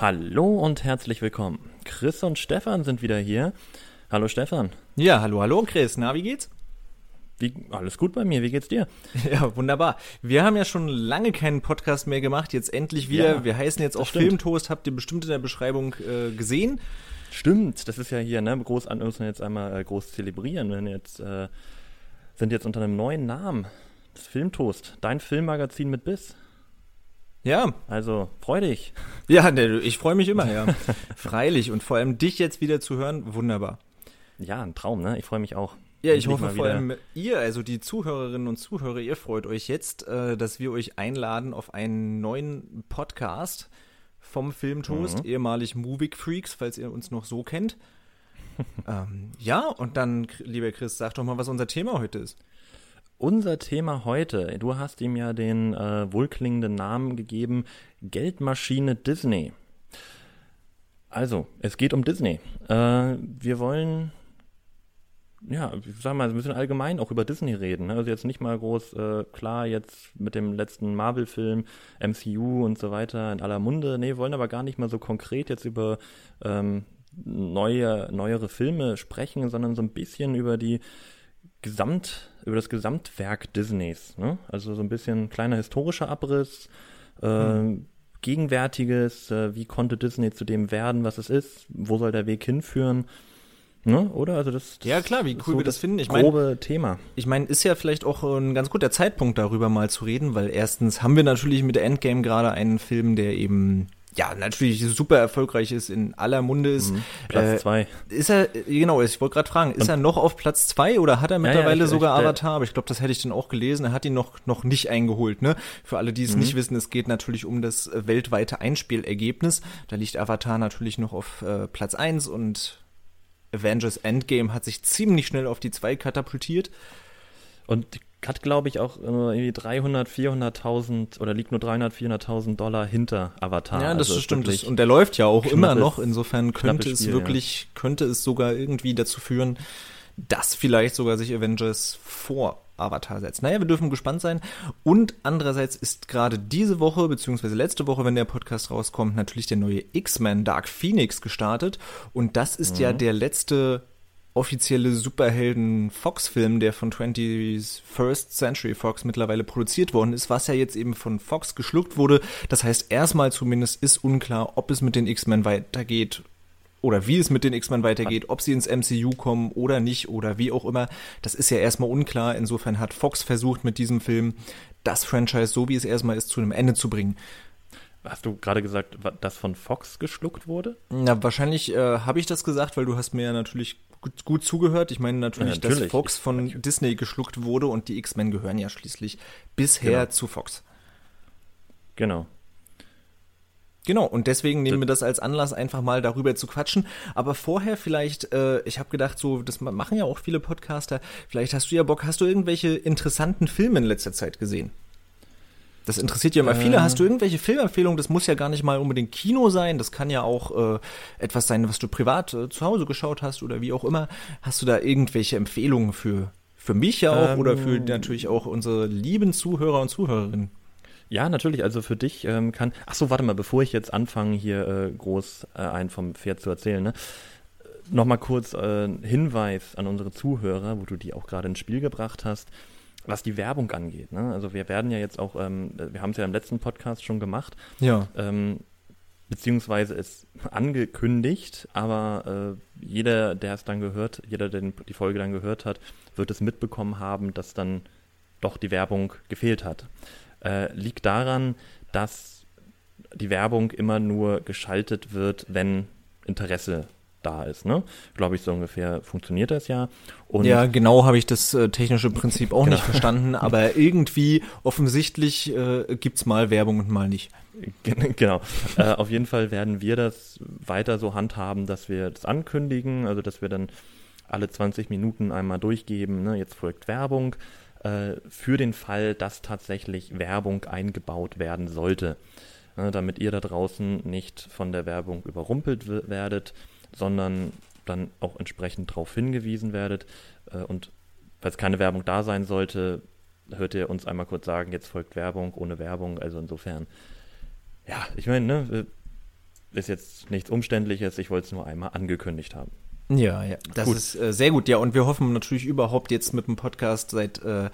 Hallo und herzlich willkommen. Chris und Stefan sind wieder hier. Hallo Stefan. Ja, hallo, hallo Chris. Na, wie geht's? Wie, alles gut bei mir, wie geht's dir? Ja, wunderbar. Wir haben ja schon lange keinen Podcast mehr gemacht, jetzt endlich wieder. Ja, wir heißen jetzt auch Filmtoast, habt ihr bestimmt in der Beschreibung äh, gesehen. Stimmt, das ist ja hier, ne, groß an wir jetzt einmal äh, groß zelebrieren. Wir jetzt, äh, sind jetzt unter einem neuen Namen. Das Filmtoast, dein Filmmagazin mit Biss. Ja. Also, freu dich. Ja, ne, ich freue mich immer, ja. Freilich. Und vor allem dich jetzt wieder zu hören, wunderbar. Ja, ein Traum, ne? Ich freue mich auch. Ja, ich hoffe vor allem ihr, also die Zuhörerinnen und Zuhörer, ihr freut euch jetzt, äh, dass wir euch einladen auf einen neuen Podcast vom Filmtoast, mhm. ehemalig Movie Freaks, falls ihr uns noch so kennt. ähm, ja, und dann, lieber Chris, sag doch mal, was unser Thema heute ist. Unser Thema heute, du hast ihm ja den äh, wohlklingenden Namen gegeben, Geldmaschine Disney. Also, es geht um Disney. Äh, wir wollen, ja, ich sag mal, ein bisschen allgemein auch über Disney reden. Ne? Also jetzt nicht mal groß, äh, klar, jetzt mit dem letzten Marvel-Film, MCU und so weiter in aller Munde. Nee, wollen aber gar nicht mal so konkret jetzt über ähm, neue, neuere Filme sprechen, sondern so ein bisschen über die Gesamt, über das Gesamtwerk Disneys. Ne? Also so ein bisschen kleiner historischer Abriss, äh, hm. gegenwärtiges, äh, wie konnte Disney zu dem werden, was es ist, wo soll der Weg hinführen. Ne? Oder? Also das, das Ja klar, wie cool so wir das finden. Ich grobe mein, Thema. Ich meine, ist ja vielleicht auch ein ganz guter Zeitpunkt, darüber mal zu reden, weil erstens haben wir natürlich mit Endgame gerade einen Film, der eben ja, natürlich super erfolgreich ist, in aller Munde ist. Mhm, Platz äh, zwei. Ist er, genau, ich wollte gerade fragen, ist Und, er noch auf Platz zwei oder hat er mittlerweile ja, ja, ich, sogar ich, Avatar? Aber ich glaube, das hätte ich dann auch gelesen. Er hat ihn noch, noch nicht eingeholt, ne? Für alle, die es mhm. nicht wissen, es geht natürlich um das äh, weltweite Einspielergebnis. Da liegt Avatar natürlich noch auf äh, Platz eins und Avengers Endgame hat sich ziemlich schnell auf die zwei katapultiert. Und hat, glaube ich, auch irgendwie 300, 400.000 oder liegt nur 300, 400.000 Dollar hinter Avatar. Ja, das also stimmt. Das, und der läuft ja auch immer noch. Insofern könnte es wirklich, ja. könnte es sogar irgendwie dazu führen, dass vielleicht sogar sich Avengers vor Avatar setzt. Naja, wir dürfen gespannt sein. Und andererseits ist gerade diese Woche, beziehungsweise letzte Woche, wenn der Podcast rauskommt, natürlich der neue X-Men Dark Phoenix gestartet. Und das ist mhm. ja der letzte offizielle Superhelden-Fox-Film, der von 21st Century Fox mittlerweile produziert worden ist, was ja jetzt eben von Fox geschluckt wurde. Das heißt, erstmal zumindest ist unklar, ob es mit den X-Men weitergeht oder wie es mit den X-Men weitergeht, ob sie ins MCU kommen oder nicht oder wie auch immer. Das ist ja erstmal unklar. Insofern hat Fox versucht mit diesem Film das Franchise, so wie es erstmal ist, zu einem Ende zu bringen. Hast du gerade gesagt, dass von Fox geschluckt wurde? Na, wahrscheinlich äh, habe ich das gesagt, weil du hast mir ja natürlich gut, gut zugehört. Ich meine natürlich, ja, natürlich. dass Fox von ich, Disney geschluckt wurde und die X-Men gehören ja schließlich bisher genau. zu Fox. Genau. Genau, und deswegen nehmen wir das als Anlass, einfach mal darüber zu quatschen. Aber vorher vielleicht, äh, ich habe gedacht, so, das machen ja auch viele Podcaster, vielleicht hast du ja Bock, hast du irgendwelche interessanten Filme in letzter Zeit gesehen? Das interessiert ja immer viele. Ähm. Hast du irgendwelche Filmempfehlungen? Das muss ja gar nicht mal unbedingt Kino sein. Das kann ja auch äh, etwas sein, was du privat äh, zu Hause geschaut hast oder wie auch immer. Hast du da irgendwelche Empfehlungen für, für mich ja auch ähm, oder für ähm. natürlich auch unsere lieben Zuhörer und Zuhörerinnen? Ja, natürlich. Also für dich ähm, kann. Ach so, warte mal, bevor ich jetzt anfange, hier äh, groß äh, einen vom Pferd zu erzählen, ne? Nochmal kurz äh, Hinweis an unsere Zuhörer, wo du die auch gerade ins Spiel gebracht hast was die Werbung angeht. Ne? Also wir werden ja jetzt auch, ähm, wir haben es ja im letzten Podcast schon gemacht. Ja. Ähm, beziehungsweise es angekündigt, aber äh, jeder, der es dann gehört, jeder, der die Folge dann gehört hat, wird es mitbekommen haben, dass dann doch die Werbung gefehlt hat. Äh, liegt daran, dass die Werbung immer nur geschaltet wird, wenn Interesse da ist. Ne? Glaube ich, so ungefähr funktioniert das ja. Und ja, genau habe ich das äh, technische Prinzip auch genau. nicht verstanden, aber irgendwie offensichtlich äh, gibt mal Werbung und mal nicht. Genau. äh, auf jeden Fall werden wir das weiter so handhaben, dass wir das ankündigen, also dass wir dann alle 20 Minuten einmal durchgeben, ne? jetzt folgt Werbung, äh, für den Fall, dass tatsächlich Werbung eingebaut werden sollte. Ne? damit ihr da draußen nicht von der Werbung überrumpelt werdet sondern dann auch entsprechend darauf hingewiesen werdet. Äh, und falls keine Werbung da sein sollte, hört ihr uns einmal kurz sagen, jetzt folgt Werbung ohne Werbung. Also insofern, ja, ich meine, ne, ist jetzt nichts Umständliches, ich wollte es nur einmal angekündigt haben. Ja, ja, das gut. ist äh, sehr gut. Ja, und wir hoffen natürlich überhaupt jetzt mit dem Podcast seit äh,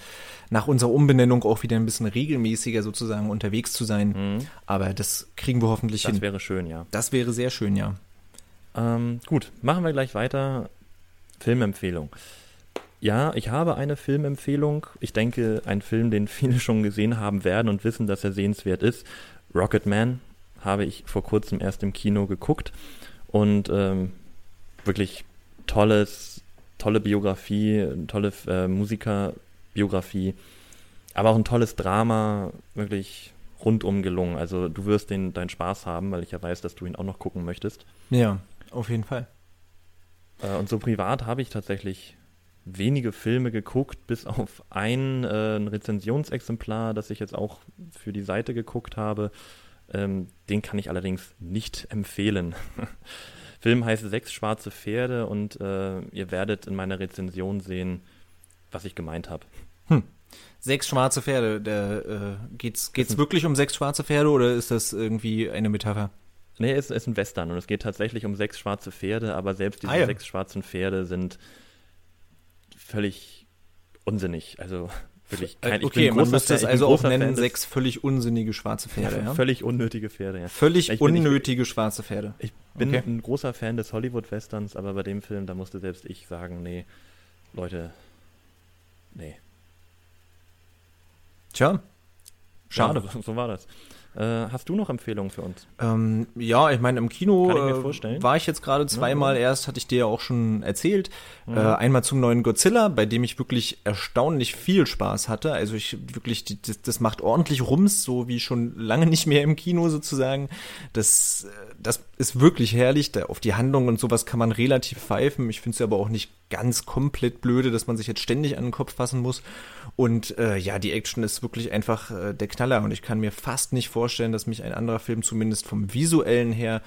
nach unserer Umbenennung auch wieder ein bisschen regelmäßiger sozusagen unterwegs zu sein. Mhm. Aber das kriegen wir hoffentlich das hin. Das wäre schön, ja. Das wäre sehr schön, ja. Ähm, gut, machen wir gleich weiter. Filmempfehlung. Ja, ich habe eine Filmempfehlung. Ich denke, ein Film, den viele schon gesehen haben werden und wissen, dass er sehenswert ist. Rocketman habe ich vor kurzem erst im Kino geguckt und ähm, wirklich tolles, tolle Biografie, tolle äh, Musikerbiografie, aber auch ein tolles Drama, wirklich rundum gelungen. Also du wirst den, deinen Spaß haben, weil ich ja weiß, dass du ihn auch noch gucken möchtest. Ja, auf jeden Fall. Äh, und so privat habe ich tatsächlich wenige Filme geguckt, bis auf ein, äh, ein Rezensionsexemplar, das ich jetzt auch für die Seite geguckt habe. Ähm, den kann ich allerdings nicht empfehlen. Film heißt Sechs schwarze Pferde und äh, ihr werdet in meiner Rezension sehen, was ich gemeint habe. Hm. Sechs schwarze Pferde, der, äh, geht's, geht's wirklich um sechs schwarze Pferde oder ist das irgendwie eine Metapher? Nee, es ist ein Western und es geht tatsächlich um sechs schwarze Pferde, aber selbst diese ah, ja. sechs schwarzen Pferde sind völlig unsinnig. Also wirklich kein, Okay, man müsste es also auch nennen, sechs völlig unsinnige schwarze Pferde, ja? Völlig unnötige Pferde, ja. Völlig ich unnötige ich, schwarze Pferde. Ich bin okay. ein großer Fan des Hollywood-Westerns, aber bei dem Film, da musste selbst ich sagen, nee, Leute, nee. Tja, schade. Ja, so war das. Äh, hast du noch Empfehlungen für uns? Ähm, ja, ich meine, im Kino ich äh, war ich jetzt gerade zweimal ja. erst, hatte ich dir ja auch schon erzählt. Mhm. Äh, einmal zum neuen Godzilla, bei dem ich wirklich erstaunlich viel Spaß hatte. Also ich wirklich, das, das macht ordentlich Rums, so wie schon lange nicht mehr im Kino sozusagen. Das, das ist wirklich herrlich. Da auf die Handlung und sowas kann man relativ pfeifen. Ich finde es aber auch nicht ganz komplett blöde, dass man sich jetzt ständig an den Kopf fassen muss. Und äh, ja, die Action ist wirklich einfach äh, der Knaller und ich kann mir fast nicht vorstellen, dass mich ein anderer Film zumindest vom visuellen her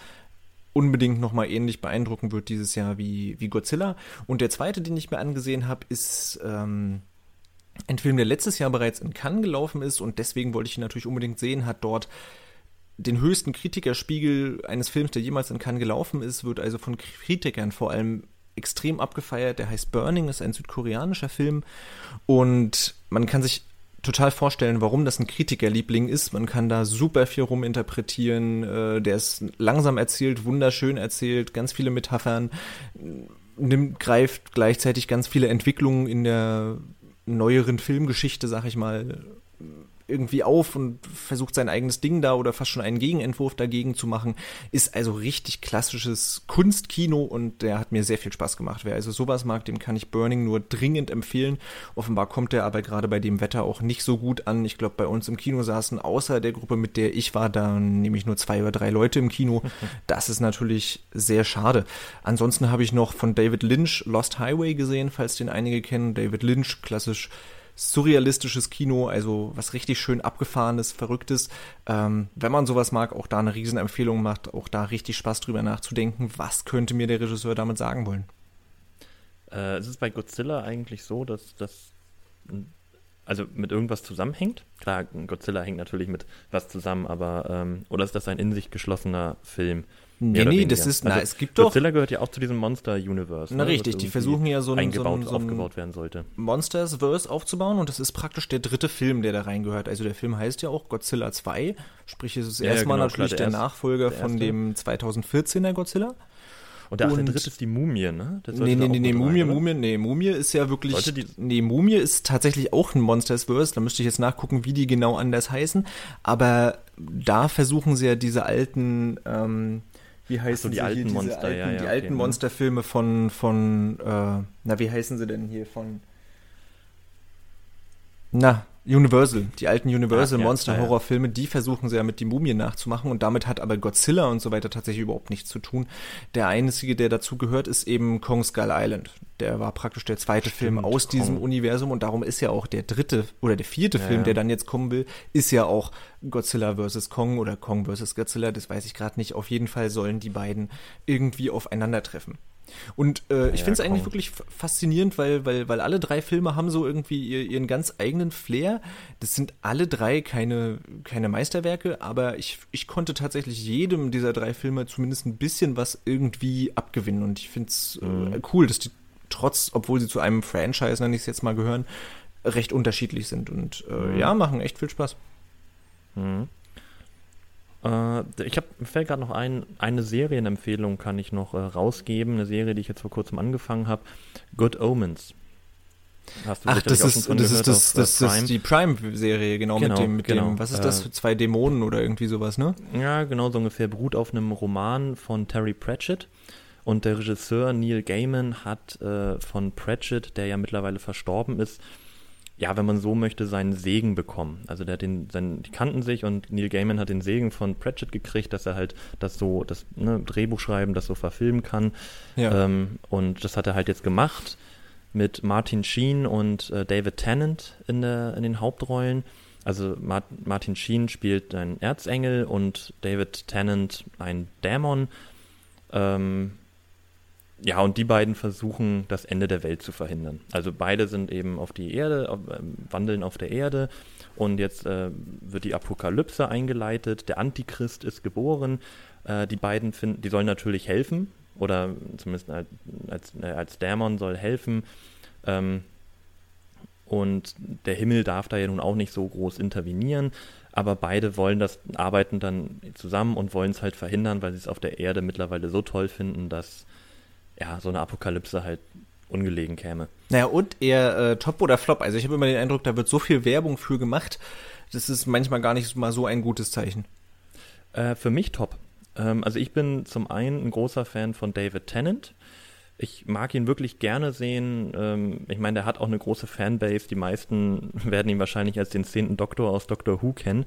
unbedingt nochmal ähnlich beeindrucken wird dieses Jahr wie, wie Godzilla. Und der zweite, den ich mir angesehen habe, ist ähm, ein Film, der letztes Jahr bereits in Cannes gelaufen ist und deswegen wollte ich ihn natürlich unbedingt sehen, hat dort den höchsten Kritikerspiegel eines Films, der jemals in Cannes gelaufen ist, wird also von Kritikern vor allem extrem abgefeiert. Der heißt Burning, ist ein südkoreanischer Film und man kann sich total vorstellen, warum das ein Kritikerliebling ist. Man kann da super viel ruminterpretieren. Äh, der ist langsam erzählt, wunderschön erzählt, ganz viele Metaphern, nimmt, greift gleichzeitig ganz viele Entwicklungen in der neueren Filmgeschichte, sag ich mal, irgendwie auf und versucht sein eigenes Ding da oder fast schon einen Gegenentwurf dagegen zu machen. Ist also richtig klassisches Kunstkino und der hat mir sehr viel Spaß gemacht. Wer also sowas mag, dem kann ich Burning nur dringend empfehlen. Offenbar kommt der aber gerade bei dem Wetter auch nicht so gut an. Ich glaube, bei uns im Kino saßen außer der Gruppe, mit der ich war, da nämlich nur zwei oder drei Leute im Kino. Das ist natürlich sehr schade. Ansonsten habe ich noch von David Lynch Lost Highway gesehen, falls den einige kennen. David Lynch, klassisch surrealistisches Kino, also was richtig schön abgefahrenes, verrücktes. Ähm, wenn man sowas mag, auch da eine Riesenempfehlung macht, auch da richtig Spaß drüber nachzudenken, was könnte mir der Regisseur damit sagen wollen. Äh, es ist bei Godzilla eigentlich so, dass das also mit irgendwas zusammenhängt. Klar, Godzilla hängt natürlich mit was zusammen, aber ähm, oder ist das ein in sich geschlossener Film? Nee, nee, das ist, also, na, es gibt doch. Godzilla gehört ja auch zu diesem Monster-Universe. Na, ne, richtig, die versuchen ja so ein, eingebaut, so ein, aufgebaut werden sollte. Monsters-Verse aufzubauen und das ist praktisch der dritte Film, der da reingehört. Also der Film heißt ja auch Godzilla 2, sprich, es ist ja, erstmal genau, natürlich klar, der, der, Nachfolger der von dem 2014er Godzilla. Und der, und, der dritte ist die Mumie, ne? Nee, nee, nee, nee, Mumie, rein, Mumie, nee, Mumie ist ja wirklich. Die, nee, Mumie ist tatsächlich auch ein Monsters-Verse. Da müsste ich jetzt nachgucken, wie die genau anders heißen. Aber da versuchen sie ja diese alten, ähm, wie heißen so, die alten hier, Monster, alten, ja, ja, Die okay, alten Monsterfilme von, von, äh, na, wie heißen sie denn hier? Von. Na, Universal, die alten Universal ja, Monster ja, Horrorfilme, die versuchen sie ja mit die Mumie nachzumachen und damit hat aber Godzilla und so weiter tatsächlich überhaupt nichts zu tun. Der einzige, der dazu gehört, ist eben Kong Skull Island. Der war praktisch der zweite Stimmt, Film aus Kong. diesem Universum und darum ist ja auch der dritte oder der vierte ja, Film, der dann jetzt kommen will, ist ja auch Godzilla vs. Kong oder Kong vs. Godzilla, das weiß ich gerade nicht. Auf jeden Fall sollen die beiden irgendwie aufeinandertreffen. Und äh, ich ja, finde es eigentlich wirklich faszinierend, weil, weil, weil alle drei Filme haben so irgendwie ihren ganz eigenen Flair. Das sind alle drei keine, keine Meisterwerke, aber ich, ich konnte tatsächlich jedem dieser drei Filme zumindest ein bisschen was irgendwie abgewinnen. Und ich finde es äh, mhm. äh, cool, dass die trotz, obwohl sie zu einem Franchise, nenne ich es jetzt mal, gehören, recht unterschiedlich sind. Und äh, mhm. ja, machen echt viel Spaß. Mhm. Äh, ich habe fällt gerade noch ein, eine Serienempfehlung kann ich noch äh, rausgeben, eine Serie, die ich jetzt vor kurzem angefangen habe, Good Omens. Hast du Ach, das ist, das ist, das, das, das ist die Prime-Serie, genau, genau, mit dem, mit genau. dem, was ist das, äh, zwei Dämonen oder irgendwie sowas, ne? Ja, genau, so ungefähr beruht auf einem Roman von Terry Pratchett. Und der Regisseur Neil Gaiman hat äh, von Pratchett, der ja mittlerweile verstorben ist, ja, wenn man so möchte, seinen Segen bekommen. Also der hat den, sein, die kannten sich und Neil Gaiman hat den Segen von Pratchett gekriegt, dass er halt das so, das ne, Drehbuch schreiben, das so verfilmen kann. Ja. Ähm, und das hat er halt jetzt gemacht mit Martin Sheen und äh, David Tennant in, der, in den Hauptrollen. Also Mart Martin Sheen spielt einen Erzengel und David Tennant ein Dämon. Ähm, ja, und die beiden versuchen, das Ende der Welt zu verhindern. Also beide sind eben auf die Erde, auf, äh, wandeln auf der Erde. Und jetzt äh, wird die Apokalypse eingeleitet, der Antichrist ist geboren, äh, die beiden finden, die sollen natürlich helfen. Oder zumindest als, als, äh, als Dämon soll helfen. Ähm, und der Himmel darf da ja nun auch nicht so groß intervenieren, aber beide wollen das, arbeiten dann zusammen und wollen es halt verhindern, weil sie es auf der Erde mittlerweile so toll finden, dass ja, so eine Apokalypse halt ungelegen käme. Naja, und eher äh, Top oder Flop. Also ich habe immer den Eindruck, da wird so viel Werbung für gemacht, das ist manchmal gar nicht mal so ein gutes Zeichen. Äh, für mich top. Ähm, also ich bin zum einen ein großer Fan von David Tennant. Ich mag ihn wirklich gerne sehen. Ähm, ich meine, der hat auch eine große Fanbase. Die meisten werden ihn wahrscheinlich als den zehnten Doktor aus Doctor Who kennen.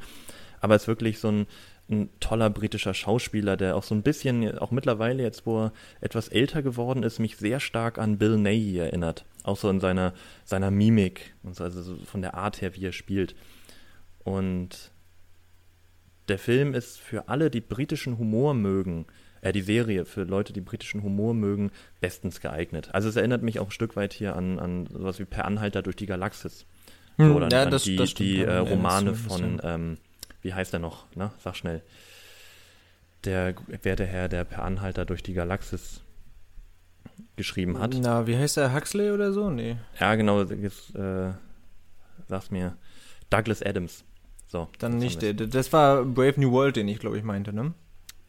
Aber es ist wirklich so ein, ein toller britischer Schauspieler, der auch so ein bisschen, auch mittlerweile jetzt, wo er etwas älter geworden ist, mich sehr stark an Bill Nighy erinnert. Auch so in seiner, seiner Mimik und so, also so von der Art her, wie er spielt. Und der Film ist für alle, die britischen Humor mögen, äh, die Serie für Leute, die britischen Humor mögen, bestens geeignet. Also es erinnert mich auch ein Stück weit hier an, an sowas wie Per Anhalter durch die Galaxis. Hm, so, oder ja, an das, die, das die äh, Romane von, ähm, wie heißt er noch, ne? Sag schnell. Der werte Herr, der per Anhalter durch die Galaxis geschrieben hat. Na, wie heißt er? Huxley oder so? Nee. Ja, genau, jetzt, äh, sag's mir. Douglas Adams. So. Dann nicht der. Das war Brave New World, den ich, glaube ich, meinte, ne?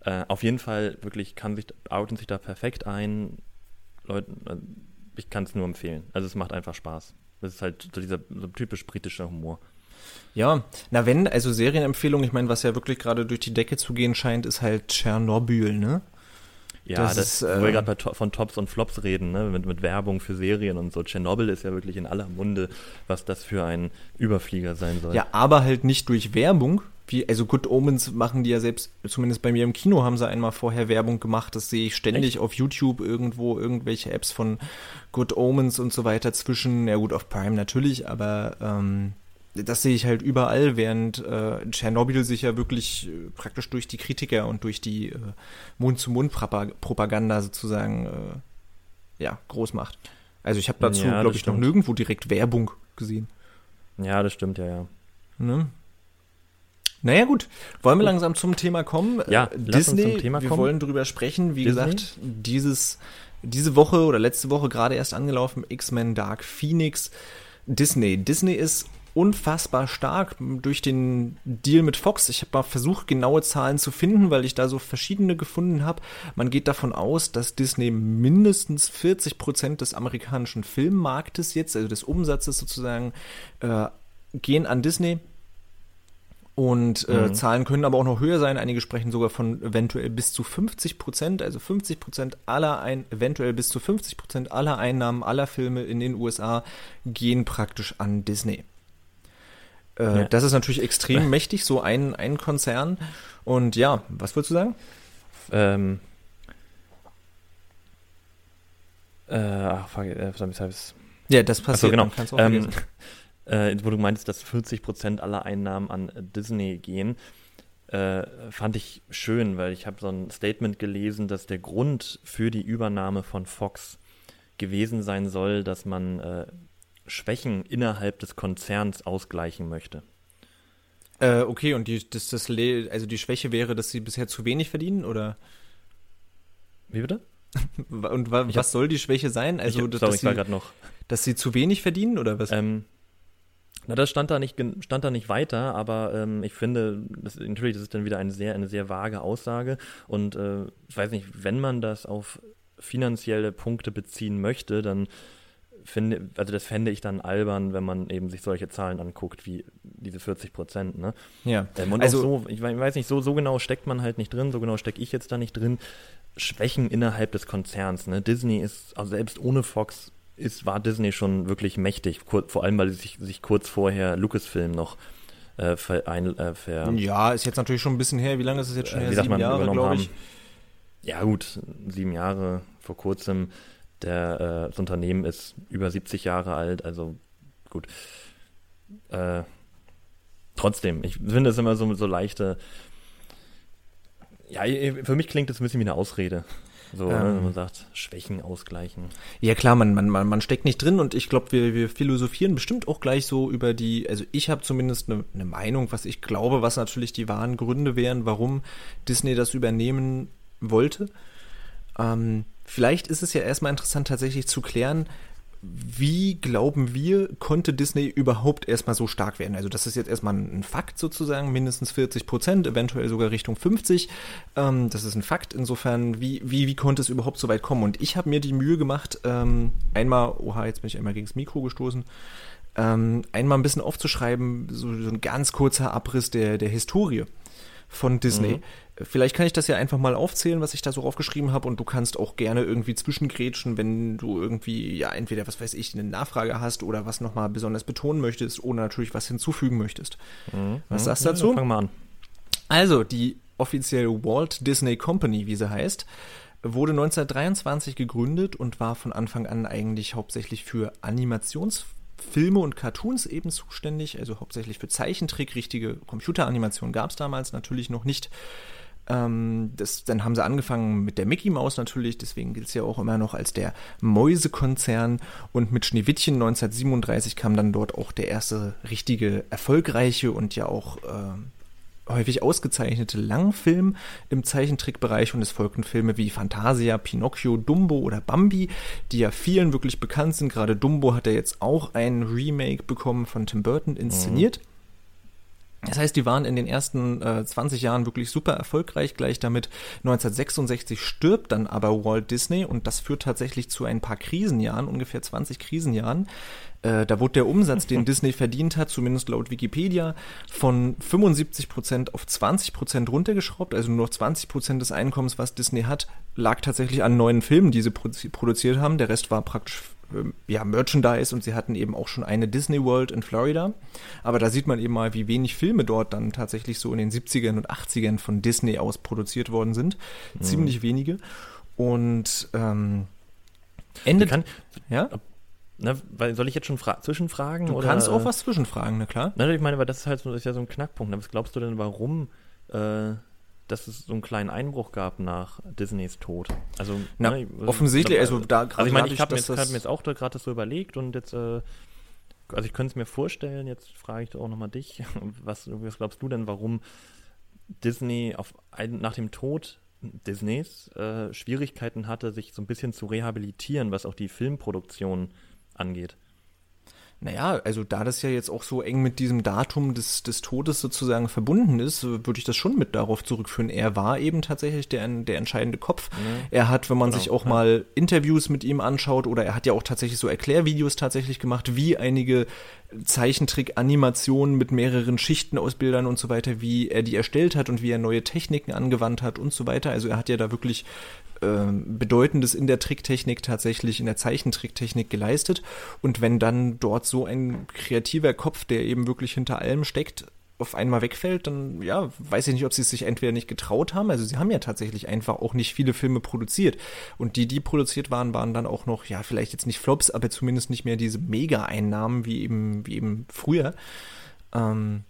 Äh, auf jeden Fall wirklich kann sich, outen sich da perfekt ein. Leute, äh, ich kann es nur empfehlen. Also es macht einfach Spaß. Das ist halt so dieser so typisch britischer Humor. Ja, na wenn, also Serienempfehlung, ich meine, was ja wirklich gerade durch die Decke zu gehen scheint, ist halt Tschernobyl, ne? Ja, das, das ist, äh, wo wir gerade von Tops und Flops reden, ne? mit, mit Werbung für Serien und so. Tschernobyl ist ja wirklich in aller Munde, was das für ein Überflieger sein soll. Ja, aber halt nicht durch Werbung. Wie, also Good Omens machen die ja selbst, zumindest bei mir im Kino haben sie einmal vorher Werbung gemacht. Das sehe ich ständig Echt? auf YouTube irgendwo, irgendwelche Apps von Good Omens und so weiter zwischen. Ja gut, auf Prime natürlich, aber ähm, das sehe ich halt überall, während äh, Tschernobyl sich ja wirklich äh, praktisch durch die Kritiker und durch die äh, Mund-zu-Mund-Propaganda sozusagen äh, ja, groß macht. Also ich habe dazu, ja, glaube ich, stimmt. noch nirgendwo direkt Werbung gesehen. Ja, das stimmt, ja, ja. Ne? Naja, gut. Wollen wir langsam zum Thema kommen? Ja, äh, Disney, wir kommen. wollen drüber sprechen. Wie Disney? gesagt, dieses, diese Woche oder letzte Woche gerade erst angelaufen, X-Men Dark Phoenix. Disney. Disney ist unfassbar stark durch den Deal mit Fox. Ich habe mal versucht, genaue Zahlen zu finden, weil ich da so verschiedene gefunden habe. Man geht davon aus, dass Disney mindestens 40 Prozent des amerikanischen Filmmarktes jetzt, also des Umsatzes sozusagen, äh, gehen an Disney. Und äh, mhm. Zahlen können aber auch noch höher sein. Einige sprechen sogar von eventuell bis zu 50 Prozent. Also 50 Prozent aller, ein, eventuell bis zu 50 Prozent aller Einnahmen aller Filme in den USA gehen praktisch an Disney. Äh, ja. Das ist natürlich extrem mächtig, so ein, ein Konzern. Und ja, was würdest du sagen? Ähm, äh, ach, fuck, äh, ich hab's. Ja, das passiert. Achso, genau. Ähm, äh, wo du meintest, dass 40% aller Einnahmen an Disney gehen, äh, fand ich schön, weil ich habe so ein Statement gelesen, dass der Grund für die Übernahme von Fox gewesen sein soll, dass man äh, Schwächen innerhalb des Konzerns ausgleichen möchte. Äh, okay, und die, das, das, also die Schwäche wäre, dass sie bisher zu wenig verdienen, oder? Wie bitte? und wa was hab, soll die Schwäche sein? Also, ich, sorry, dass, ich war gerade noch. Dass sie zu wenig verdienen, oder was? Ähm, na, das stand da nicht, stand da nicht weiter, aber ähm, ich finde, das, natürlich, das ist dann wieder eine sehr, eine sehr vage Aussage. Und äh, ich weiß nicht, wenn man das auf finanzielle Punkte beziehen möchte, dann finde, also das fände ich dann albern, wenn man eben sich solche Zahlen anguckt, wie diese 40 Prozent, ne? Ja. Ähm, und also, so, ich weiß nicht, so, so genau steckt man halt nicht drin, so genau stecke ich jetzt da nicht drin. Schwächen innerhalb des Konzerns, ne? Disney ist, also selbst ohne Fox ist, war Disney schon wirklich mächtig, kur, vor allem, weil sie sich, sich kurz vorher Lucasfilm noch äh, ver, ein, äh, ver Ja, ist jetzt natürlich schon ein bisschen her. Wie lange ist es jetzt schon her? Äh, Sieben Jahre, glaube ich. Haben. Ja gut, sieben Jahre vor kurzem. Der, äh, das Unternehmen ist über 70 Jahre alt, also gut. Äh, trotzdem, ich finde es immer so, so leichte. Ja, für mich klingt das ein bisschen wie eine Ausrede. So, ne, ähm, ne, wenn man sagt, Schwächen ausgleichen. Ja klar, man, man, man, man steckt nicht drin und ich glaube, wir, wir philosophieren bestimmt auch gleich so über die, also ich habe zumindest eine, eine Meinung, was ich glaube, was natürlich die wahren Gründe wären, warum Disney das übernehmen wollte. Ähm, vielleicht ist es ja erstmal interessant tatsächlich zu klären, wie glauben wir, konnte Disney überhaupt erstmal so stark werden? Also das ist jetzt erstmal ein Fakt sozusagen, mindestens 40 Prozent, eventuell sogar Richtung 50. Ähm, das ist ein Fakt. Insofern, wie, wie, wie konnte es überhaupt so weit kommen? Und ich habe mir die Mühe gemacht, ähm, einmal, oha, jetzt bin ich einmal gegen das Mikro gestoßen, ähm, einmal ein bisschen aufzuschreiben, so, so ein ganz kurzer Abriss der, der Historie von Disney. Mhm. Vielleicht kann ich das ja einfach mal aufzählen, was ich da so aufgeschrieben habe und du kannst auch gerne irgendwie zwischengrätschen, wenn du irgendwie, ja, entweder, was weiß ich, eine Nachfrage hast oder was nochmal besonders betonen möchtest oder natürlich was hinzufügen möchtest. Mhm. Was sagst du dazu? Ja, fang mal an. Also, die offizielle Walt Disney Company, wie sie heißt, wurde 1923 gegründet und war von Anfang an eigentlich hauptsächlich für Animationsfilme Filme und Cartoons eben zuständig, also hauptsächlich für Zeichentrick. Richtige Computeranimation gab es damals natürlich noch nicht. Ähm, das, dann haben sie angefangen mit der Mickey Mouse natürlich, deswegen gilt es ja auch immer noch als der Mäusekonzern. Und mit Schneewittchen 1937 kam dann dort auch der erste richtige, erfolgreiche und ja auch äh, häufig ausgezeichnete Langfilm im Zeichentrickbereich und es folgten Filme wie Fantasia, Pinocchio, Dumbo oder Bambi, die ja vielen wirklich bekannt sind. Gerade Dumbo hat ja jetzt auch ein Remake bekommen von Tim Burton inszeniert. Mhm. Das heißt, die waren in den ersten äh, 20 Jahren wirklich super erfolgreich. Gleich damit 1966 stirbt dann aber Walt Disney und das führt tatsächlich zu ein paar Krisenjahren, ungefähr 20 Krisenjahren. Äh, da wurde der Umsatz, den Disney verdient hat, zumindest laut Wikipedia, von 75 Prozent auf 20 Prozent runtergeschraubt. Also nur noch 20 Prozent des Einkommens, was Disney hat, lag tatsächlich an neuen Filmen, die sie produziert haben. Der Rest war praktisch ja, Merchandise und sie hatten eben auch schon eine Disney World in Florida. Aber da sieht man eben mal, wie wenig Filme dort dann tatsächlich so in den 70ern und 80ern von Disney aus produziert worden sind. Mhm. Ziemlich wenige. Und ähm, endet. Kann, ja? Na, weil soll ich jetzt schon fra zwischenfragen? Du oder? kannst auch was zwischenfragen, na klar. Na, ich meine, weil das ist halt so, ist ja so ein Knackpunkt. Was glaubst du denn, warum äh, dass es so einen kleinen Einbruch gab nach Disneys Tod. Also Na, ne, offensichtlich, also da gerade. Also ich meine, ich habe mir, hab mir jetzt auch gerade so überlegt und jetzt, äh, also ich könnte es mir vorstellen, jetzt frage ich auch nochmal dich, was, was glaubst du denn, warum Disney auf nach dem Tod Disneys äh, Schwierigkeiten hatte, sich so ein bisschen zu rehabilitieren, was auch die Filmproduktion angeht? Naja, also da das ja jetzt auch so eng mit diesem Datum des, des Todes sozusagen verbunden ist, würde ich das schon mit darauf zurückführen. Er war eben tatsächlich der, der entscheidende Kopf. Mhm. Er hat, wenn man genau, sich auch ja. mal Interviews mit ihm anschaut, oder er hat ja auch tatsächlich so Erklärvideos tatsächlich gemacht, wie einige Zeichentrick-Animationen mit mehreren Schichten aus Bildern und so weiter, wie er die erstellt hat und wie er neue Techniken angewandt hat und so weiter. Also er hat ja da wirklich Bedeutendes in der Tricktechnik tatsächlich, in der Zeichentricktechnik geleistet. Und wenn dann dort so ein kreativer Kopf, der eben wirklich hinter allem steckt, auf einmal wegfällt, dann ja, weiß ich nicht, ob sie es sich entweder nicht getraut haben. Also sie haben ja tatsächlich einfach auch nicht viele Filme produziert. Und die, die produziert waren, waren dann auch noch, ja, vielleicht jetzt nicht Flops, aber zumindest nicht mehr diese Mega-Einnahmen wie eben, wie eben früher. Ähm,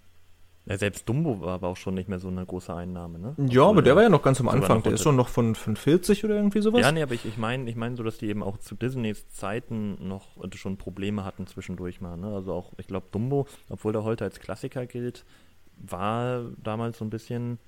Ja, selbst Dumbo war aber auch schon nicht mehr so eine große Einnahme, ne? Ja, aber der war ja noch ganz am Anfang. Der ist schon noch von, von 40 oder irgendwie sowas. Ja, nee, aber ich, ich meine ich mein so, dass die eben auch zu Disneys Zeiten noch schon Probleme hatten zwischendurch mal, ne? Also auch, ich glaube, Dumbo, obwohl der heute als Klassiker gilt, war damals so ein bisschen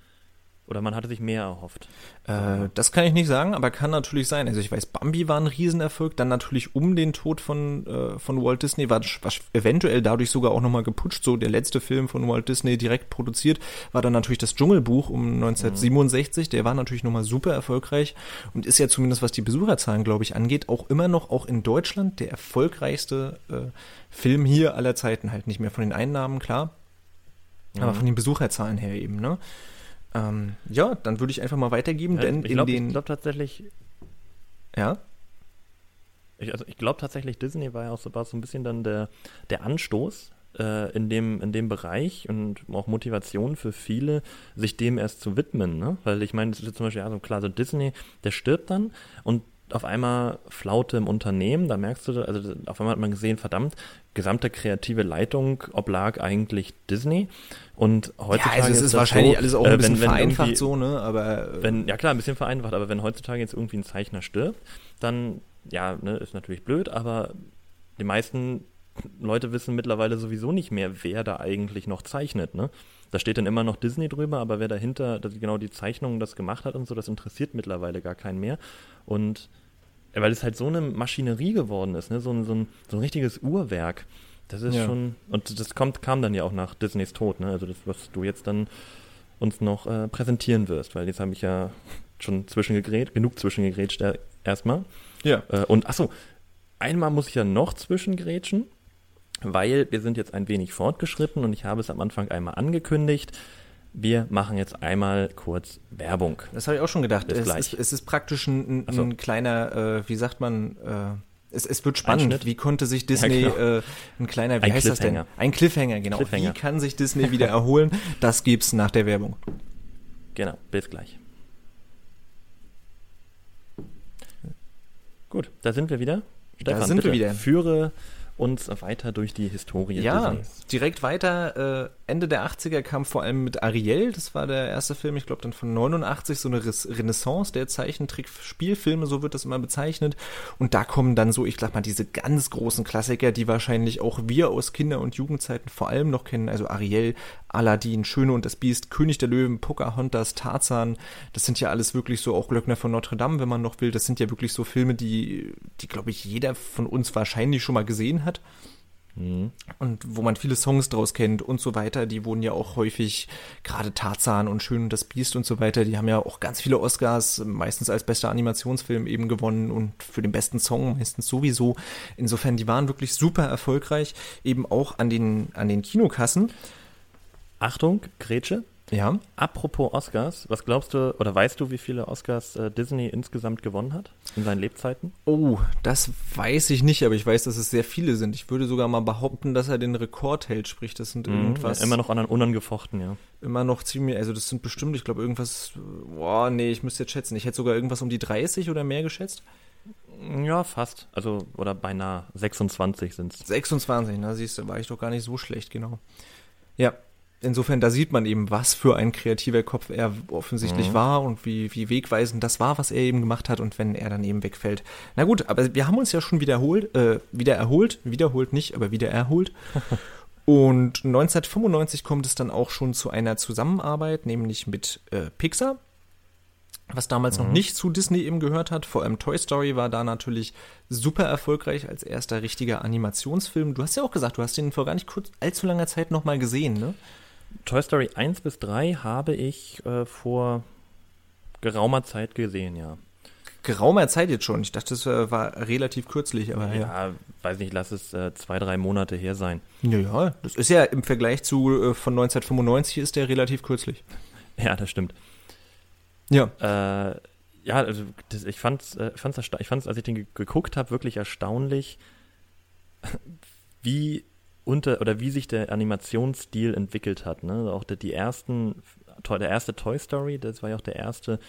oder man hatte sich mehr erhofft? Äh, das kann ich nicht sagen, aber kann natürlich sein. Also ich weiß, Bambi war ein Riesenerfolg. Dann natürlich um den Tod von, äh, von Walt Disney war, war eventuell dadurch sogar auch nochmal geputscht. So der letzte Film von Walt Disney direkt produziert war dann natürlich das Dschungelbuch um 1967. Mhm. Der war natürlich nochmal super erfolgreich und ist ja zumindest was die Besucherzahlen, glaube ich, angeht, auch immer noch auch in Deutschland der erfolgreichste äh, Film hier aller Zeiten. Halt nicht mehr von den Einnahmen, klar. Mhm. Aber von den Besucherzahlen her eben, ne? Ähm, ja, dann würde ich einfach mal weitergeben, ja, denn ich glaub, in den. Ich glaube tatsächlich. Ja? Ich, also ich glaube tatsächlich, Disney war ja auch so, war so ein bisschen dann der, der Anstoß äh, in, dem, in dem Bereich und auch Motivation für viele, sich dem erst zu widmen. Ne? Weil ich meine, das ist zum Beispiel, also klar, so Disney, der stirbt dann und auf einmal Flaute im Unternehmen, da merkst du, also auf einmal hat man gesehen, verdammt, gesamte kreative Leitung oblag eigentlich Disney. Und heutzutage. Ja, also es ist, ist wahrscheinlich so, alles auch ein äh, bisschen wenn, wenn vereinfacht so, ne? Aber. Äh, wenn, ja klar, ein bisschen vereinfacht, aber wenn heutzutage jetzt irgendwie ein Zeichner stirbt, dann, ja, ne, ist natürlich blöd, aber die meisten Leute wissen mittlerweile sowieso nicht mehr, wer da eigentlich noch zeichnet, ne? Da steht dann immer noch Disney drüber, aber wer dahinter genau die Zeichnungen das gemacht hat und so, das interessiert mittlerweile gar keinen mehr. Und weil es halt so eine Maschinerie geworden ist, ne? so, ein, so, ein, so ein richtiges Uhrwerk. Das ist ja. schon, und das kommt, kam dann ja auch nach Disneys Tod, ne? Also das, was du jetzt dann uns noch äh, präsentieren wirst, weil jetzt habe ich ja schon zwischengegrätscht, genug zwischengegrätscht äh, erstmal. Ja. Äh, und achso, einmal muss ich ja noch zwischengrätschen weil wir sind jetzt ein wenig fortgeschritten und ich habe es am Anfang einmal angekündigt. Wir machen jetzt einmal kurz Werbung. Das habe ich auch schon gedacht. Es ist, es, ist, praktisch ein, ein, so. kleiner, äh, wie sagt man, äh, es, es, wird spannend. Wie konnte sich Disney, ja, genau. äh, ein kleiner, wie ein heißt das denn? Ein Cliffhanger, genau. Cliffhanger. Wie kann sich Disney wieder erholen? Das gibt's nach der Werbung. Genau, bis gleich. Gut, da sind wir wieder. Stefan, da sind bitte, wir wieder. Führe uns weiter durch die Historie ja, Disneys. direkt weiter. Äh, Ende der 80er kam vor allem mit Ariel, das war der erste Film, ich glaube dann von 89, so eine Renaissance der Zeichentrick-Spielfilme, so wird das immer bezeichnet. Und da kommen dann so, ich glaube mal, diese ganz großen Klassiker, die wahrscheinlich auch wir aus Kinder- und Jugendzeiten vor allem noch kennen. Also Ariel, Aladdin, Schöne und das Biest, König der Löwen, Pocahontas, Tarzan. Das sind ja alles wirklich so auch Glöckner von Notre Dame, wenn man noch will. Das sind ja wirklich so Filme, die, die glaube ich, jeder von uns wahrscheinlich schon mal gesehen hat. Mhm. Und wo man viele Songs draus kennt und so weiter, die wurden ja auch häufig, gerade Tarzan und Schön und das Biest und so weiter, die haben ja auch ganz viele Oscars, meistens als bester Animationsfilm eben gewonnen und für den besten Song meistens sowieso. Insofern, die waren wirklich super erfolgreich, eben auch an den, an den Kinokassen. Achtung, Grätsche. Ja. Apropos Oscars, was glaubst du oder weißt du, wie viele Oscars äh, Disney insgesamt gewonnen hat in seinen Lebzeiten? Oh, das weiß ich nicht, aber ich weiß, dass es sehr viele sind. Ich würde sogar mal behaupten, dass er den Rekord hält, sprich, das sind mhm, irgendwas. Ja, immer noch an unangefochten, ja. Immer noch ziemlich, also das sind bestimmt, ich glaube, irgendwas, boah, nee, ich müsste jetzt schätzen. Ich hätte sogar irgendwas um die 30 oder mehr geschätzt. Ja, fast. Also, oder beinahe 26 sind es. 26, na siehst du, war ich doch gar nicht so schlecht, genau. Ja, insofern, da sieht man eben, was für ein kreativer Kopf er offensichtlich mhm. war und wie, wie wegweisend das war, was er eben gemacht hat und wenn er dann eben wegfällt. Na gut, aber wir haben uns ja schon wiederholt, äh, wieder erholt, wiederholt nicht, aber wieder erholt. und 1995 kommt es dann auch schon zu einer Zusammenarbeit, nämlich mit äh, Pixar was damals mhm. noch nicht zu Disney eben gehört hat. Vor allem Toy Story war da natürlich super erfolgreich als erster richtiger Animationsfilm. Du hast ja auch gesagt, du hast den vor gar nicht kurz, allzu langer Zeit nochmal gesehen, ne? Toy Story 1 bis 3 habe ich äh, vor geraumer Zeit gesehen, ja. Geraumer Zeit jetzt schon. Ich dachte, das äh, war relativ kürzlich, aber ja. Ja, weiß nicht, lass es äh, zwei, drei Monate her sein. Ja, ja, das ist ja im Vergleich zu äh, von 1995 ist der relativ kürzlich. Ja, das stimmt. Ja. Äh, ja, also das, ich fand's, äh, fand's, ich fand's, als ich den geguckt habe, wirklich erstaunlich, wie unter oder wie sich der Animationsstil entwickelt hat. Ne? Auch der, die ersten, der erste Toy Story, das war ja auch der erste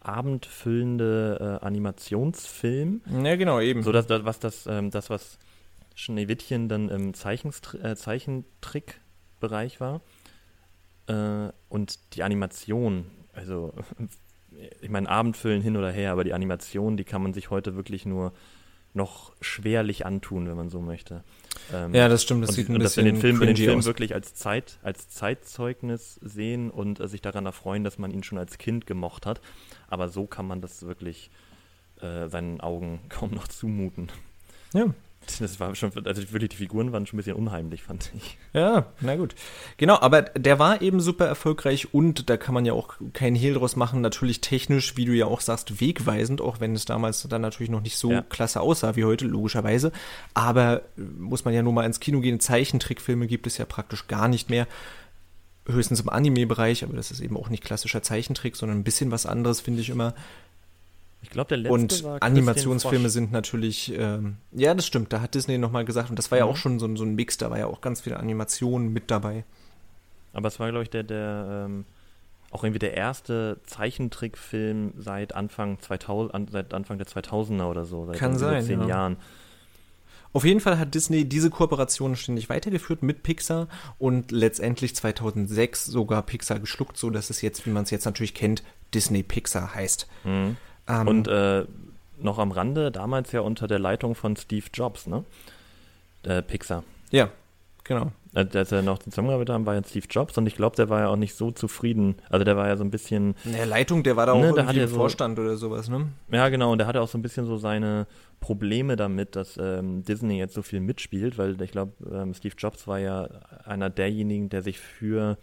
abendfüllende äh, Animationsfilm. Ja, genau, eben. So dass, was das, ähm, das was Schneewittchen dann im Zeichenstr äh, Zeichentrickbereich war. Äh, und die Animation, also ich meine, Abendfüllen hin oder her, aber die Animation, die kann man sich heute wirklich nur noch schwerlich antun, wenn man so möchte. Ähm, ja, das stimmt, das und, sieht ein und bisschen dass wir den Film, den Film wirklich als Zeit, als Zeitzeugnis sehen und äh, sich daran erfreuen, dass man ihn schon als Kind gemocht hat. Aber so kann man das wirklich äh, seinen Augen kaum noch zumuten. Ja, das war schon, also wirklich, die Figuren waren schon ein bisschen unheimlich, fand ich. Ja, na gut. Genau, aber der war eben super erfolgreich und da kann man ja auch keinen Hehl draus machen, natürlich technisch, wie du ja auch sagst, wegweisend, auch wenn es damals dann natürlich noch nicht so ja. klasse aussah wie heute, logischerweise. Aber äh, muss man ja nur mal ins Kino gehen, Zeichentrickfilme gibt es ja praktisch gar nicht mehr. Höchstens im Anime-Bereich, aber das ist eben auch nicht klassischer Zeichentrick, sondern ein bisschen was anderes, finde ich immer. Ich glaube, der letzte Und war Animationsfilme sind natürlich, ähm, ja, das stimmt, da hat Disney nochmal gesagt, und das war mhm. ja auch schon so, so, ein Mix, da war ja auch ganz viel Animation mit dabei. Aber es war, glaube ich, der, der, ähm, auch irgendwie der erste Zeichentrickfilm seit Anfang 2000, an, seit Anfang der 2000er oder so, seit Kann sein, zehn ja. Jahren. Auf jeden Fall hat Disney diese Kooperation ständig weitergeführt mit Pixar und letztendlich 2006 sogar Pixar geschluckt, so dass es jetzt, wie man es jetzt natürlich kennt, Disney Pixar heißt. Mhm. Ähm, und äh, noch am Rande, damals ja unter der Leitung von Steve Jobs, ne? Äh, Pixar. Ja, genau. Als er noch zusammengearbeitet haben, war ja Steve Jobs und ich glaube, der war ja auch nicht so zufrieden. Also der war ja so ein bisschen. In der Leitung, der war da auch ne, irgendwie im so, Vorstand oder sowas, ne? Ja, genau, und der hatte auch so ein bisschen so seine Probleme damit, dass ähm, Disney jetzt so viel mitspielt, weil ich glaube, ähm, Steve Jobs war ja einer derjenigen, der sich für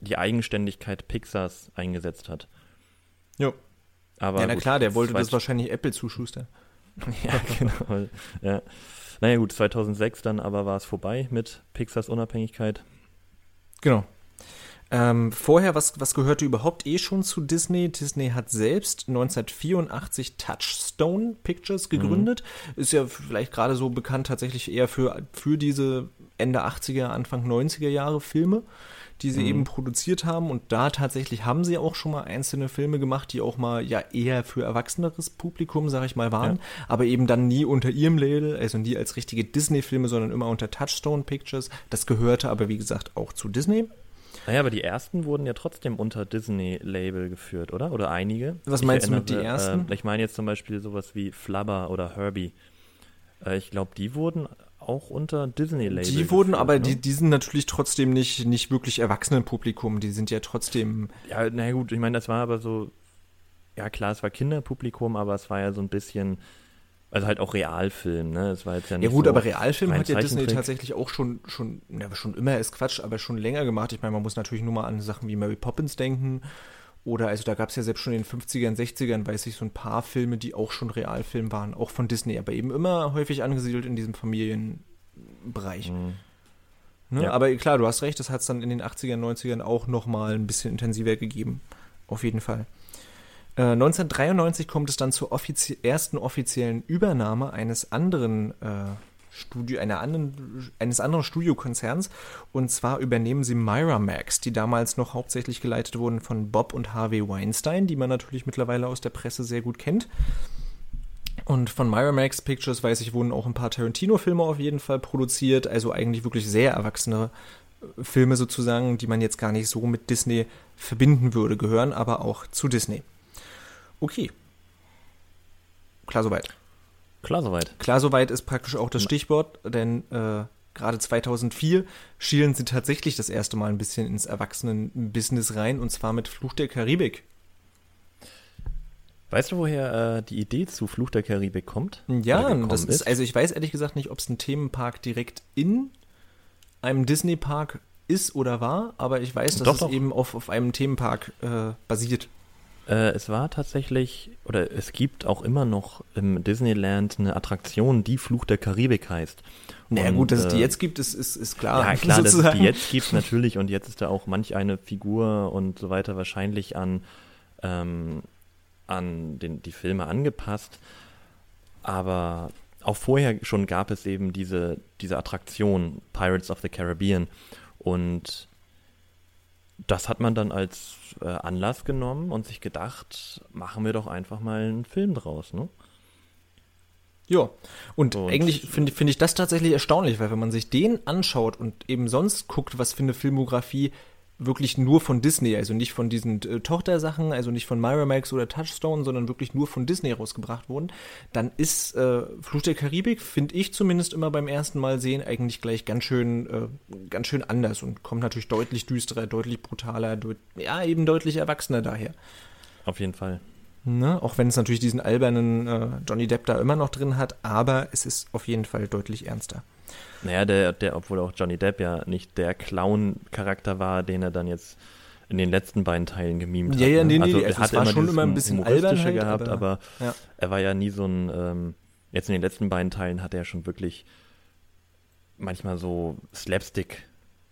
die Eigenständigkeit Pixars eingesetzt hat. Jo. Aber ja, na gut, klar, der wollte das wahrscheinlich Apple zuschustern. ja, genau. Ja. Naja, gut, 2006 dann aber war es vorbei mit Pixars Unabhängigkeit. Genau. Ähm, vorher, was, was gehörte überhaupt eh schon zu Disney? Disney hat selbst 1984 Touchstone Pictures gegründet. Mhm. Ist ja vielleicht gerade so bekannt tatsächlich eher für, für diese Ende 80er, Anfang 90er Jahre Filme die sie mhm. eben produziert haben. Und da tatsächlich haben sie auch schon mal einzelne Filme gemacht, die auch mal ja eher für erwachseneres Publikum, sag ich mal, waren. Ja. Aber eben dann nie unter ihrem Label, also nie als richtige Disney-Filme, sondern immer unter Touchstone Pictures. Das gehörte aber, wie gesagt, auch zu Disney. Naja, aber die ersten wurden ja trotzdem unter Disney-Label geführt, oder? Oder einige? Was ich meinst erinnere, du mit die ersten? Äh, ich meine jetzt zum Beispiel sowas wie Flubber oder Herbie. Äh, ich glaube, die wurden auch unter Disney-Label. Die wurden geführt, aber, ne? die, die sind natürlich trotzdem nicht, nicht wirklich Erwachsenenpublikum. Die sind ja trotzdem. Ja, na gut, ich meine, das war aber so. Ja, klar, es war Kinderpublikum, aber es war ja so ein bisschen. Also halt auch Realfilm, ne? Es war jetzt ja nicht Ja gut, so aber Realfilm hat ja Disney tatsächlich auch schon, schon, ja, schon immer ist Quatsch, aber schon länger gemacht. Ich meine, man muss natürlich nur mal an Sachen wie Mary Poppins denken oder, also da gab es ja selbst schon in den 50ern, 60ern, weiß ich, so ein paar Filme, die auch schon Realfilm waren, auch von Disney, aber eben immer häufig angesiedelt in diesem Familienbereich. Mhm. Ne? Ja. Aber klar, du hast recht, das hat es dann in den 80ern, 90ern auch nochmal ein bisschen intensiver gegeben. Auf jeden Fall. Äh, 1993 kommt es dann zur offizie ersten offiziellen Übernahme eines anderen äh, Studio, einer anderen, eines anderen Studiokonzerns. Und zwar übernehmen sie Miramax, die damals noch hauptsächlich geleitet wurden von Bob und Harvey Weinstein, die man natürlich mittlerweile aus der Presse sehr gut kennt. Und von Miramax Pictures, weiß ich, wurden auch ein paar Tarantino-Filme auf jeden Fall produziert. Also eigentlich wirklich sehr erwachsene äh, Filme sozusagen, die man jetzt gar nicht so mit Disney verbinden würde, gehören aber auch zu Disney. Okay. Klar soweit. Klar soweit. Klar soweit ist praktisch auch das Stichwort, denn äh, gerade 2004 schielen sie tatsächlich das erste Mal ein bisschen ins Erwachsenen-Business rein und zwar mit Fluch der Karibik. Weißt du, woher äh, die Idee zu Fluch der Karibik kommt? Ja, das ist, also ich weiß ehrlich gesagt nicht, ob es ein Themenpark direkt in einem Disney-Park ist oder war, aber ich weiß, dass doch, es doch. eben auf, auf einem Themenpark äh, basiert. Äh, es war tatsächlich, oder es gibt auch immer noch im Disneyland eine Attraktion, die Fluch der Karibik heißt. Und, naja gut, dass es die äh, jetzt gibt, ist, ist, ist klar. Ja klar, sozusagen. dass es die jetzt gibt natürlich und jetzt ist da auch manch eine Figur und so weiter wahrscheinlich an, ähm, an den, die Filme angepasst. Aber auch vorher schon gab es eben diese, diese Attraktion Pirates of the Caribbean und das hat man dann als äh, Anlass genommen und sich gedacht, machen wir doch einfach mal einen Film draus, ne? Ja, und, und eigentlich finde find ich das tatsächlich erstaunlich, weil wenn man sich den anschaut und eben sonst guckt, was für eine Filmografie wirklich nur von Disney, also nicht von diesen äh, Tochtersachen, also nicht von Miramax oder Touchstone, sondern wirklich nur von Disney rausgebracht wurden, dann ist äh, Fluch der Karibik, finde ich zumindest immer beim ersten Mal sehen, eigentlich gleich ganz schön, äh, ganz schön anders und kommt natürlich deutlich düsterer, deutlich brutaler, deut ja, eben deutlich erwachsener daher. Auf jeden Fall. Ne? Auch wenn es natürlich diesen albernen äh, Johnny Depp da immer noch drin hat, aber es ist auf jeden Fall deutlich ernster. Naja, der, der, obwohl auch Johnny Depp ja nicht der Clown-Charakter war, den er dann jetzt in den letzten beiden Teilen gemimt ja, hat. Ja, nee, ne? nee, also, also hat war schon immer ein bisschen albern halt, gehabt, aber, aber ja. er war ja nie so ein, ähm, jetzt in den letzten beiden Teilen hat er schon wirklich manchmal so Slapstick,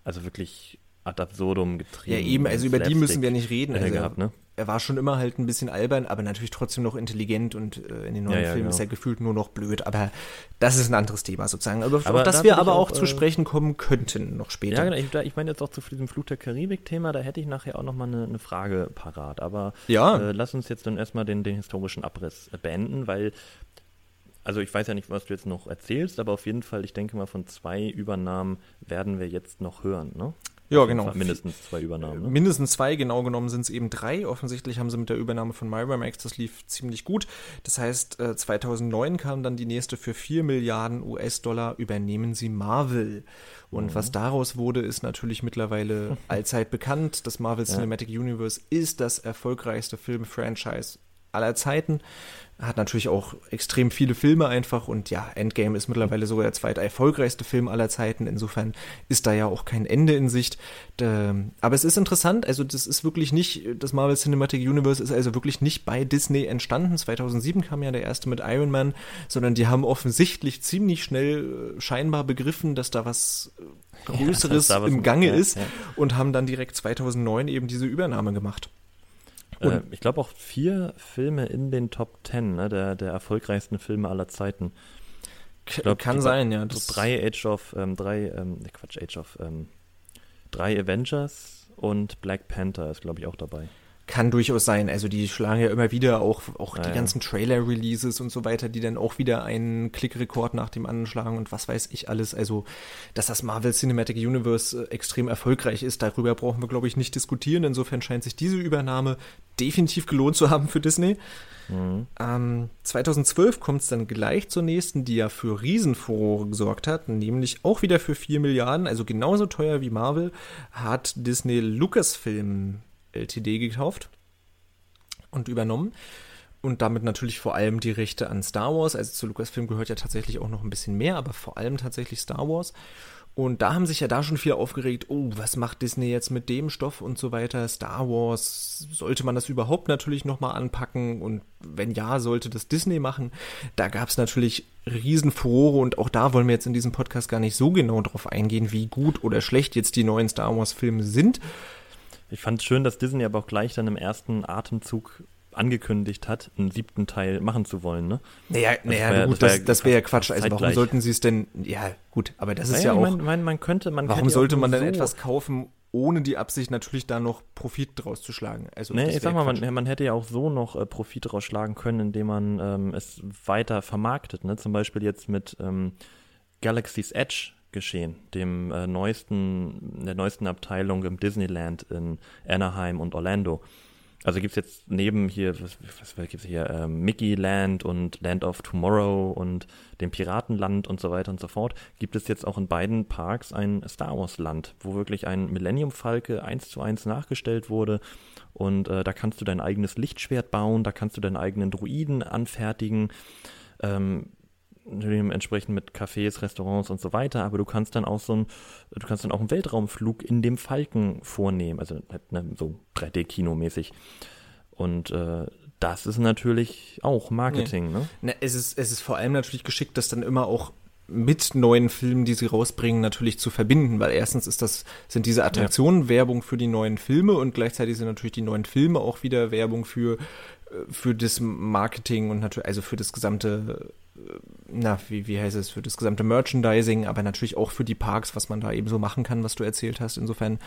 also wirklich ad absurdum getrieben. Ja, eben, also über die müssen wir nicht reden. Also, gehabt, ne? Er war schon immer halt ein bisschen albern, aber natürlich trotzdem noch intelligent und äh, in den neuen ja, ja, Filmen genau. ist er gefühlt nur noch blöd. Aber das ist ein anderes Thema sozusagen. Aber, aber auf das wir aber auch, auch zu äh, sprechen kommen könnten noch später. Ja, genau. Ich, ich meine jetzt auch zu diesem Flut der Karibik-Thema, da hätte ich nachher auch nochmal eine, eine Frage parat. Aber ja. äh, lass uns jetzt dann erstmal den, den historischen Abriss beenden, weil also ich weiß ja nicht, was du jetzt noch erzählst, aber auf jeden Fall, ich denke mal, von zwei Übernahmen werden wir jetzt noch hören, ne? Ja, genau. Mindestens zwei Übernahmen. Ne? Mindestens zwei, genau genommen sind es eben drei. Offensichtlich haben sie mit der Übernahme von Miramax, das lief ziemlich gut. Das heißt, 2009 äh, kam dann die nächste für 4 Milliarden US-Dollar, übernehmen sie Marvel. Und mhm. was daraus wurde, ist natürlich mittlerweile allzeit bekannt. Das Marvel Cinematic ja. Universe ist das erfolgreichste Film-Franchise aller Zeiten. Hat natürlich auch extrem viele Filme einfach und ja, Endgame ist mittlerweile sogar der zweite erfolgreichste Film aller Zeiten. Insofern ist da ja auch kein Ende in Sicht. Aber es ist interessant, also das ist wirklich nicht, das Marvel Cinematic Universe ist also wirklich nicht bei Disney entstanden. 2007 kam ja der erste mit Iron Man, sondern die haben offensichtlich ziemlich schnell äh, scheinbar begriffen, dass da was äh, Größeres ja, da was im Gange ja, ist ja. und haben dann direkt 2009 eben diese Übernahme gemacht. Äh, ich glaube auch vier Filme in den Top Ten, ne, der, der erfolgreichsten Filme aller Zeiten. Glaub, Kann sein, ja. So drei Age of, ähm, drei, ähm, Quatsch, Age of, ähm, drei Avengers und Black Panther ist, glaube ich, auch dabei kann durchaus sein. Also die schlagen ja immer wieder auch, auch ja, die ganzen Trailer-Releases und so weiter, die dann auch wieder einen Klickrekord nach dem anderen schlagen und was weiß ich alles. Also, dass das Marvel Cinematic Universe äh, extrem erfolgreich ist, darüber brauchen wir, glaube ich, nicht diskutieren. Insofern scheint sich diese Übernahme definitiv gelohnt zu haben für Disney. Mhm. Ähm, 2012 kommt es dann gleich zur nächsten, die ja für Riesenfurore gesorgt hat, nämlich auch wieder für 4 Milliarden, also genauso teuer wie Marvel, hat Disney Lucasfilm LTD gekauft und übernommen. Und damit natürlich vor allem die Rechte an Star Wars. Also zu Lucasfilm gehört ja tatsächlich auch noch ein bisschen mehr, aber vor allem tatsächlich Star Wars. Und da haben sich ja da schon viele aufgeregt, oh, was macht Disney jetzt mit dem Stoff und so weiter. Star Wars, sollte man das überhaupt natürlich nochmal anpacken? Und wenn ja, sollte das Disney machen? Da gab es natürlich Riesenfurore und auch da wollen wir jetzt in diesem Podcast gar nicht so genau drauf eingehen, wie gut oder schlecht jetzt die neuen Star Wars-Filme sind. Ich fand es schön, dass Disney aber auch gleich dann im ersten Atemzug angekündigt hat, einen siebten Teil machen zu wollen, ne? Naja, also naja wär, gut, das, das wäre ja Quatsch. Also warum sollten sie es denn, ja gut, aber das naja, ist ja auch, ich mein, man könnte, man warum sollte man so etwas kaufen, ohne die Absicht natürlich da noch Profit draus zu schlagen. Also nee, ich sag mal, man, man, hätte ja auch so noch äh, Profit draus schlagen können, indem man ähm, es weiter vermarktet. Ne? Zum Beispiel jetzt mit ähm, Galaxy's Edge geschehen, dem äh, neuesten, der neuesten Abteilung im Disneyland in Anaheim und Orlando. Also gibt's jetzt neben hier, was, was, gibt's hier, ähm, Mickey Land und Land of Tomorrow und dem Piratenland und so weiter und so fort, gibt es jetzt auch in beiden Parks ein Star Wars Land, wo wirklich ein Millennium Falke eins zu eins nachgestellt wurde und äh, da kannst du dein eigenes Lichtschwert bauen, da kannst du deinen eigenen Druiden anfertigen. Ähm, entsprechend mit Cafés, Restaurants und so weiter, aber du kannst dann auch so ein, du kannst dann auch einen Weltraumflug in dem Falken vornehmen, also halt, ne, so 3D-Kino-mäßig. Und äh, das ist natürlich auch Marketing, nee. ne? Na, es ist, es ist vor allem natürlich geschickt, das dann immer auch mit neuen Filmen, die sie rausbringen, natürlich zu verbinden, weil erstens ist das, sind diese Attraktionen ja. Werbung für die neuen Filme und gleichzeitig sind natürlich die neuen Filme auch wieder Werbung für, äh, für das Marketing und natürlich, also für das gesamte na, wie, wie heißt es, für das gesamte Merchandising, aber natürlich auch für die Parks, was man da eben so machen kann, was du erzählt hast. Insofern,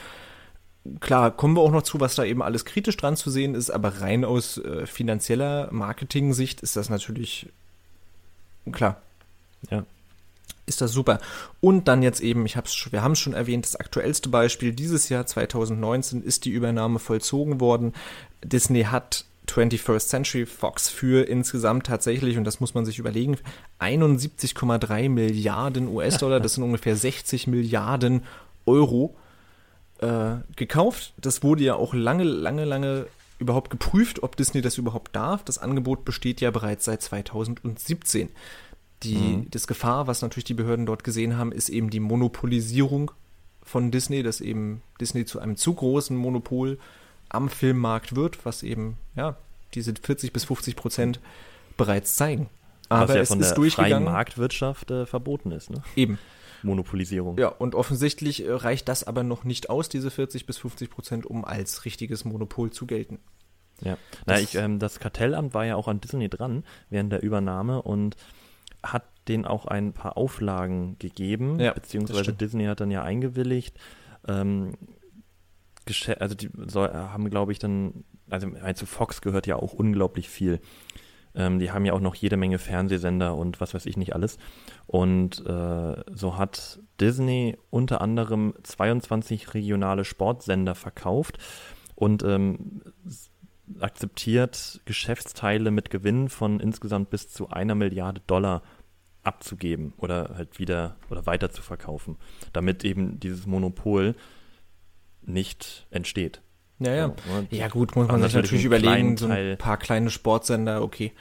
klar, kommen wir auch noch zu, was da eben alles kritisch dran zu sehen ist, aber rein aus äh, finanzieller Marketing-Sicht ist das natürlich klar. Ja. ist das super. Und dann jetzt eben, ich hab's, wir haben es schon erwähnt, das aktuellste Beispiel dieses Jahr 2019 ist die Übernahme vollzogen worden. Disney hat 21st Century Fox für insgesamt tatsächlich, und das muss man sich überlegen, 71,3 Milliarden US-Dollar, das sind ungefähr 60 Milliarden Euro äh, gekauft. Das wurde ja auch lange, lange, lange überhaupt geprüft, ob Disney das überhaupt darf. Das Angebot besteht ja bereits seit 2017. Die, mhm. Das Gefahr, was natürlich die Behörden dort gesehen haben, ist eben die Monopolisierung von Disney, dass eben Disney zu einem zu großen Monopol am Filmmarkt wird, was eben, ja, diese 40 bis 50 Prozent bereits zeigen. Aber was ja es von ist der durchgegangen. freien Marktwirtschaft äh, verboten ist, ne? Eben. Monopolisierung. Ja, und offensichtlich äh, reicht das aber noch nicht aus, diese 40 bis 50 Prozent, um als richtiges Monopol zu gelten. Ja, das, Na, ich, ähm, das Kartellamt war ja auch an Disney dran während der Übernahme und hat denen auch ein paar Auflagen gegeben, ja, beziehungsweise Disney hat dann ja eingewilligt. Ähm, also die soll, haben, glaube ich, dann, also zu Fox gehört ja auch unglaublich viel. Ähm, die haben ja auch noch jede Menge Fernsehsender und was weiß ich nicht alles. Und äh, so hat Disney unter anderem 22 regionale Sportsender verkauft und ähm, akzeptiert Geschäftsteile mit Gewinn von insgesamt bis zu einer Milliarde Dollar abzugeben oder halt wieder oder weiter zu verkaufen, damit eben dieses Monopol nicht entsteht. Ja, ja. So, ja, gut, muss man sich natürlich überlegen, so ein paar kleine Sportsender, okay.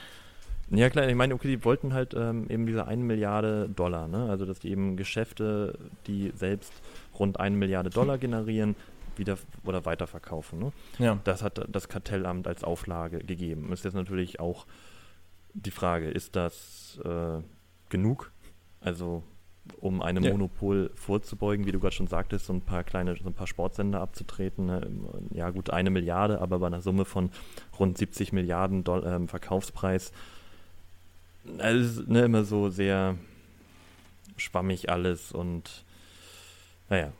Ja, klar, ich meine, okay, die wollten halt ähm, eben diese eine Milliarde Dollar, ne? Also, dass die eben Geschäfte, die selbst rund eine Milliarde Dollar generieren, wieder oder weiterverkaufen. Ne? Ja. Das hat das Kartellamt als Auflage gegeben. Ist jetzt natürlich auch die Frage, ist das äh, genug? Also um einem ja. Monopol vorzubeugen, wie du gerade schon sagtest, so ein paar kleine, so ein paar Sportsender abzutreten. Ne? Ja, gut, eine Milliarde, aber bei einer Summe von rund 70 Milliarden Dollar, ähm, Verkaufspreis. Also, ne, immer so sehr schwammig alles und naja,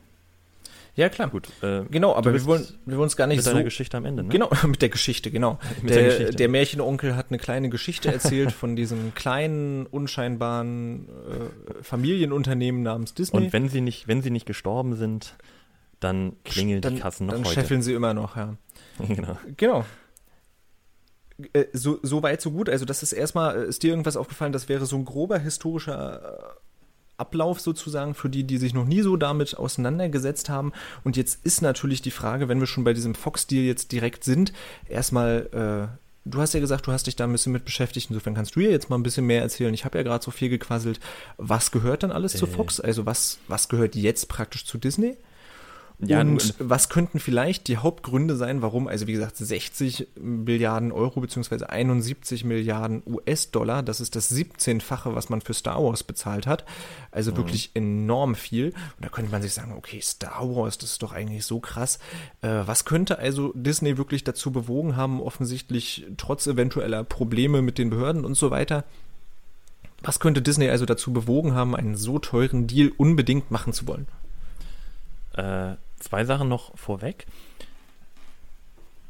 ja, klar. Gut. Äh, genau, aber wir wollen, wir wollen es gar nicht mit so. Mit der Geschichte am Ende, ne? Genau, mit der Geschichte, genau. der, der, Geschichte. der Märchenonkel hat eine kleine Geschichte erzählt von diesem kleinen, unscheinbaren äh, Familienunternehmen namens Disney. Und wenn sie nicht, wenn sie nicht gestorben sind, dann klingeln dann, die Kassen noch dann heute. Dann scheffeln sie immer noch, ja. genau. Genau. Äh, so, so weit, so gut. Also, das ist erstmal, äh, ist dir irgendwas aufgefallen, das wäre so ein grober historischer äh, Ablauf sozusagen für die, die sich noch nie so damit auseinandergesetzt haben. Und jetzt ist natürlich die Frage, wenn wir schon bei diesem Fox-Deal jetzt direkt sind, erstmal, äh, du hast ja gesagt, du hast dich da ein bisschen mit beschäftigt. Insofern kannst du ja jetzt mal ein bisschen mehr erzählen. Ich habe ja gerade so viel gequasselt. Was gehört dann alles äh. zu Fox? Also was, was gehört jetzt praktisch zu Disney? Ja, und was könnten vielleicht die Hauptgründe sein, warum, also wie gesagt, 60 Milliarden Euro beziehungsweise 71 Milliarden US-Dollar, das ist das 17-fache, was man für Star Wars bezahlt hat. Also mhm. wirklich enorm viel. Und da könnte man sich sagen, okay, Star Wars, das ist doch eigentlich so krass. Äh, was könnte also Disney wirklich dazu bewogen haben, offensichtlich trotz eventueller Probleme mit den Behörden und so weiter, was könnte Disney also dazu bewogen haben, einen so teuren Deal unbedingt machen zu wollen? Äh, zwei Sachen noch vorweg.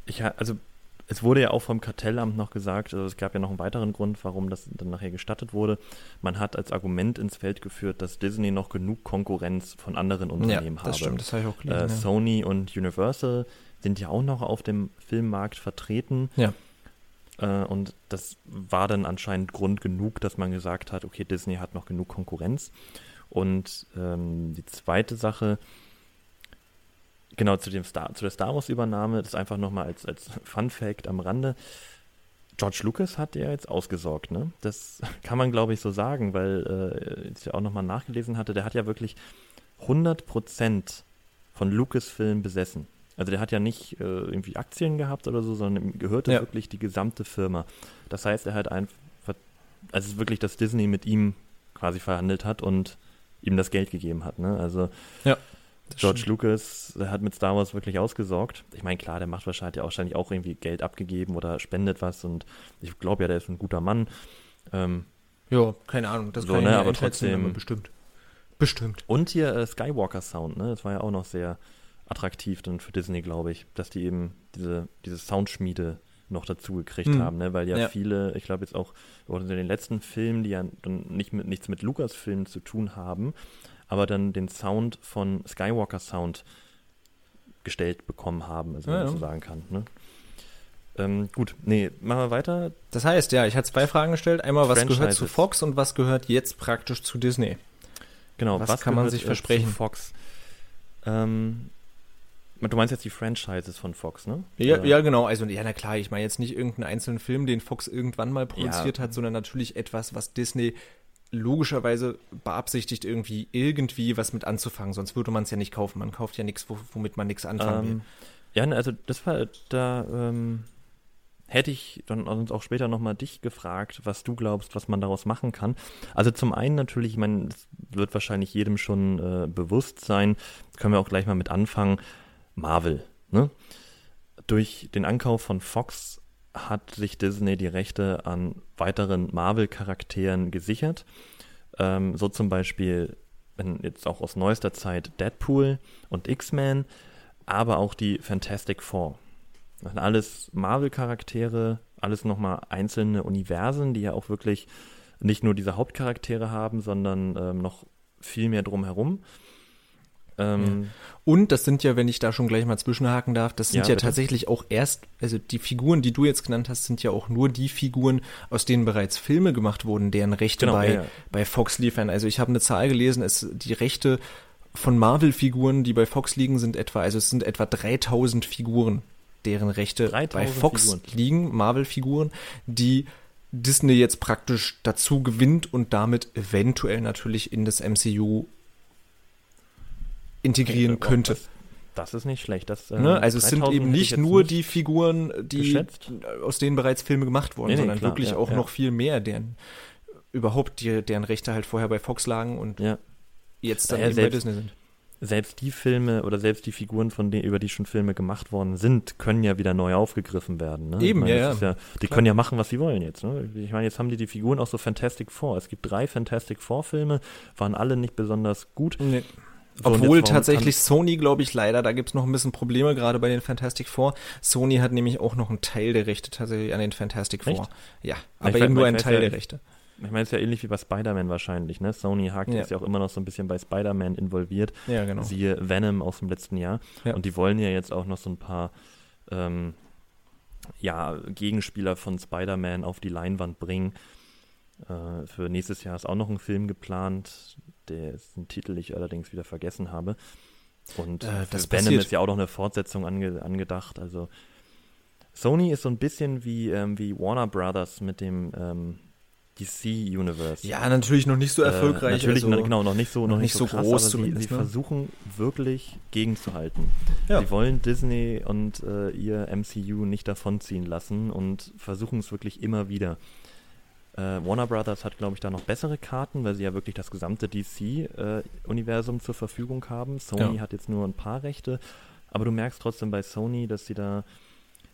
Ich, also es wurde ja auch vom Kartellamt noch gesagt, also es gab ja noch einen weiteren Grund, warum das dann nachher gestattet wurde. Man hat als Argument ins Feld geführt, dass Disney noch genug Konkurrenz von anderen Unternehmen ja, das habe. Stimmt, das habe ich auch gelesen, äh, ja. Sony und Universal sind ja auch noch auf dem Filmmarkt vertreten. Ja. Äh, und das war dann anscheinend Grund genug, dass man gesagt hat, okay, Disney hat noch genug Konkurrenz. Und ähm, die zweite Sache, Genau, zu, dem Star, zu der Star Wars-Übernahme, das einfach nochmal als, als Fun-Fact am Rande. George Lucas hat ja jetzt ausgesorgt, ne? Das kann man, glaube ich, so sagen, weil äh, ich ja auch nochmal nachgelesen hatte, der hat ja wirklich 100% von Lucasfilm besessen. Also der hat ja nicht äh, irgendwie Aktien gehabt oder so, sondern ihm gehörte ja. wirklich die gesamte Firma. Das heißt, er hat einfach, also es ist wirklich, dass Disney mit ihm quasi verhandelt hat und ihm das Geld gegeben hat, ne? Also ja. George stimmt. Lucas hat mit Star Wars wirklich ausgesorgt. Ich meine, klar, der macht wahrscheinlich, wahrscheinlich auch irgendwie Geld abgegeben oder spendet was und ich glaube ja, der ist ein guter Mann. Ähm, ja, keine Ahnung, das so, kann ne, aber trotzdem. Aber bestimmt. Bestimmt. Und hier äh, Skywalker Sound, ne? Das war ja auch noch sehr attraktiv dann für Disney, glaube ich, dass die eben diese, diese Soundschmiede noch dazu gekriegt mhm. haben, ne? weil ja, ja, viele, ich glaube jetzt auch in den letzten Filmen, die ja dann nicht mit, nichts mit Lukas-Filmen zu tun haben, aber dann den Sound von Skywalker Sound gestellt bekommen haben, also wenn man so sagen kann. Ne? Ähm, gut, nee, machen wir weiter. Das heißt, ja, ich hatte zwei Fragen gestellt. Einmal, was gehört zu Fox und was gehört jetzt praktisch zu Disney? Genau, was, was kann man sich versprechen? Fox. Ähm, Du meinst jetzt die Franchises von Fox, ne? Ja, ja, genau. Also, ja, na klar, ich meine jetzt nicht irgendeinen einzelnen Film, den Fox irgendwann mal produziert ja. hat, sondern natürlich etwas, was Disney logischerweise beabsichtigt, irgendwie irgendwie was mit anzufangen. Sonst würde man es ja nicht kaufen. Man kauft ja nichts, womit man nichts anfangen ähm, will. Ja, ne, also das war da. Ähm, hätte ich dann auch später nochmal dich gefragt, was du glaubst, was man daraus machen kann. Also zum einen natürlich, ich meine, es wird wahrscheinlich jedem schon äh, bewusst sein, können wir auch gleich mal mit anfangen, Marvel. Ne? Durch den Ankauf von Fox hat sich Disney die Rechte an weiteren Marvel-Charakteren gesichert. Ähm, so zum Beispiel, wenn jetzt auch aus neuester Zeit Deadpool und X-Men, aber auch die Fantastic Four. Das sind alles Marvel-Charaktere, alles nochmal einzelne Universen, die ja auch wirklich nicht nur diese Hauptcharaktere haben, sondern ähm, noch viel mehr drumherum. Ähm, ja. Und das sind ja, wenn ich da schon gleich mal zwischenhaken darf, das sind ja, ja tatsächlich auch erst, also die Figuren, die du jetzt genannt hast, sind ja auch nur die Figuren, aus denen bereits Filme gemacht wurden, deren Rechte genau, bei, ja, bei Fox liefern. Also ich habe eine Zahl gelesen, es die Rechte von Marvel-Figuren, die bei Fox liegen, sind etwa, also es sind etwa 3000 Figuren, deren Rechte bei Fox Figuren. liegen, Marvel-Figuren, die Disney jetzt praktisch dazu gewinnt und damit eventuell natürlich in das MCU integrieren könnte. Das, das, ist nicht schlecht. Das, äh, ne? Also es sind eben nicht nur nicht die Figuren, die geschätzt. aus denen bereits Filme gemacht wurden, nee, nee, sondern klar, wirklich ja, auch ja. noch viel mehr, deren überhaupt die, deren Rechte halt vorher bei Fox lagen und ja. jetzt dann eben selbst, bei Disney sind. Selbst die Filme oder selbst die Figuren, von denen, über die schon Filme gemacht worden sind, können ja wieder neu aufgegriffen werden. Ne? Eben, meine, ja, ja. Die Klar. können ja machen, was sie wollen jetzt. Ne? Ich meine, jetzt haben die die Figuren auch so Fantastic Four. Es gibt drei Fantastic Four Filme, waren alle nicht besonders gut. Nee. So Obwohl tatsächlich Sony, glaube ich, leider, da gibt es noch ein bisschen Probleme, gerade bei den Fantastic Four. Sony hat nämlich auch noch einen Teil der Rechte tatsächlich an den Fantastic Four. Echt? Ja, aber eben nur einen Teil ja, der Rechte. Ich meine, es ist ja ähnlich wie bei Spider-Man wahrscheinlich, ne? Sony hakt ja. ist ja auch immer noch so ein bisschen bei Spider-Man involviert. Ja, genau. Siehe Venom aus dem letzten Jahr. Ja. Und die wollen ja jetzt auch noch so ein paar ähm, ja, Gegenspieler von Spider-Man auf die Leinwand bringen. Äh, für nächstes Jahr ist auch noch ein Film geplant, dessen Titel ich allerdings wieder vergessen habe. Und äh, das Venom ist ja auch noch eine Fortsetzung ange angedacht. Also Sony ist so ein bisschen wie, ähm, wie Warner Brothers mit dem ähm, DC Universe. Ja, natürlich noch nicht so äh, erfolgreich. Äh, natürlich, also, genau, noch nicht so, noch, nicht so, krass, groß aber sie, sie ne? versuchen wirklich gegenzuhalten. Ja. Sie wollen Disney und äh, ihr MCU nicht davonziehen lassen und versuchen es wirklich immer wieder. Äh, Warner Brothers hat, glaube ich, da noch bessere Karten, weil sie ja wirklich das gesamte DC-Universum äh, zur Verfügung haben. Sony ja. hat jetzt nur ein paar Rechte, aber du merkst trotzdem bei Sony, dass sie da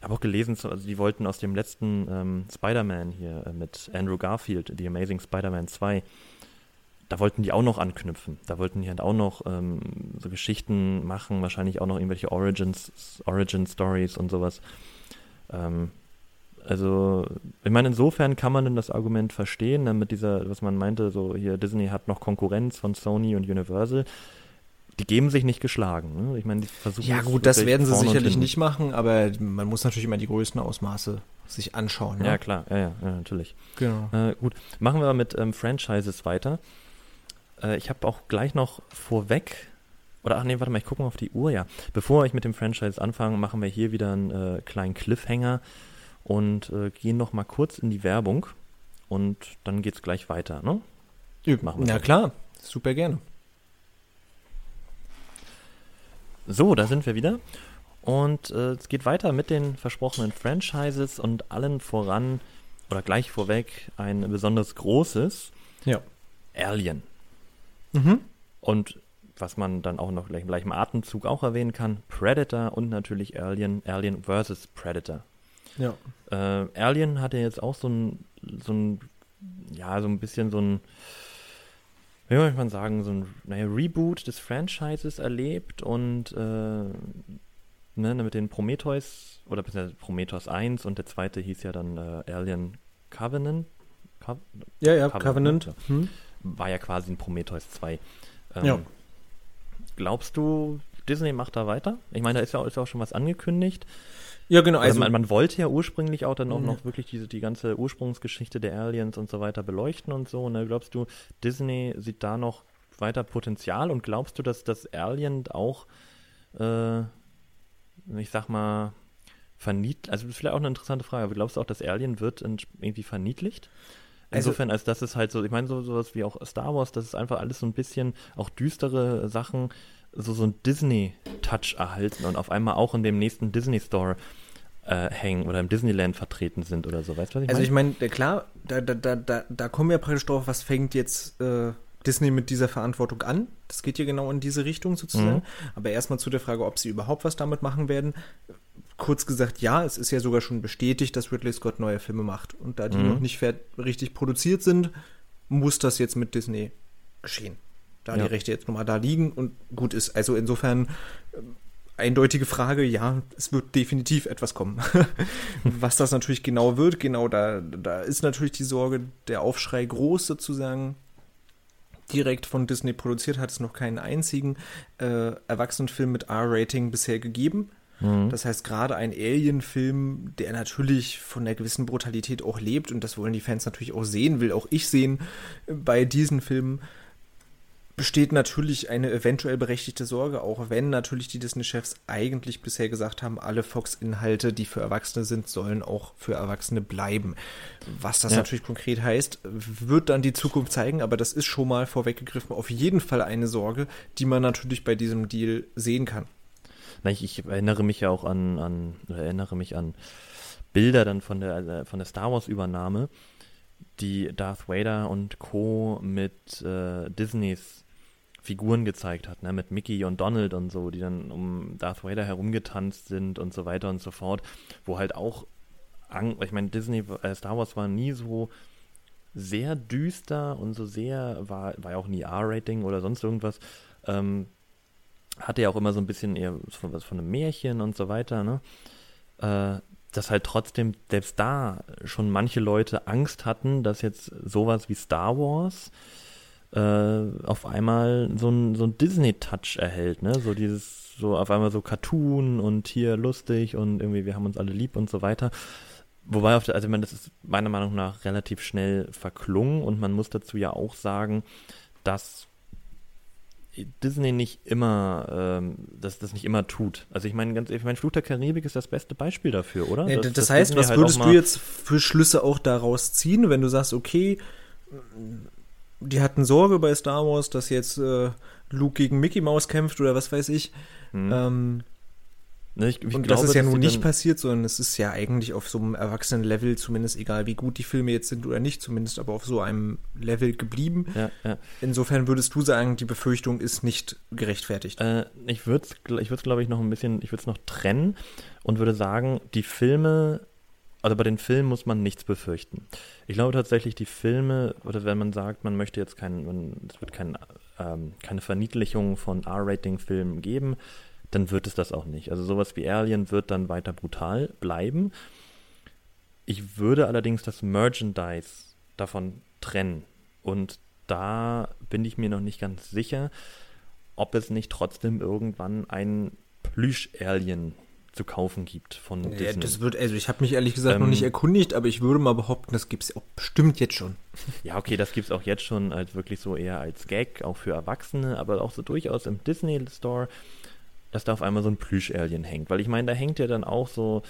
ich habe auch gelesen, also die wollten aus dem letzten ähm, Spider-Man hier äh, mit Andrew Garfield, The Amazing Spider-Man 2, da wollten die auch noch anknüpfen. Da wollten die halt auch noch ähm, so Geschichten machen, wahrscheinlich auch noch irgendwelche Origins, Origin Stories und sowas. Ähm, also, ich meine, insofern kann man denn das Argument verstehen, dann mit dieser, was man meinte, so hier Disney hat noch Konkurrenz von Sony und Universal. Die geben sich nicht geschlagen. Ne? Ich meine, die versuchen. Ja, gut, das werden sie sicherlich nicht machen, aber man muss natürlich immer die größten Ausmaße sich anschauen. Ne? Ja, klar, ja, ja, ja natürlich. Genau. Äh, gut, machen wir mit ähm, Franchises weiter. Äh, ich habe auch gleich noch vorweg oder ach nee, warte mal, ich gucke mal auf die Uhr, ja. Bevor ich mit dem Franchise anfange, machen wir hier wieder einen äh, kleinen Cliffhanger und äh, gehen noch mal kurz in die Werbung und dann geht's gleich weiter, ne? Machen wir ja, klar, super gerne. So, da sind wir wieder. Und äh, es geht weiter mit den versprochenen Franchises und allen voran oder gleich vorweg ein besonders großes. Ja. Alien. Mhm. Und was man dann auch noch gleich im gleichen Atemzug auch erwähnen kann, Predator und natürlich Alien, Alien vs. Predator. Ja. Äh, Alien hatte jetzt auch so ein, so ein, ja, so ein bisschen so ein, wie soll man sagen, so ein naja, Reboot des Franchises erlebt und äh, ne, mit den Prometheus, oder Prometheus 1 und der zweite hieß ja dann äh, Alien Covenant. Co ja, ja, Covenant. Covenant. Hm. War ja quasi ein Prometheus 2. Ähm, ja. Glaubst du, Disney macht da weiter? Ich meine, da ist ja, ist ja auch schon was angekündigt. Ja, genau. Also, man, man, wollte ja ursprünglich auch dann auch mhm. noch wirklich diese, die ganze Ursprungsgeschichte der Aliens und so weiter beleuchten und so. Und ne? glaubst du, Disney sieht da noch weiter Potenzial und glaubst du, dass das Alien auch, äh, ich sag mal, verniedlicht, also das ist vielleicht auch eine interessante Frage, aber glaubst du auch, dass Alien wird irgendwie verniedlicht? Also Insofern, als das ist halt so, ich meine, so sowas wie auch Star Wars, das ist einfach alles so ein bisschen auch düstere Sachen, so, so ein Disney-Touch erhalten und auf einmal auch in dem nächsten Disney-Store äh, hängen oder im Disneyland vertreten sind oder so. Weißt du, was ich meine? Also ich meine, klar, da, da, da, da kommen wir praktisch drauf, was fängt jetzt äh, Disney mit dieser Verantwortung an. Das geht ja genau in diese Richtung sozusagen. Mhm. Aber erstmal zu der Frage, ob sie überhaupt was damit machen werden. Kurz gesagt, ja, es ist ja sogar schon bestätigt, dass Ridley Scott neue Filme macht. Und da die mhm. noch nicht richtig produziert sind, muss das jetzt mit Disney geschehen. Da ja. die Rechte jetzt nochmal da liegen und gut ist. Also insofern eindeutige Frage, ja, es wird definitiv etwas kommen. Was das natürlich genau wird, genau da, da ist natürlich die Sorge, der Aufschrei groß sozusagen direkt von Disney produziert, hat es noch keinen einzigen äh, Erwachsenenfilm mit R-Rating bisher gegeben. Mhm. Das heißt, gerade ein Alien-Film, der natürlich von einer gewissen Brutalität auch lebt, und das wollen die Fans natürlich auch sehen, will auch ich sehen bei diesen Filmen, besteht natürlich eine eventuell berechtigte Sorge, auch wenn natürlich die Disney-Chefs eigentlich bisher gesagt haben, alle Fox-Inhalte, die für Erwachsene sind, sollen auch für Erwachsene bleiben. Was das ja. natürlich konkret heißt, wird dann die Zukunft zeigen, aber das ist schon mal vorweggegriffen auf jeden Fall eine Sorge, die man natürlich bei diesem Deal sehen kann. Ich, ich erinnere mich ja auch an, an erinnere mich an Bilder dann von der, äh, von der Star Wars-Übernahme, die Darth Vader und Co. mit äh, Disneys Figuren gezeigt hat, ne, mit Mickey und Donald und so, die dann um Darth Vader herumgetanzt sind und so weiter und so fort, wo halt auch, ich meine, Disney, äh, Star Wars war nie so sehr düster und so sehr, war, war ja auch nie R-Rating oder sonst irgendwas, ähm, hatte ja auch immer so ein bisschen eher von, was von einem Märchen und so weiter, ne, äh, dass halt trotzdem selbst da schon manche Leute Angst hatten, dass jetzt sowas wie Star Wars äh, auf einmal so ein, so ein Disney-Touch erhält, ne? So dieses, so auf einmal so Cartoon und hier lustig und irgendwie wir haben uns alle lieb und so weiter. Wobei, auf der, also ich meine, das ist meiner Meinung nach relativ schnell verklungen und man muss dazu ja auch sagen, dass Disney nicht immer, ähm, dass das nicht immer tut. Also ich meine, ganz, ich meine, Fluch der Karibik ist das beste Beispiel dafür, oder? Ja, das, das, heißt, Disney was halt würdest du jetzt für Schlüsse auch daraus ziehen, wenn du sagst, okay, die hatten Sorge bei Star Wars, dass jetzt äh, Luke gegen Mickey Mouse kämpft oder was weiß ich. Hm. Ähm, ne, ich, ich und glaube, das ist ja nun nicht passiert, sondern es ist ja eigentlich auf so einem Erwachsenen-Level, zumindest egal wie gut die Filme jetzt sind oder nicht, zumindest aber auf so einem Level geblieben. Ja, ja. Insofern würdest du sagen, die Befürchtung ist nicht gerechtfertigt. Äh, ich würde es, ich glaube ich, noch ein bisschen, ich würde es noch trennen und würde sagen, die Filme also bei den Filmen muss man nichts befürchten. Ich glaube tatsächlich, die Filme, oder wenn man sagt, man möchte jetzt kein, es wird kein, ähm, keine Verniedlichung von R-Rating-Filmen geben, dann wird es das auch nicht. Also sowas wie Alien wird dann weiter brutal bleiben. Ich würde allerdings das Merchandise davon trennen. Und da bin ich mir noch nicht ganz sicher, ob es nicht trotzdem irgendwann ein Plüsch-Alien zu kaufen gibt von ja, Disney. Das wird, also ich habe mich ehrlich gesagt ähm, noch nicht erkundigt, aber ich würde mal behaupten, das gibt es auch bestimmt jetzt schon. Ja, okay, das gibt es auch jetzt schon als wirklich so eher als Gag, auch für Erwachsene, aber auch so durchaus im Disney Store, dass da auf einmal so ein Plüsch-Alien hängt. Weil ich meine, da hängt ja dann auch so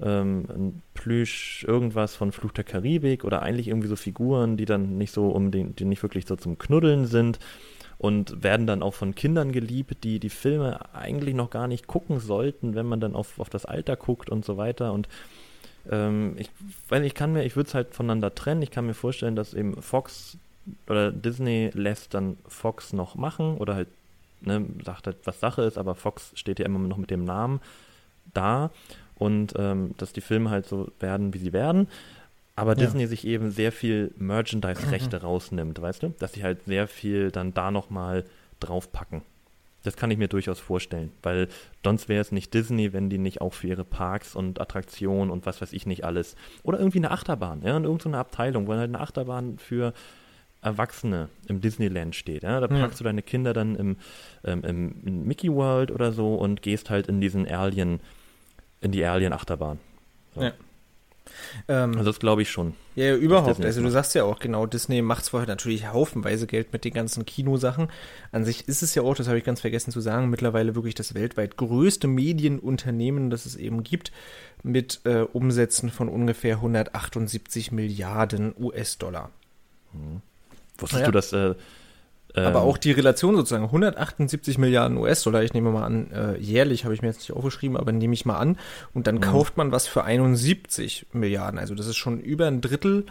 ähm, ein Plüsch, irgendwas von Fluch der Karibik oder eigentlich irgendwie so Figuren, die dann nicht so um den, die nicht wirklich so zum Knuddeln sind und werden dann auch von Kindern geliebt, die die Filme eigentlich noch gar nicht gucken sollten, wenn man dann auf, auf das Alter guckt und so weiter. Und ähm, ich, weil ich kann mir, ich würde es halt voneinander trennen. Ich kann mir vorstellen, dass eben Fox oder Disney lässt dann Fox noch machen oder halt ne, sagt halt, was Sache ist, aber Fox steht ja immer noch mit dem Namen da und ähm, dass die Filme halt so werden, wie sie werden aber ja. Disney sich eben sehr viel Merchandise-Rechte rausnimmt, weißt du? Dass sie halt sehr viel dann da nochmal draufpacken. Das kann ich mir durchaus vorstellen, weil sonst wäre es nicht Disney, wenn die nicht auch für ihre Parks und Attraktionen und was weiß ich nicht alles. Oder irgendwie eine Achterbahn, ja, und irgendeine Abteilung, wo halt eine Achterbahn für Erwachsene im Disneyland steht. Ja? Da packst ja. du deine Kinder dann im, ähm, im Mickey World oder so und gehst halt in diesen Alien, in die Alien-Achterbahn. So. Ja. Ähm, also das glaube ich schon. Ja, ja überhaupt. Also du sagst ja auch genau, Disney macht zwar natürlich haufenweise Geld mit den ganzen Kinosachen. An sich ist es ja auch, das habe ich ganz vergessen zu sagen, mittlerweile wirklich das weltweit größte Medienunternehmen, das es eben gibt, mit äh, Umsätzen von ungefähr 178 Milliarden US-Dollar. Mhm. Wusstest ja. du, dass äh, aber ähm. auch die Relation sozusagen, 178 Milliarden US-Dollar, ich nehme mal an, äh, jährlich habe ich mir jetzt nicht aufgeschrieben, aber nehme ich mal an. Und dann mhm. kauft man was für 71 Milliarden. Also das ist schon über ein Drittel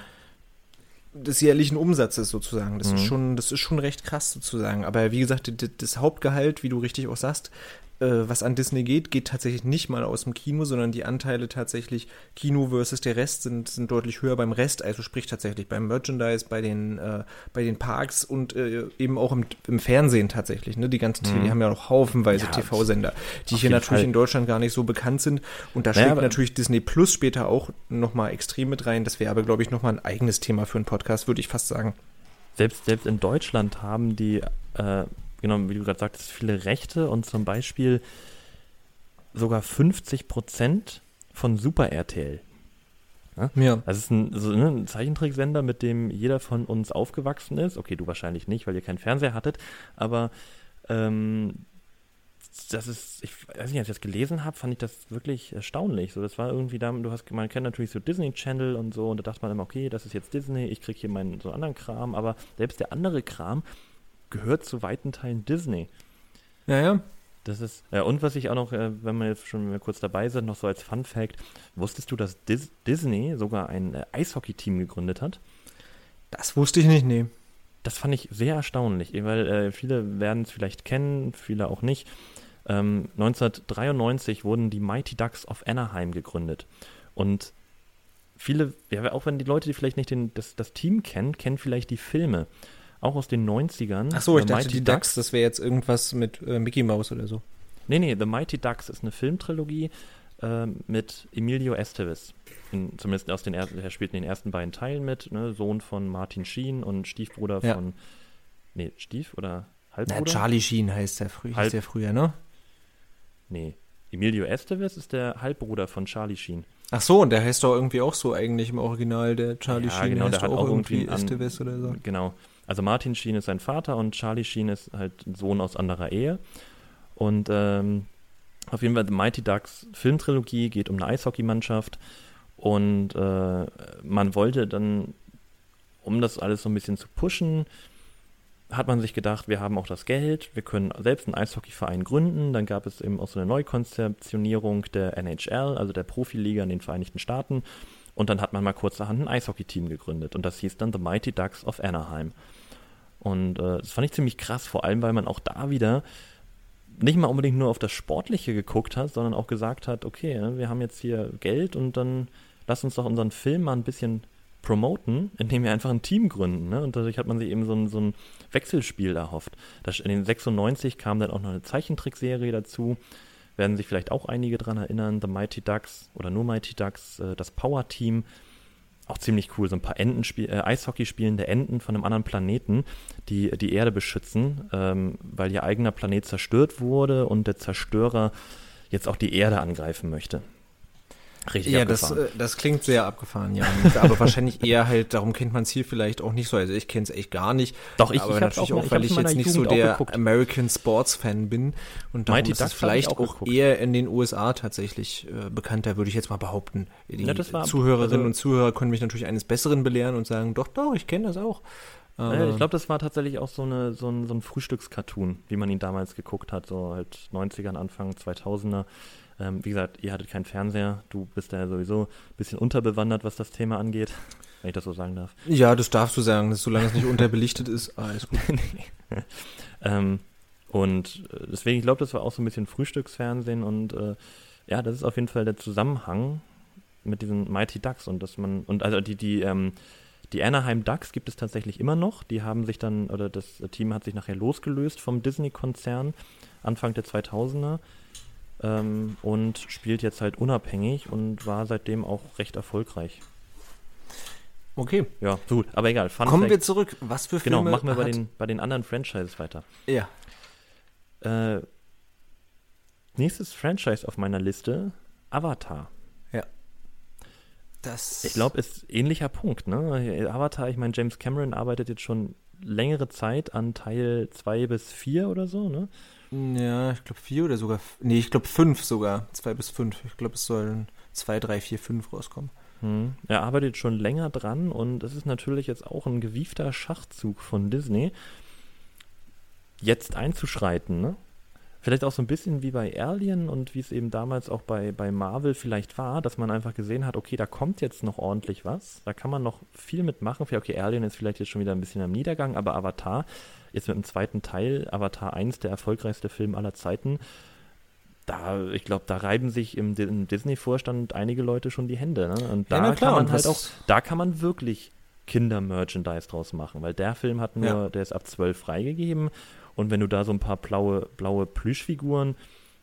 des jährlichen Umsatzes sozusagen. Das mhm. ist schon, das ist schon recht krass sozusagen. Aber wie gesagt, das Hauptgehalt, wie du richtig auch sagst, was an Disney geht, geht tatsächlich nicht mal aus dem Kino, sondern die Anteile tatsächlich Kino versus der Rest sind, sind deutlich höher beim Rest, also sprich tatsächlich beim Merchandise, bei den, äh, bei den Parks und äh, eben auch im, im, Fernsehen tatsächlich. Ne? Die ganzen mhm. die haben ja noch haufenweise ja, TV-Sender, die hier natürlich Fall. in Deutschland gar nicht so bekannt sind. Und da naja, schlägt natürlich Disney Plus später auch nochmal extrem mit rein. Das wäre aber, glaube ich, nochmal ein eigenes Thema für einen Podcast, würde ich fast sagen. Selbst, selbst in Deutschland haben die äh, genau, wie du gerade sagtest, viele Rechte und zum Beispiel sogar 50 Prozent von Super RTL. Ja? ja. Das ist ein, so, ne, ein Zeichentricksender, mit dem jeder von uns aufgewachsen ist. Okay, du wahrscheinlich nicht, weil ihr keinen Fernseher hattet, aber ähm, das ist, ich weiß nicht, als ich das gelesen habe, fand ich das wirklich erstaunlich. So, das war irgendwie da, du hast, man kennt natürlich so Disney Channel und so, und da dachte man immer, okay, das ist jetzt Disney, ich kriege hier meinen so anderen Kram, aber selbst der andere Kram gehört zu weiten Teilen Disney. Ja, ja. Das ist, ja, und was ich auch noch, äh, wenn wir jetzt schon kurz dabei sind, noch so als Fun Fact, wusstest du, dass Dis Disney sogar ein äh, Eishockey-Team gegründet hat? Das wusste ich nicht, nee. Das fand ich sehr erstaunlich, weil äh, viele werden es vielleicht kennen, viele auch nicht. Ähm, 1993 wurden die Mighty Ducks of Anaheim gegründet. Und viele, ja, auch wenn die Leute, die vielleicht nicht den, das, das Team kennen, kennen vielleicht die Filme auch aus den 90ern. Ach so, ich dachte, Mighty die Ducks, das wäre jetzt irgendwas mit äh, Mickey Mouse oder so. Nee, nee, The Mighty Ducks ist eine Filmtrilogie äh, mit Emilio Estevez. In, zumindest aus den ersten, er spielt in den ersten beiden Teilen mit, ne? Sohn von Martin Sheen und Stiefbruder ja. von, nee, Stief oder Halbbruder? Na, Charlie Sheen heißt der, frü Halb, der früher, ne? Nee, Emilio Estevez ist der Halbbruder von Charlie Sheen. Ach so, und der heißt doch irgendwie auch so eigentlich im Original, der Charlie ja, Sheen. genau, der hat auch irgendwie Estevez oder so. Genau. Also Martin Sheen ist sein Vater und Charlie Sheen ist halt ein Sohn aus anderer Ehe. Und ähm, auf jeden Fall The Mighty Ducks Filmtrilogie geht um eine Eishockeymannschaft. Und äh, man wollte dann, um das alles so ein bisschen zu pushen, hat man sich gedacht, wir haben auch das Geld, wir können selbst einen Eishockeyverein gründen. Dann gab es eben auch so eine Neukonzeptionierung der NHL, also der Profiliga in den Vereinigten Staaten. Und dann hat man mal kurzerhand ein Eishockey-Team gegründet. Und das hieß dann The Mighty Ducks of Anaheim. Und äh, das fand ich ziemlich krass, vor allem weil man auch da wieder nicht mal unbedingt nur auf das Sportliche geguckt hat, sondern auch gesagt hat, okay, ne, wir haben jetzt hier Geld und dann lass uns doch unseren Film mal ein bisschen promoten, indem wir einfach ein Team gründen. Ne? Und dadurch hat man sich eben so ein, so ein Wechselspiel erhofft. Das, in den 96 kam dann auch noch eine Zeichentrickserie dazu. Werden sich vielleicht auch einige daran erinnern, The Mighty Ducks oder nur Mighty Ducks, äh, das Power Team auch ziemlich cool, so ein paar Enten äh, Eishockey spielende Enten von einem anderen Planeten, die die Erde beschützen, ähm, weil ihr eigener Planet zerstört wurde und der Zerstörer jetzt auch die Erde angreifen möchte. Richtig ja, das, äh, das klingt sehr abgefahren, ja. aber wahrscheinlich eher halt, darum kennt man es hier vielleicht auch nicht so. Also ich kenne es echt gar nicht. Doch, ich, aber ich natürlich auch, auch weil ich jetzt nicht Jugend so der American Sports Fan bin. Und darum Mighty ist es vielleicht auch, auch eher in den USA tatsächlich äh, bekannter, würde ich jetzt mal behaupten. Die ja, Zuhörerinnen also, und Zuhörer können mich natürlich eines Besseren belehren und sagen, doch, doch, ich kenne das auch. Äh, ich glaube, das war tatsächlich auch so, eine, so ein, so ein Frühstückscartoon, wie man ihn damals geguckt hat, so halt 90ern, Anfang 2000er. Ähm, wie gesagt, ihr hattet keinen Fernseher, du bist ja sowieso ein bisschen unterbewandert, was das Thema angeht, wenn ich das so sagen darf. Ja, das darfst du sagen, dass, solange es nicht unterbelichtet ist, alles gut. ähm, und äh, deswegen, ich glaube, das war auch so ein bisschen Frühstücksfernsehen und äh, ja, das ist auf jeden Fall der Zusammenhang mit diesen Mighty Ducks und dass man, und also die, die, ähm, Die Anaheim Ducks gibt es tatsächlich immer noch. Die haben sich dann, oder das Team hat sich nachher losgelöst vom Disney-Konzern Anfang der 2000er ähm, und spielt jetzt halt unabhängig und war seitdem auch recht erfolgreich. Okay. Ja, gut, aber egal. Fun Kommen Fact. wir zurück. Was für genau, Filme Genau, machen wir bei den, bei den anderen Franchises weiter. Ja. Äh, nächstes Franchise auf meiner Liste, Avatar. Ja. Das ich glaube, ist ähnlicher Punkt. Ne? Avatar, ich meine, James Cameron arbeitet jetzt schon längere Zeit an Teil 2 bis 4 oder so, ne? Ja, ich glaube 4 oder sogar, nee, ich glaube 5 sogar, 2 bis 5. Ich glaube, es sollen 2, 3, 4, 5 rauskommen. Hm. Er arbeitet schon länger dran und es ist natürlich jetzt auch ein gewiefter Schachzug von Disney, jetzt einzuschreiten, ne? Vielleicht auch so ein bisschen wie bei Alien und wie es eben damals auch bei, bei Marvel vielleicht war, dass man einfach gesehen hat, okay, da kommt jetzt noch ordentlich was, da kann man noch viel mitmachen. Okay, Alien ist vielleicht jetzt schon wieder ein bisschen am Niedergang, aber Avatar, jetzt mit dem zweiten Teil, Avatar 1, der erfolgreichste Film aller Zeiten, da, ich glaube, da reiben sich im, im Disney-Vorstand einige Leute schon die Hände. Ne? Und da ja, klar, kann man halt auch, da kann man wirklich Kinder-Merchandise draus machen, weil der Film hat nur, ja. der ist ab 12 freigegeben und wenn du da so ein paar blaue, blaue Plüschfiguren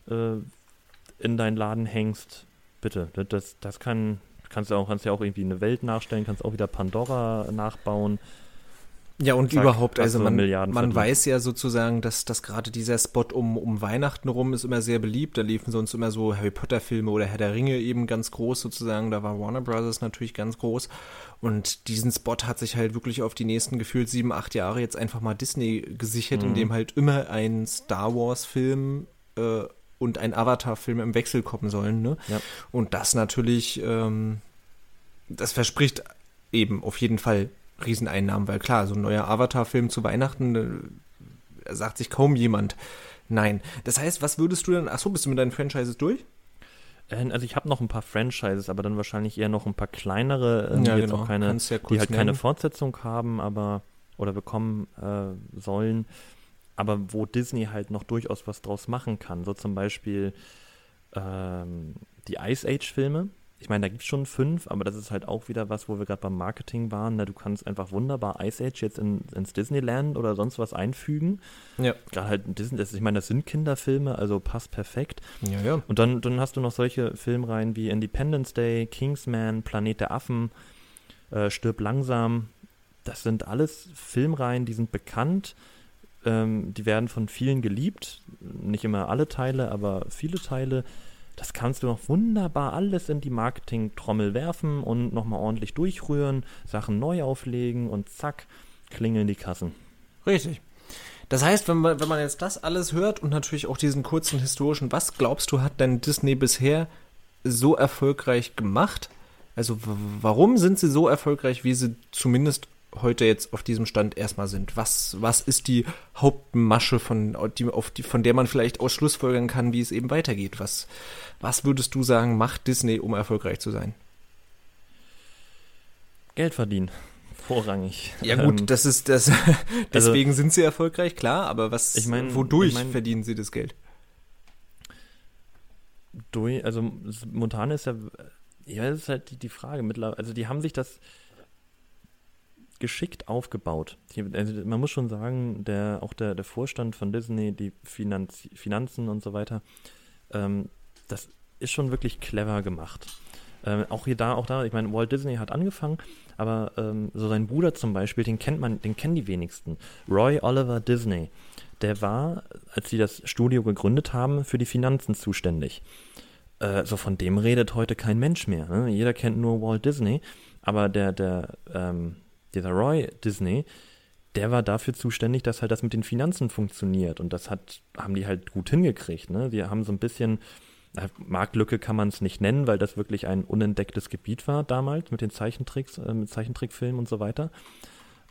äh, in deinen Laden hängst, bitte, das, das kann, kannst du auch, kannst ja auch irgendwie eine Welt nachstellen, kannst auch wieder Pandora nachbauen. Ja, und Zack, überhaupt, also man, man weiß ja sozusagen, dass, dass gerade dieser Spot um, um Weihnachten rum ist immer sehr beliebt. Da liefen sonst immer so Harry Potter-Filme oder Herr der Ringe eben ganz groß sozusagen. Da war Warner Brothers natürlich ganz groß. Und diesen Spot hat sich halt wirklich auf die nächsten gefühlt sieben, acht Jahre jetzt einfach mal Disney gesichert, mhm. indem halt immer ein Star Wars-Film äh, und ein Avatar-Film im Wechsel kommen sollen. Ne? Ja. Und das natürlich, ähm, das verspricht eben auf jeden Fall Rieseneinnahmen, weil klar, so ein neuer Avatar-Film zu Weihnachten, äh, sagt sich kaum jemand. Nein. Das heißt, was würdest du dann, achso, bist du mit deinen Franchises durch? Äh, also ich habe noch ein paar Franchises, aber dann wahrscheinlich eher noch ein paar kleinere, äh, ja, die genau. auch keine, ja die halt nennen. keine Fortsetzung haben, aber oder bekommen äh, sollen, aber wo Disney halt noch durchaus was draus machen kann. So zum Beispiel ähm, die Ice Age Filme, ich meine, da gibt es schon fünf, aber das ist halt auch wieder was, wo wir gerade beim Marketing waren. Na, du kannst einfach wunderbar Ice Age jetzt in, ins Disneyland oder sonst was einfügen. Ja. Gerade halt Disney, das, ich meine, das sind Kinderfilme, also passt perfekt. Ja, ja. Und dann, dann hast du noch solche Filmreihen wie Independence Day, Kingsman, Planet der Affen, äh, Stirb langsam. Das sind alles Filmreihen, die sind bekannt. Ähm, die werden von vielen geliebt. Nicht immer alle Teile, aber viele Teile das kannst du noch wunderbar alles in die Marketing-Trommel werfen und nochmal ordentlich durchrühren, Sachen neu auflegen und zack, klingeln die Kassen. Richtig. Das heißt, wenn man, wenn man jetzt das alles hört und natürlich auch diesen kurzen historischen, was glaubst du, hat denn Disney bisher so erfolgreich gemacht? Also warum sind sie so erfolgreich, wie sie zumindest heute jetzt auf diesem Stand erstmal sind. Was, was ist die Hauptmasche, von, die, auf die, von der man vielleicht aus Schlussfolgern kann, wie es eben weitergeht? Was, was würdest du sagen, macht Disney, um erfolgreich zu sein? Geld verdienen. Vorrangig. Ja gut, ähm, das ist das. deswegen also, sind sie erfolgreich, klar. Aber was? Ich mein, wodurch ich mein, verdienen sie das Geld? Durch, also momentan ist ja, ja, das ist halt die, die Frage. Mittlerweile, also die haben sich das, geschickt aufgebaut. Also man muss schon sagen, der, auch der, der Vorstand von Disney, die Finanz, Finanzen und so weiter, ähm, das ist schon wirklich clever gemacht. Ähm, auch hier da, auch da, ich meine, Walt Disney hat angefangen, aber ähm, so sein Bruder zum Beispiel, den kennt man, den kennen die wenigsten. Roy Oliver Disney, der war, als sie das Studio gegründet haben, für die Finanzen zuständig. Äh, so von dem redet heute kein Mensch mehr. Ne? Jeder kennt nur Walt Disney, aber der, der, ähm, dieser Roy Disney, der war dafür zuständig, dass halt das mit den Finanzen funktioniert. Und das hat, haben die halt gut hingekriegt. Ne? Die haben so ein bisschen, Marktlücke kann man es nicht nennen, weil das wirklich ein unentdecktes Gebiet war damals mit den Zeichentricks, äh, mit Zeichentrickfilmen und so weiter.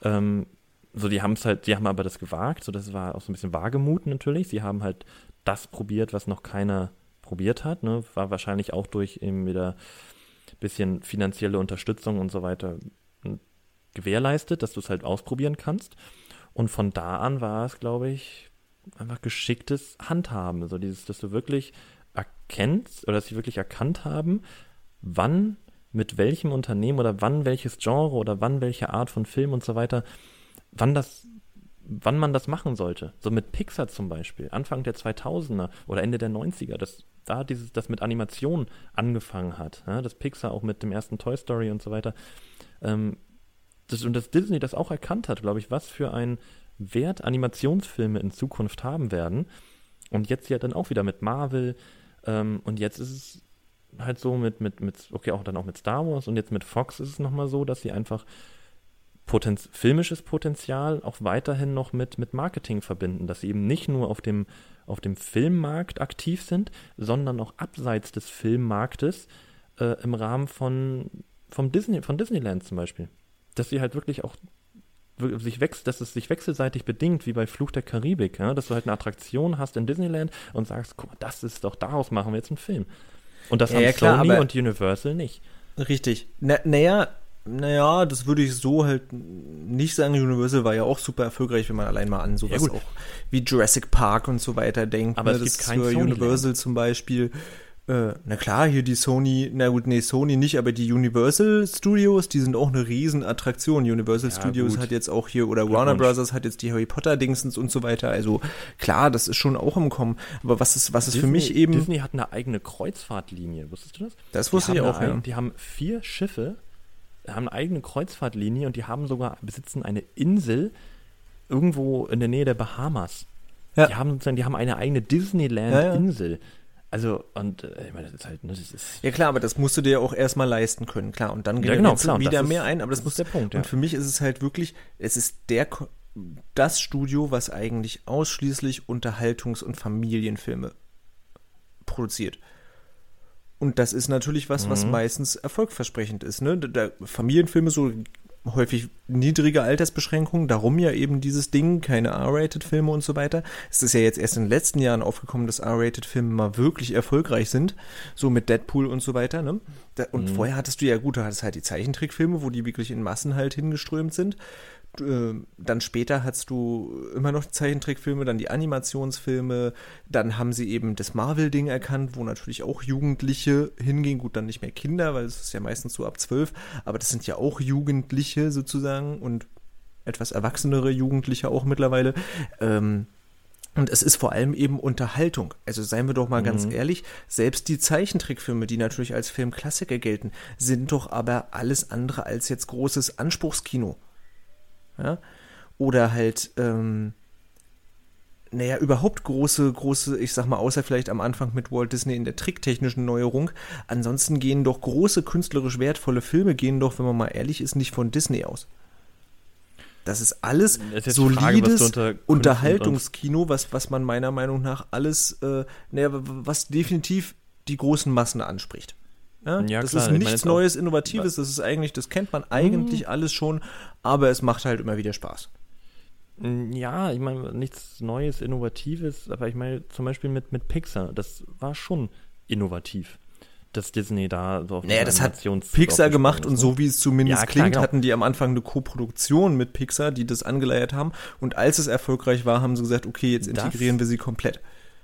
Ähm, so, die haben es halt, die haben aber das gewagt, so das war auch so ein bisschen Wagemut natürlich. Sie haben halt das probiert, was noch keiner probiert hat, ne? War wahrscheinlich auch durch eben wieder bisschen finanzielle Unterstützung und so weiter gewährleistet, dass du es halt ausprobieren kannst. Und von da an war es, glaube ich, einfach geschicktes Handhaben. So dieses, dass du wirklich erkennst oder dass sie wirklich erkannt haben, wann mit welchem Unternehmen oder wann welches Genre oder wann welche Art von Film und so weiter, wann das, wann man das machen sollte. So mit Pixar zum Beispiel, Anfang der 2000er oder Ende der 90er, das, da dieses, das mit Animation angefangen hat, ja, das Pixar auch mit dem ersten Toy Story und so weiter. Ähm, das, und dass Disney das auch erkannt hat, glaube ich, was für ein Wert Animationsfilme in Zukunft haben werden. Und jetzt ja dann auch wieder mit Marvel. Ähm, und jetzt ist es halt so mit, mit, mit, okay, auch dann auch mit Star Wars und jetzt mit Fox ist es nochmal so, dass sie einfach Potenz filmisches Potenzial auch weiterhin noch mit, mit Marketing verbinden, dass sie eben nicht nur auf dem, auf dem Filmmarkt aktiv sind, sondern auch abseits des Filmmarktes äh, im Rahmen von, vom Disney, von Disneyland zum Beispiel. Dass sie halt wirklich auch sich wechselt, dass es sich wechselseitig bedingt, wie bei Fluch der Karibik, ja? dass du halt eine Attraktion hast in Disneyland und sagst, guck mal, das ist doch, daraus machen wir jetzt einen Film. Und das ja, haben ja, klar, Sony und Universal nicht. Richtig. naja, naja, das würde ich so halt nicht sagen. Universal war ja auch super erfolgreich, wenn man allein mal an sowas ja, auch wie Jurassic Park und so weiter denkt. Aber ne? es gibt das kein für Universal zum Beispiel äh, na klar, hier die Sony, na gut, nee, Sony nicht, aber die Universal Studios, die sind auch eine Riesenattraktion. Universal ja, Studios gut. hat jetzt auch hier, oder Warner Brothers hat jetzt die Harry Potter Dingsens und so weiter. Also klar, das ist schon auch im Kommen. Aber was ist, was Disney, ist für mich eben. Disney hat eine eigene Kreuzfahrtlinie, wusstest du das? Das wusste ich auch, ja. Die haben vier Schiffe, haben eine eigene Kreuzfahrtlinie und die haben sogar, besitzen eine Insel irgendwo in der Nähe der Bahamas. Ja. Die haben die haben eine eigene Disneyland-Insel. Ja. Also, und äh, ich meine, das ist halt, ne, das ist. Ja klar, aber das musst du dir auch erstmal leisten können, klar. Und dann geht ja, genau, klar, wieder mehr ein, aber das, das muss der Punkt. Ja. Und für mich ist es halt wirklich, es ist der das Studio, was eigentlich ausschließlich Unterhaltungs- und Familienfilme produziert. Und das ist natürlich was, was mhm. meistens erfolgversprechend ist. Ne? Da, Familienfilme, so häufig niedrige Altersbeschränkungen, darum ja eben dieses Ding, keine R-Rated-Filme und so weiter. Es ist ja jetzt erst in den letzten Jahren aufgekommen, dass R-Rated-Filme mal wirklich erfolgreich sind, so mit Deadpool und so weiter. Ne? und mhm. vorher hattest du ja gut, du hattest halt die Zeichentrickfilme, wo die wirklich in Massen halt hingeströmt sind. Äh, dann später hast du immer noch Zeichentrickfilme, dann die Animationsfilme, dann haben sie eben das Marvel-Ding erkannt, wo natürlich auch Jugendliche hingehen, gut, dann nicht mehr Kinder, weil es ist ja meistens so ab zwölf, aber das sind ja auch Jugendliche sozusagen und etwas erwachsenere Jugendliche auch mittlerweile. Ähm, und es ist vor allem eben Unterhaltung. Also seien wir doch mal mhm. ganz ehrlich, selbst die Zeichentrickfilme, die natürlich als Filmklassiker gelten, sind doch aber alles andere als jetzt großes Anspruchskino. Ja? Oder halt, ähm, naja, überhaupt große, große, ich sag mal, außer vielleicht am Anfang mit Walt Disney in der tricktechnischen Neuerung. Ansonsten gehen doch große, künstlerisch wertvolle Filme, gehen doch, wenn man mal ehrlich ist, nicht von Disney aus. Das ist alles das solides Frage, Unterhaltungskino, was, was man meiner Meinung nach alles, äh, naja, was definitiv die großen Massen anspricht. Ja, ja, das klar, ist nichts meine, Neues, Innovatives, das ist eigentlich, das kennt man eigentlich mhm. alles schon, aber es macht halt immer wieder Spaß. Mm, ja, ich meine, nichts Neues, Innovatives, aber ich meine, zum Beispiel mit, mit Pixar, das war schon innovativ dass Disney da so auf Naja, das hat Pixar gemacht und so wie es zumindest ja, klar, klingt, genau. hatten die am Anfang eine Koproduktion mit Pixar, die das angeleiert haben. Und als es erfolgreich war, haben sie gesagt, okay, jetzt integrieren das, wir sie komplett.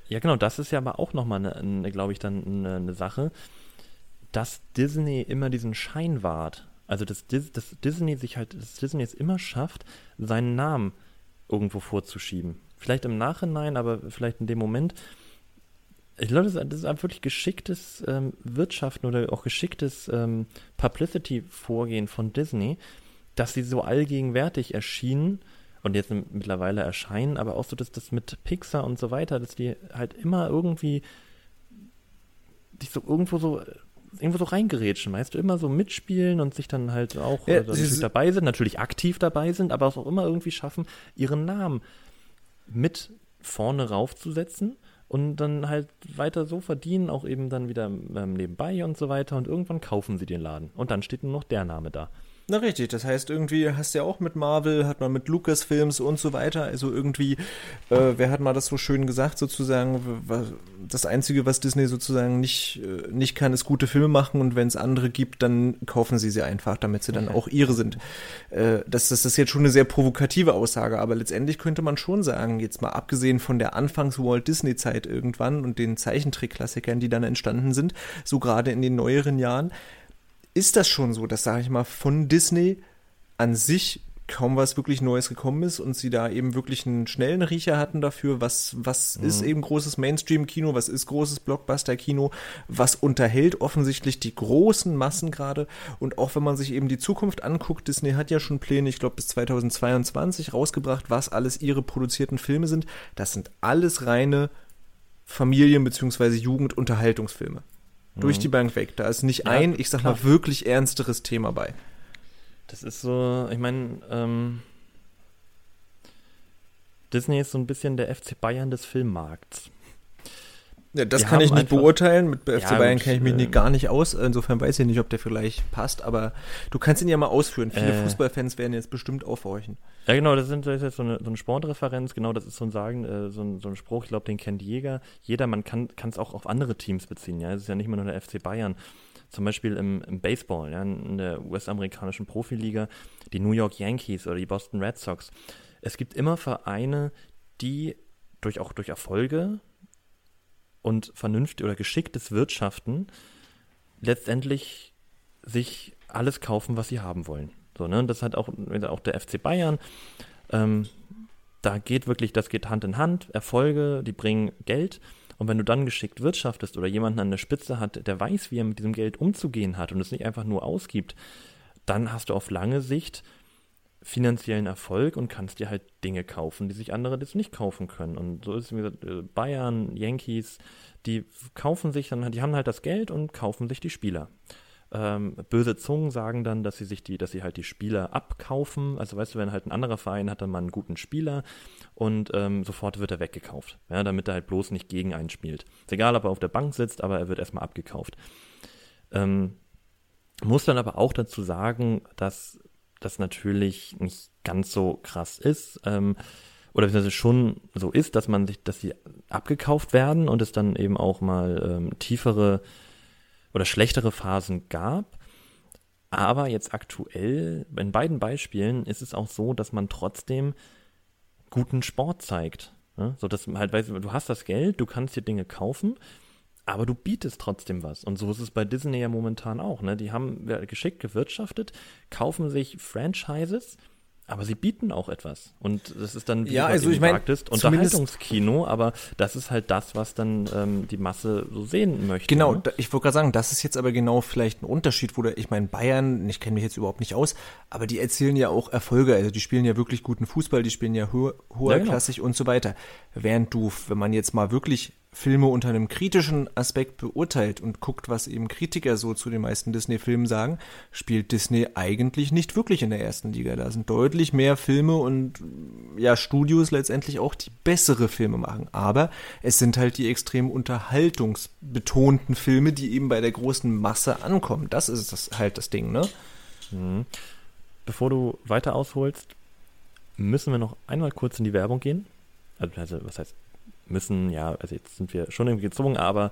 Ja, genau, das ist ja aber auch nochmal, eine, eine glaube ich, dann eine, eine Sache dass Disney immer diesen Schein wahrt. Also dass, dass Disney sich halt, dass Disney es immer schafft, seinen Namen irgendwo vorzuschieben. Vielleicht im Nachhinein, aber vielleicht in dem Moment. Ich glaube, das, ist ein wirklich geschicktes ähm, Wirtschaften oder auch geschicktes ähm, Publicity-Vorgehen von Disney, dass sie so allgegenwärtig erschienen und jetzt mittlerweile erscheinen, aber auch so, dass das mit Pixar und so weiter, dass die halt immer irgendwie dich so irgendwo so irgendwo so reingerätschen, weißt du, immer so mitspielen und sich dann halt auch ja, also dabei sind, natürlich aktiv dabei sind, aber auch immer irgendwie schaffen, ihren Namen mit vorne raufzusetzen und dann halt weiter so verdienen, auch eben dann wieder ähm, nebenbei und so weiter. Und irgendwann kaufen sie den Laden. Und dann steht nur noch der Name da. Na richtig, das heißt irgendwie hast du ja auch mit Marvel, hat man mit Lucasfilms und so weiter, also irgendwie, äh, wer hat mal das so schön gesagt sozusagen, das Einzige, was Disney sozusagen nicht, äh, nicht kann, ist gute Filme machen und wenn es andere gibt, dann kaufen sie sie einfach, damit sie dann auch ihre sind. Äh, das, das ist jetzt schon eine sehr provokative Aussage, aber letztendlich könnte man schon sagen, jetzt mal abgesehen von der Anfangs-Walt Disney-Zeit irgendwann und den Zeichentrick-Klassikern, die dann entstanden sind, so gerade in den neueren Jahren, ist das schon so, dass, sage ich mal, von Disney an sich kaum was wirklich Neues gekommen ist und sie da eben wirklich einen schnellen Riecher hatten dafür, was, was mhm. ist eben großes Mainstream-Kino, was ist großes Blockbuster-Kino, was unterhält offensichtlich die großen Massen gerade und auch wenn man sich eben die Zukunft anguckt, Disney hat ja schon Pläne, ich glaube bis 2022 rausgebracht, was alles ihre produzierten Filme sind, das sind alles reine Familien- bzw. Jugendunterhaltungsfilme. Mhm. Durch die Bank weg. Da ist nicht ja, ein, ich sag klar. mal, wirklich ernsteres Thema bei. Das ist so, ich meine, ähm, Disney ist so ein bisschen der FC Bayern des Filmmarkts. Ja, das die kann ich nicht beurteilen. Mit FC ja, Bayern kenne ich mich äh, gar nicht aus. Insofern weiß ich nicht, ob der vielleicht passt. Aber du kannst ihn ja mal ausführen. Viele äh, Fußballfans werden jetzt bestimmt aufhorchen. Ja, genau. Das, sind, das ist jetzt so eine, so eine Sportreferenz. Genau, das ist so ein Sagen, äh, so, ein, so ein Spruch. Ich glaube, den kennt Jäger. Jeder, man kann es auch auf andere Teams beziehen. Ja, es ist ja nicht immer nur der FC Bayern zum Beispiel im, im Baseball, ja, in der US-amerikanischen Profiliga, die New York Yankees oder die Boston Red Sox. Es gibt immer Vereine, die durch auch durch Erfolge und vernünftig oder geschicktes Wirtschaften letztendlich sich alles kaufen, was sie haben wollen. So, ne? Und das hat auch, auch der FC Bayern. Ähm, da geht wirklich, das geht Hand in Hand. Erfolge, die bringen Geld und wenn du dann geschickt wirtschaftest oder jemanden an der Spitze hat, der weiß, wie er mit diesem Geld umzugehen hat und es nicht einfach nur ausgibt, dann hast du auf lange Sicht finanziellen Erfolg und kannst dir halt Dinge kaufen, die sich andere jetzt nicht kaufen können. Und so ist es, wie gesagt, äh, Bayern, Yankees, die kaufen sich dann, die haben halt das Geld und kaufen sich die Spieler. Ähm, böse Zungen sagen dann, dass sie sich die, dass sie halt die Spieler abkaufen. Also weißt du, wenn halt ein anderer Verein hat dann mal einen guten Spieler und ähm, sofort wird er weggekauft, ja, damit er halt bloß nicht gegen einen spielt. Ist egal, ob er auf der Bank sitzt, aber er wird erstmal abgekauft. Ähm, muss dann aber auch dazu sagen, dass das natürlich nicht ganz so krass ist. Ähm, oder es schon so ist, dass man sich, dass sie abgekauft werden und es dann eben auch mal ähm, tiefere oder schlechtere Phasen gab. Aber jetzt aktuell, in beiden Beispielen, ist es auch so, dass man trotzdem guten Sport zeigt. Ne? So dass halt, weißt du, du hast das Geld, du kannst dir Dinge kaufen, aber du bietest trotzdem was. Und so ist es bei Disney ja momentan auch. Ne? Die haben geschickt gewirtschaftet, kaufen sich Franchises, aber sie bieten auch etwas. Und das ist dann, wie ja, also ich meine, Unterhaltungskino, aber das ist halt das, was dann ähm, die Masse so sehen möchte. Genau, ne? ich wollte gerade sagen, das ist jetzt aber genau vielleicht ein Unterschied, wo der, ich meine, Bayern, ich kenne mich jetzt überhaupt nicht aus, aber die erzählen ja auch Erfolge, also die spielen ja wirklich guten Fußball, die spielen ja ho hoherklassig ja, genau. und so weiter. Während du, wenn man jetzt mal wirklich Filme unter einem kritischen Aspekt beurteilt und guckt, was eben Kritiker so zu den meisten Disney-Filmen sagen, spielt Disney eigentlich nicht wirklich in der ersten Liga. Da sind deutlich mehr Filme und ja, Studios letztendlich auch, die bessere Filme machen. Aber es sind halt die extrem unterhaltungsbetonten Filme, die eben bei der großen Masse ankommen. Das ist das, halt das Ding, ne? Mhm. Bevor du weiter ausholst, müssen wir noch einmal kurz in die Werbung gehen. Also, was heißt müssen, ja, also jetzt sind wir schon irgendwie gezwungen, aber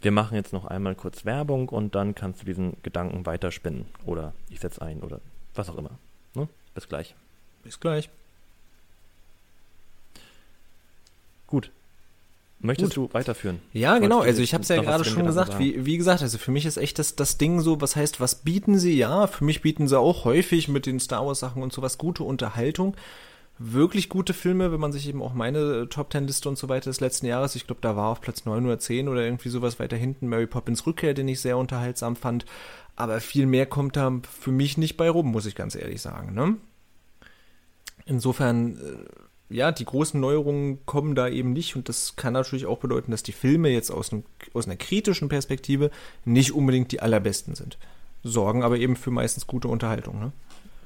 wir machen jetzt noch einmal kurz Werbung und dann kannst du diesen Gedanken weiterspinnen. Oder ich setze ein oder was auch immer. Ne? Bis gleich. Bis gleich. Gut. Möchtest Gut. du weiterführen? Ja, genau. Also ich habe es ja gerade schon gesagt. Wie, wie gesagt, also für mich ist echt das, das Ding so, was heißt, was bieten sie? Ja, für mich bieten sie auch häufig mit den Star Wars Sachen und sowas gute Unterhaltung wirklich gute Filme, wenn man sich eben auch meine äh, Top Ten Liste und so weiter des letzten Jahres, ich glaube, da war auf Platz 9 oder 10 oder irgendwie sowas weiter hinten Mary Poppins Rückkehr, den ich sehr unterhaltsam fand. Aber viel mehr kommt da für mich nicht bei rum, muss ich ganz ehrlich sagen. Ne? Insofern, äh, ja, die großen Neuerungen kommen da eben nicht und das kann natürlich auch bedeuten, dass die Filme jetzt aus, einem, aus einer kritischen Perspektive nicht unbedingt die allerbesten sind. Sorgen aber eben für meistens gute Unterhaltung.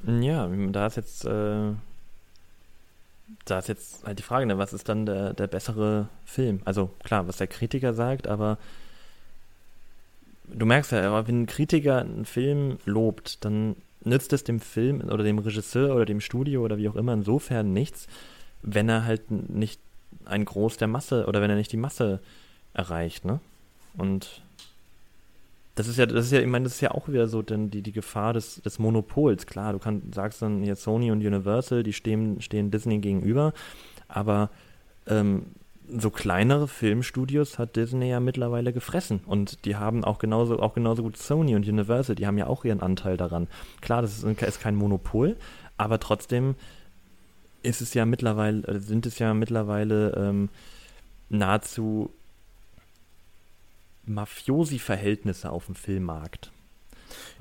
Ne? Ja, da ist jetzt äh, da ist jetzt halt die Frage, ne, was ist dann der, der bessere Film? Also klar, was der Kritiker sagt, aber du merkst ja, wenn ein Kritiker einen Film lobt, dann nützt es dem Film oder dem Regisseur oder dem Studio oder wie auch immer insofern nichts, wenn er halt nicht ein Groß der Masse oder wenn er nicht die Masse erreicht, ne? Und das ist ja, das ist ja, ich meine, das ist ja auch wieder so denn die, die Gefahr des, des Monopols. Klar, du kannst, sagst dann hier Sony und Universal, die stehen, stehen Disney gegenüber, aber ähm, so kleinere Filmstudios hat Disney ja mittlerweile gefressen und die haben auch genauso auch genauso gut Sony und Universal, die haben ja auch ihren Anteil daran. Klar, das ist, ist kein Monopol, aber trotzdem ist es ja mittlerweile äh, sind es ja mittlerweile ähm, nahezu Mafiosi-Verhältnisse auf dem Filmmarkt.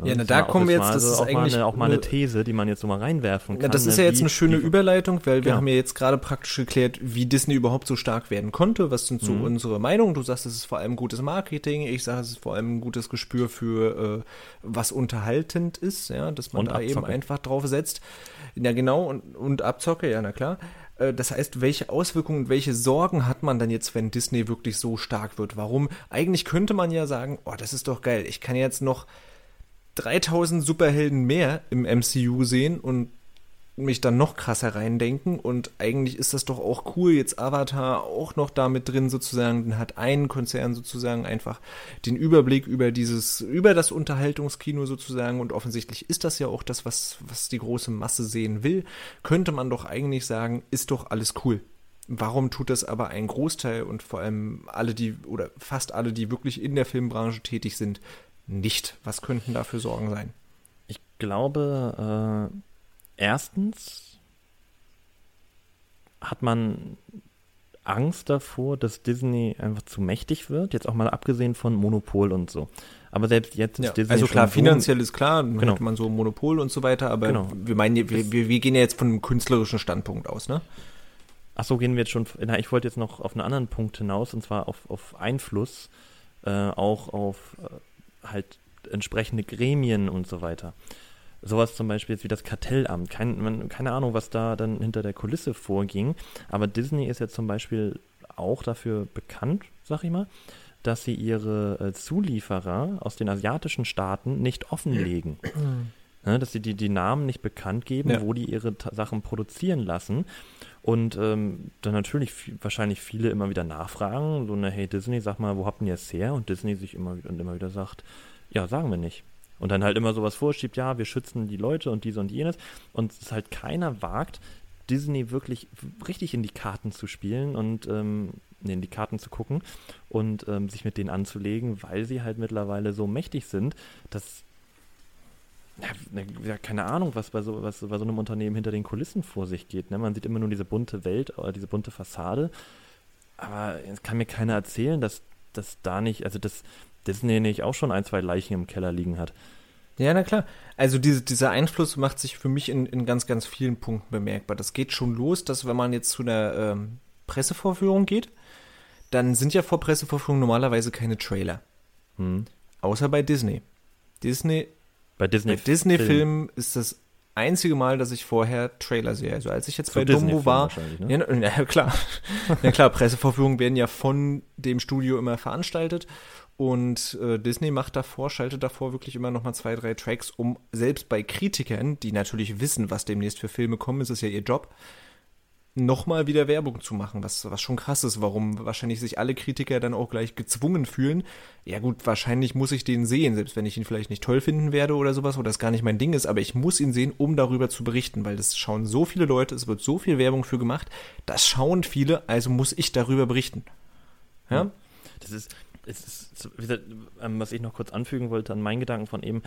Ja, na, da kommen wir jetzt, das ist auch eigentlich mal eine, auch mal eine These, die man jetzt so mal reinwerfen kann. Ja, das ist ne, ja jetzt eine schöne Überleitung, weil wir genau. haben ja jetzt gerade praktisch geklärt, wie Disney überhaupt so stark werden konnte. Was sind so mhm. unsere Meinungen? Du sagst, es ist vor allem gutes Marketing. Ich sage, es ist vor allem ein gutes Gespür für äh, was unterhaltend ist, ja, dass man und da Abzocke. eben einfach drauf setzt. Ja, genau, und, und Abzocke, ja, na klar. Äh, das heißt, welche Auswirkungen, welche Sorgen hat man dann jetzt, wenn Disney wirklich so stark wird? Warum? Eigentlich könnte man ja sagen, oh, das ist doch geil. Ich kann jetzt noch 3000 Superhelden mehr im MCU sehen und mich dann noch krasser reindenken und eigentlich ist das doch auch cool, jetzt Avatar auch noch da mit drin sozusagen, dann hat ein Konzern sozusagen einfach den Überblick über dieses, über das Unterhaltungskino sozusagen und offensichtlich ist das ja auch das, was, was die große Masse sehen will, könnte man doch eigentlich sagen, ist doch alles cool. Warum tut das aber ein Großteil und vor allem alle, die oder fast alle, die wirklich in der Filmbranche tätig sind, nicht? Was könnten dafür Sorgen sein? Ich glaube, äh, erstens hat man Angst davor, dass Disney einfach zu mächtig wird, jetzt auch mal abgesehen von Monopol und so. Aber selbst jetzt ist ja, Disney. Also klar, finanziell ist klar, dann genau. man so Monopol und so weiter, aber genau. wir meinen, wir, wir, wir, gehen ja jetzt von einem künstlerischen Standpunkt aus, ne? Ach so, gehen wir jetzt schon. Na, ich wollte jetzt noch auf einen anderen Punkt hinaus, und zwar auf, auf Einfluss, äh, auch auf äh, halt entsprechende Gremien und so weiter. Sowas zum Beispiel jetzt wie das Kartellamt. Kein, man, keine Ahnung, was da dann hinter der Kulisse vorging. Aber Disney ist ja zum Beispiel auch dafür bekannt, sag ich mal, dass sie ihre äh, Zulieferer aus den asiatischen Staaten nicht offenlegen. ne, dass sie die, die Namen nicht bekannt geben, ja. wo die ihre Sachen produzieren lassen. Und ähm, dann natürlich wahrscheinlich viele immer wieder nachfragen, so eine, hey Disney, sag mal, wo habt ihr es her? Und Disney sich immer wieder und immer wieder sagt, ja, sagen wir nicht. Und dann halt immer sowas vorschiebt, ja, wir schützen die Leute und dies und jenes. Und es halt keiner wagt, Disney wirklich richtig in die Karten zu spielen und ähm, nee, in die Karten zu gucken und ähm, sich mit denen anzulegen, weil sie halt mittlerweile so mächtig sind, dass ja, keine Ahnung, was bei so, was bei so einem Unternehmen hinter den Kulissen vor sich geht. Ne? Man sieht immer nur diese bunte Welt oder diese bunte Fassade. Aber es kann mir keiner erzählen, dass das da nicht, also dass Disney nicht auch schon ein, zwei Leichen im Keller liegen hat. Ja, na klar. Also diese, dieser Einfluss macht sich für mich in, in ganz, ganz vielen Punkten bemerkbar. Das geht schon los, dass wenn man jetzt zu einer ähm, Pressevorführung geht, dann sind ja vor Pressevorführungen normalerweise keine Trailer. Hm. Außer bei Disney. Disney bei Disney, bei Disney Filmen ist das einzige Mal, dass ich vorher Trailer sehe. Also als ich jetzt bei Dumbo war, ne? ja, ja, klar, ja klar, Pressevorführungen werden ja von dem Studio immer veranstaltet und äh, Disney macht davor, schaltet davor wirklich immer noch mal zwei, drei Tracks, um selbst bei Kritikern, die natürlich wissen, was demnächst für Filme kommen, ist es ja ihr Job, nochmal wieder Werbung zu machen, was, was schon krass ist, warum wahrscheinlich sich alle Kritiker dann auch gleich gezwungen fühlen. Ja gut, wahrscheinlich muss ich den sehen, selbst wenn ich ihn vielleicht nicht toll finden werde oder sowas oder das gar nicht mein Ding ist, aber ich muss ihn sehen, um darüber zu berichten, weil das schauen so viele Leute, es wird so viel Werbung für gemacht, das schauen viele, also muss ich darüber berichten. Ja? Das ist, ist ähm, was ich noch kurz anfügen wollte an meinen Gedanken von eben,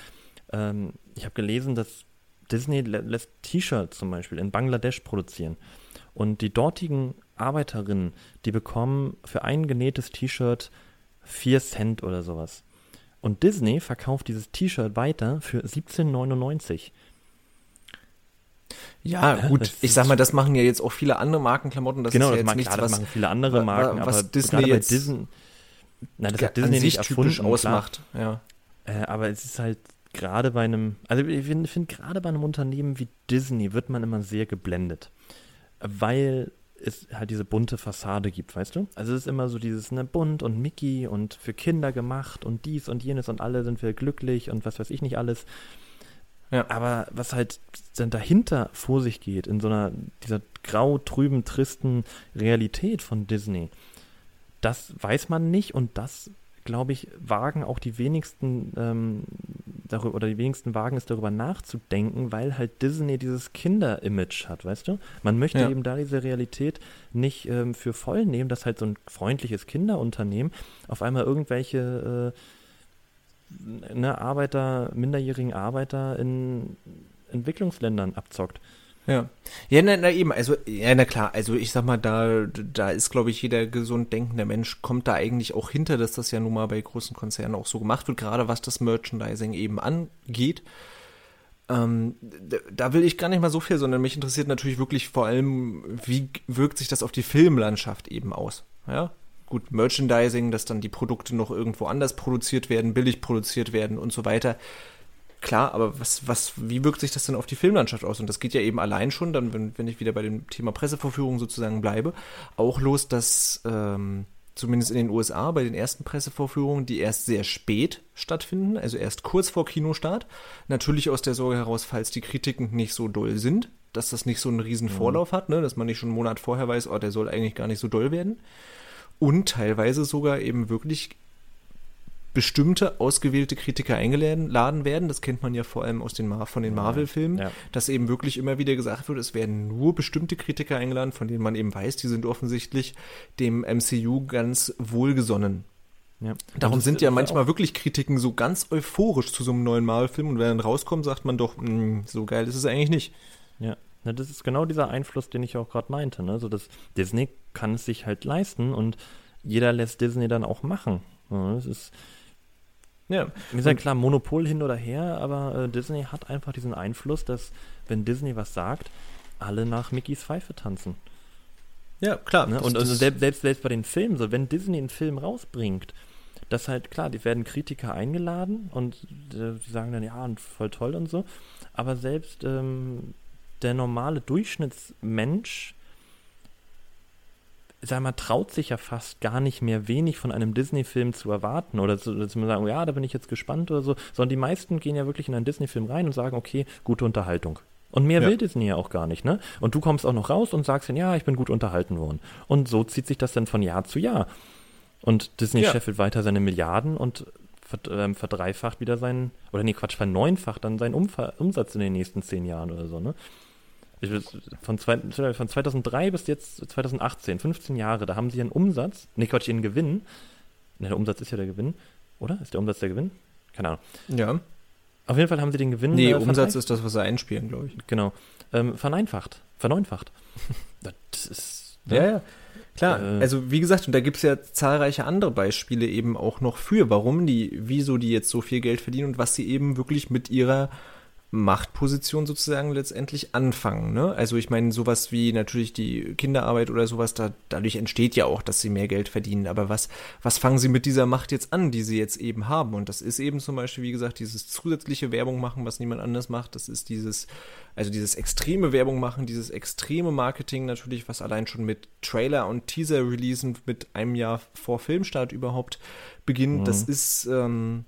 ähm, ich habe gelesen, dass Disney lässt T-Shirts zum Beispiel in Bangladesch produzieren. Und die dortigen Arbeiterinnen, die bekommen für ein genähtes T-Shirt 4 Cent oder sowas. Und Disney verkauft dieses T-Shirt weiter für 17,99. Ja, gut, ich sag mal, das machen ja jetzt auch viele andere Markenklamotten. Das genau, ist ja jetzt das, nichts, klar, das machen viele andere Marken, was aber Disney jetzt Disney, nein, das hat Disney nicht erfunden, ausmacht. Ja. Äh, aber es ist halt gerade bei einem, also ich finde, find, gerade bei einem Unternehmen wie Disney wird man immer sehr geblendet weil es halt diese bunte Fassade gibt, weißt du? Also es ist immer so dieses, ne, bunt und Mickey und für Kinder gemacht und dies und jenes und alle sind wir glücklich und was weiß ich nicht alles. Ja. Aber was halt dann dahinter vor sich geht, in so einer, dieser grau, trüben, tristen Realität von Disney, das weiß man nicht und das, glaube ich, wagen auch die wenigsten, ähm, darüber, oder die wenigsten wagen es darüber nachzudenken, weil halt Disney dieses Kinder-Image hat, weißt du? Man möchte ja. eben da diese Realität nicht ähm, für voll nehmen, dass halt so ein freundliches Kinderunternehmen auf einmal irgendwelche äh, ne, Arbeiter, minderjährigen Arbeiter in Entwicklungsländern abzockt. Ja. Ja, na, na eben, also, ja, na klar, also ich sag mal, da, da ist, glaube ich, jeder gesund denkende Mensch kommt da eigentlich auch hinter, dass das ja nun mal bei großen Konzernen auch so gemacht wird, gerade was das Merchandising eben angeht. Ähm, da will ich gar nicht mal so viel, sondern mich interessiert natürlich wirklich vor allem, wie wirkt sich das auf die Filmlandschaft eben aus. Ja, gut, Merchandising, dass dann die Produkte noch irgendwo anders produziert werden, billig produziert werden und so weiter. Klar, aber was, was, wie wirkt sich das denn auf die Filmlandschaft aus? Und das geht ja eben allein schon, dann, wenn, wenn ich wieder bei dem Thema Presseverführung sozusagen bleibe, auch los, dass ähm, zumindest in den USA bei den ersten Pressevorführungen, die erst sehr spät stattfinden, also erst kurz vor Kinostart. Natürlich aus der Sorge heraus, falls die Kritiken nicht so doll sind, dass das nicht so einen riesen mhm. Vorlauf mhm. hat, ne? dass man nicht schon einen Monat vorher weiß, oh, der soll eigentlich gar nicht so doll werden. Und teilweise sogar eben wirklich bestimmte ausgewählte Kritiker eingeladen werden. Das kennt man ja vor allem aus den Mar von den Marvel-Filmen, ja. dass eben wirklich immer wieder gesagt wird, es werden nur bestimmte Kritiker eingeladen, von denen man eben weiß, die sind offensichtlich dem MCU ganz wohlgesonnen. Ja. Darum sind ja manchmal wirklich Kritiken so ganz euphorisch zu so einem neuen Marvel-Film und wenn dann rauskommt, sagt man doch, hm, so geil ist es eigentlich nicht. Ja. Na, das ist genau dieser Einfluss, den ich auch gerade meinte. Ne? So, dass Disney kann es sich halt leisten und jeder lässt Disney dann auch machen. Ja, das ist, ja. Ist ja klar, Monopol hin oder her, aber äh, Disney hat einfach diesen Einfluss, dass, wenn Disney was sagt, alle nach Mickeys Pfeife tanzen. Ja, klar. Ne? Und, und selbst, selbst, selbst bei den Filmen, so wenn Disney einen Film rausbringt, das halt klar, die werden Kritiker eingeladen und äh, die sagen dann, ja, und voll toll und so. Aber selbst ähm, der normale Durchschnittsmensch sag mal, traut sich ja fast gar nicht mehr wenig von einem Disney-Film zu erwarten oder zu, zu sagen, ja, da bin ich jetzt gespannt oder so, sondern die meisten gehen ja wirklich in einen Disney-Film rein und sagen, okay, gute Unterhaltung. Und mehr ja. will Disney ja auch gar nicht, ne? Und du kommst auch noch raus und sagst dann, ja, ich bin gut unterhalten worden. Und so zieht sich das dann von Jahr zu Jahr. Und Disney ja. scheffelt weiter seine Milliarden und ähm, verdreifacht wieder seinen, oder nee, Quatsch, verneunfacht dann seinen Umf Umsatz in den nächsten zehn Jahren oder so, ne? Von, zwei, von 2003 bis jetzt 2018, 15 Jahre, da haben sie einen Umsatz, nee, Quatsch, ihren Gewinn. Ne, der Umsatz ist ja der Gewinn, oder? Ist der Umsatz der Gewinn? Keine Ahnung. Ja. Auf jeden Fall haben sie den Gewinn. Nee, äh, Umsatz ist das, was sie einspielen, glaube ich. Genau. Ähm, vereinfacht. Verneunfacht. das ist. Ne? Ja, ja. Klar, äh, also wie gesagt, und da gibt es ja zahlreiche andere Beispiele eben auch noch für, warum die, wieso die jetzt so viel Geld verdienen und was sie eben wirklich mit ihrer Machtposition sozusagen letztendlich anfangen. Ne? Also ich meine, sowas wie natürlich die Kinderarbeit oder sowas, da, dadurch entsteht ja auch, dass sie mehr Geld verdienen. Aber was, was fangen sie mit dieser Macht jetzt an, die sie jetzt eben haben? Und das ist eben zum Beispiel, wie gesagt, dieses zusätzliche Werbung machen, was niemand anders macht. Das ist dieses, also dieses extreme Werbung machen, dieses extreme Marketing natürlich, was allein schon mit Trailer und Teaser-Releasen mit einem Jahr vor Filmstart überhaupt beginnt. Mhm. Das ist, ähm,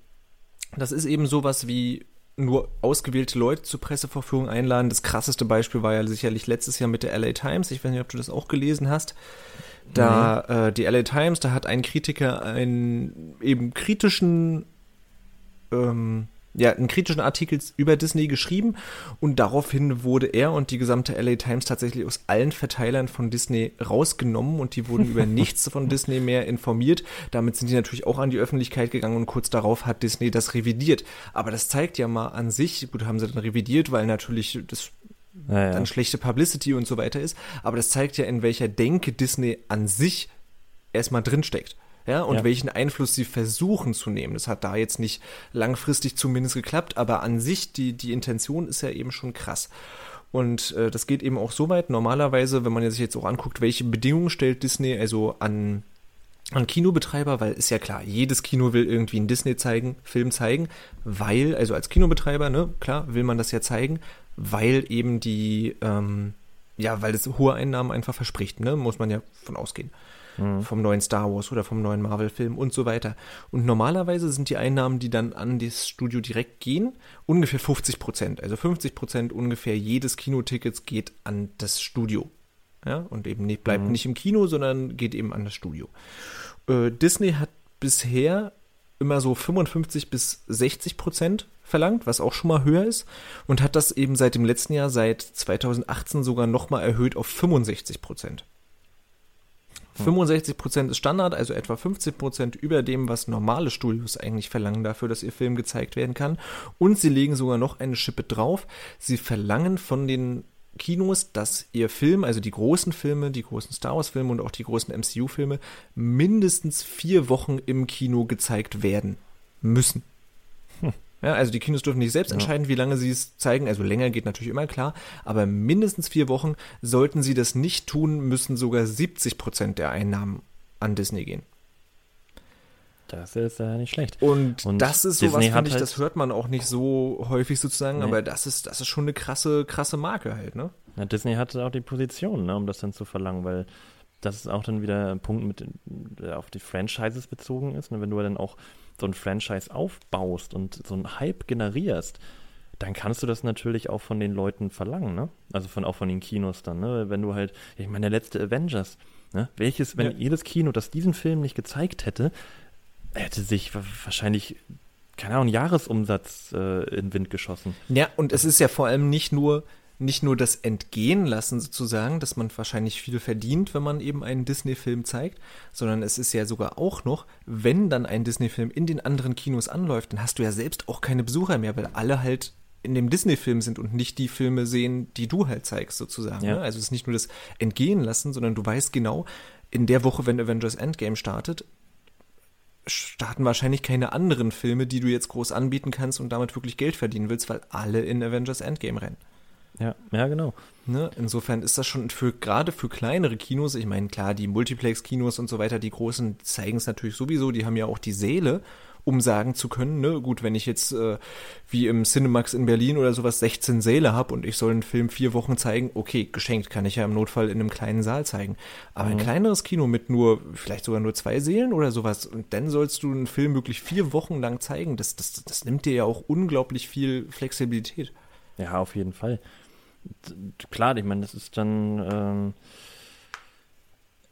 das ist eben sowas wie nur ausgewählte Leute zur Presseverführung einladen. Das krasseste Beispiel war ja sicherlich letztes Jahr mit der LA Times. Ich weiß nicht, ob du das auch gelesen hast. Da mhm. äh, die LA Times, da hat ein Kritiker einen eben kritischen ähm, ja, einen kritischen Artikel über Disney geschrieben und daraufhin wurde er und die gesamte LA Times tatsächlich aus allen Verteilern von Disney rausgenommen und die wurden über nichts von Disney mehr informiert. Damit sind die natürlich auch an die Öffentlichkeit gegangen und kurz darauf hat Disney das revidiert. Aber das zeigt ja mal an sich, gut, haben sie dann revidiert, weil natürlich das ja, ja. dann schlechte Publicity und so weiter ist, aber das zeigt ja, in welcher Denke Disney an sich erstmal drinsteckt ja, und ja. welchen Einfluss sie versuchen zu nehmen. Das hat da jetzt nicht langfristig zumindest geklappt, aber an sich, die, die Intention ist ja eben schon krass. Und äh, das geht eben auch so weit. Normalerweise, wenn man sich jetzt auch anguckt, welche Bedingungen stellt Disney also an, an Kinobetreiber, weil ist ja klar, jedes Kino will irgendwie einen Disney zeigen, Film zeigen, weil, also als Kinobetreiber, ne, klar, will man das ja zeigen, weil eben die, ähm, ja, weil das hohe Einnahmen einfach verspricht, ne, muss man ja von ausgehen mhm. vom neuen Star Wars oder vom neuen Marvel-Film und so weiter. Und normalerweise sind die Einnahmen, die dann an das Studio direkt gehen, ungefähr 50 Prozent. Also 50 Prozent ungefähr jedes Kinotickets geht an das Studio. Ja, und eben nicht, bleibt mhm. nicht im Kino, sondern geht eben an das Studio. Äh, Disney hat bisher immer so 55 bis 60 Prozent verlangt, was auch schon mal höher ist, und hat das eben seit dem letzten Jahr, seit 2018 sogar nochmal erhöht auf 65 Prozent. 65 Prozent ist Standard, also etwa 50 Prozent über dem, was normale Studios eigentlich verlangen dafür, dass ihr Film gezeigt werden kann. Und sie legen sogar noch eine Schippe drauf. Sie verlangen von den Kinos, dass ihr Film, also die großen Filme, die großen Star Wars Filme und auch die großen MCU Filme, mindestens vier Wochen im Kino gezeigt werden müssen. Ja, also die Kinos dürfen nicht selbst entscheiden, wie lange sie es zeigen. Also länger geht natürlich immer klar, aber mindestens vier Wochen sollten sie das nicht tun, müssen sogar 70 Prozent der Einnahmen an Disney gehen. Das ist ja nicht schlecht. Und, und das ist sowas, finde ich, halt das hört man auch nicht so häufig sozusagen, nee. aber das ist, das ist schon eine krasse, krasse Marke halt, ne? Ja, Disney hat auch die Position, ne, um das dann zu verlangen, weil das ist auch dann wieder ein Punkt, mit, der auf die Franchises bezogen ist. Ne? Wenn du dann auch so ein Franchise aufbaust und so einen Hype generierst, dann kannst du das natürlich auch von den Leuten verlangen, ne? Also von, auch von den Kinos dann, ne? Wenn du halt, ich meine, der letzte Avengers, ne? Welches, wenn ja. jedes Kino, das diesen Film nicht gezeigt hätte, hätte sich wahrscheinlich, keine Ahnung, Jahresumsatz äh, in den Wind geschossen. Ja, und es ist ja vor allem nicht nur, nicht nur das Entgehen lassen sozusagen, dass man wahrscheinlich viel verdient, wenn man eben einen Disney-Film zeigt, sondern es ist ja sogar auch noch, wenn dann ein Disney-Film in den anderen Kinos anläuft, dann hast du ja selbst auch keine Besucher mehr, weil alle halt in dem Disney-Film sind und nicht die Filme sehen, die du halt zeigst sozusagen. Ja. Ne? Also es ist nicht nur das Entgehen lassen, sondern du weißt genau, in der Woche, wenn Avengers Endgame startet, starten wahrscheinlich keine anderen Filme, die du jetzt groß anbieten kannst und damit wirklich Geld verdienen willst, weil alle in Avengers Endgame rennen. Ja, ja, genau. Ne? Insofern ist das schon für gerade für kleinere Kinos, ich meine, klar, die Multiplex-Kinos und so weiter, die großen zeigen es natürlich sowieso, die haben ja auch die Seele, um sagen zu können, ne, gut, wenn ich jetzt äh, wie im Cinemax in Berlin oder sowas 16 Säle habe und ich soll einen Film vier Wochen zeigen, okay, geschenkt, kann ich ja im Notfall in einem kleinen Saal zeigen. Aber mhm. ein kleineres Kino mit nur, vielleicht sogar nur zwei Sälen oder sowas, und dann sollst du einen Film wirklich vier Wochen lang zeigen, das, das, das nimmt dir ja auch unglaublich viel Flexibilität. Ja, auf jeden Fall. Klar, ich meine, das ist dann ähm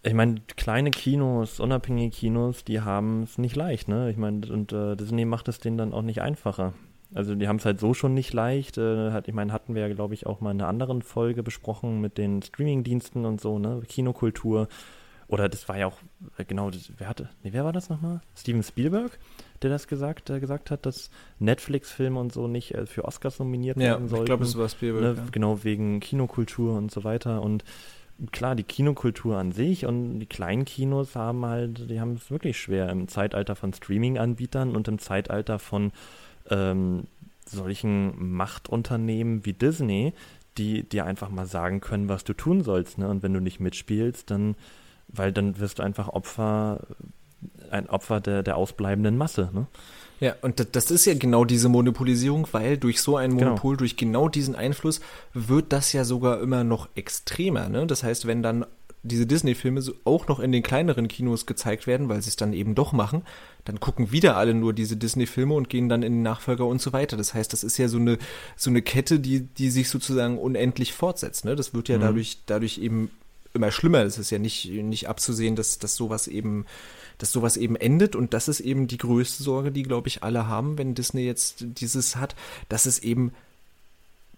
ich meine, kleine Kinos, unabhängige Kinos, die haben es nicht leicht, ne? Ich meine, und äh, Disney macht es denen dann auch nicht einfacher. Also die haben es halt so schon nicht leicht. Äh, hat, ich meine, hatten wir ja, glaube ich, auch mal in einer anderen Folge besprochen mit den Streamingdiensten und so, ne? Kinokultur. Oder das war ja auch, äh, genau, das, wer hatte, nee, wer war das nochmal? Steven Spielberg, der das gesagt, der gesagt hat, dass Netflix-Filme und so nicht äh, für Oscars nominiert ja, werden sollten. ich glaube, es war Spielberg. Ne? Ja. Genau, wegen Kinokultur und so weiter. Und klar, die Kinokultur an sich und die kleinen Kinos haben halt, die haben es wirklich schwer im Zeitalter von Streaming-Anbietern und im Zeitalter von ähm, solchen Machtunternehmen wie Disney, die dir einfach mal sagen können, was du tun sollst. Ne? Und wenn du nicht mitspielst, dann, weil dann wirst du einfach Opfer, ein Opfer der, der ausbleibenden Masse. Ne? Ja, und das ist ja genau diese Monopolisierung, weil durch so ein genau. Monopol, genau. durch genau diesen Einfluss, wird das ja sogar immer noch extremer. Ne? Das heißt, wenn dann diese Disney-Filme auch noch in den kleineren Kinos gezeigt werden, weil sie es dann eben doch machen, dann gucken wieder alle nur diese Disney-Filme und gehen dann in den Nachfolger und so weiter. Das heißt, das ist ja so eine, so eine Kette, die, die sich sozusagen unendlich fortsetzt. Ne? Das wird ja mhm. dadurch, dadurch eben immer schlimmer. Es ist ja nicht, nicht abzusehen, dass, dass sowas eben dass sowas eben endet und das ist eben die größte Sorge, die, glaube ich, alle haben, wenn Disney jetzt dieses hat, dass es eben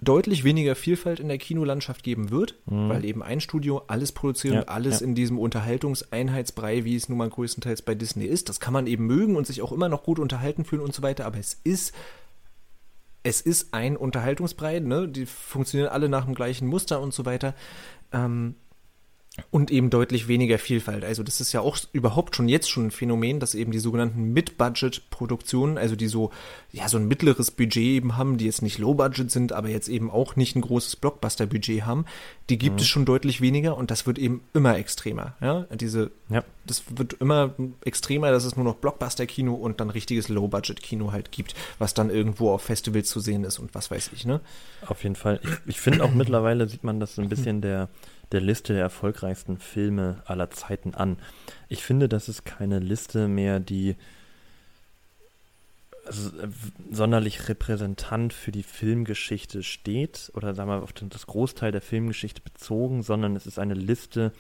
deutlich weniger Vielfalt in der Kinolandschaft geben wird, mhm. weil eben ein Studio alles produziert ja, und alles ja. in diesem Unterhaltungseinheitsbrei, wie es nun mal größtenteils bei Disney ist. Das kann man eben mögen und sich auch immer noch gut unterhalten fühlen und so weiter, aber es ist es ist ein Unterhaltungsbrei, ne? Die funktionieren alle nach dem gleichen Muster und so weiter. Ähm, und eben deutlich weniger Vielfalt. Also das ist ja auch überhaupt schon jetzt schon ein Phänomen, dass eben die sogenannten Mid-Budget-Produktionen, also die so, ja, so ein mittleres Budget eben haben, die jetzt nicht Low-Budget sind, aber jetzt eben auch nicht ein großes Blockbuster-Budget haben, die gibt mhm. es schon deutlich weniger und das wird eben immer extremer. Ja, diese, ja. das wird immer extremer, dass es nur noch Blockbuster-Kino und dann richtiges Low-Budget-Kino halt gibt, was dann irgendwo auf Festivals zu sehen ist und was weiß ich, ne? Auf jeden Fall. Ich, ich finde auch mittlerweile sieht man das so ein bisschen der der Liste der erfolgreichsten Filme aller Zeiten an. Ich finde, das ist keine Liste mehr, die also, sonderlich repräsentant für die Filmgeschichte steht oder sagen wir auf das Großteil der Filmgeschichte bezogen, sondern es ist eine Liste,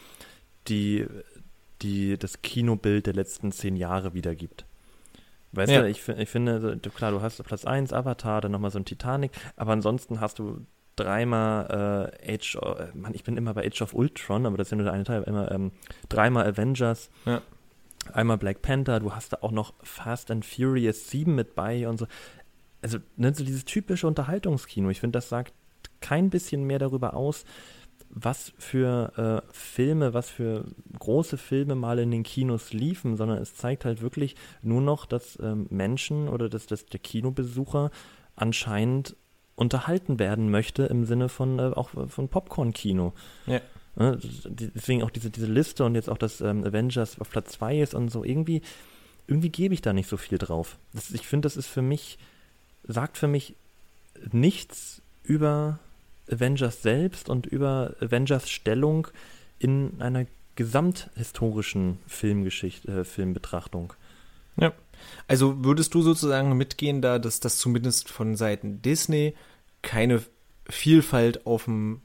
die, die das Kinobild der letzten zehn Jahre wiedergibt. Weißt ja. du, ich, ich finde, klar, du hast Platz 1 Avatar, dann nochmal so ein Titanic, aber ansonsten hast du dreimal äh, Age, of, äh, Mann, ich bin immer bei Age of Ultron, aber das ist ja nur der eine Teil, immer ähm, dreimal Avengers, ja. einmal Black Panther, du hast da auch noch Fast and Furious 7 mit bei und so. Also, ne, so dieses typische Unterhaltungskino, ich finde, das sagt kein bisschen mehr darüber aus, was für äh, Filme, was für große Filme mal in den Kinos liefen, sondern es zeigt halt wirklich nur noch, dass ähm, Menschen oder dass, dass der Kinobesucher anscheinend unterhalten werden möchte im Sinne von äh, auch von Popcorn-Kino. Ja. Ne, deswegen auch diese, diese Liste und jetzt auch, dass ähm, Avengers auf Platz 2 ist und so, irgendwie, irgendwie gebe ich da nicht so viel drauf. Das, ich finde, das ist für mich, sagt für mich nichts über Avengers selbst und über Avengers Stellung in einer gesamthistorischen Filmgeschichte, äh, Filmbetrachtung. Ja. Also würdest du sozusagen mitgehen da, dass das zumindest von Seiten Disney keine Vielfalt auf dem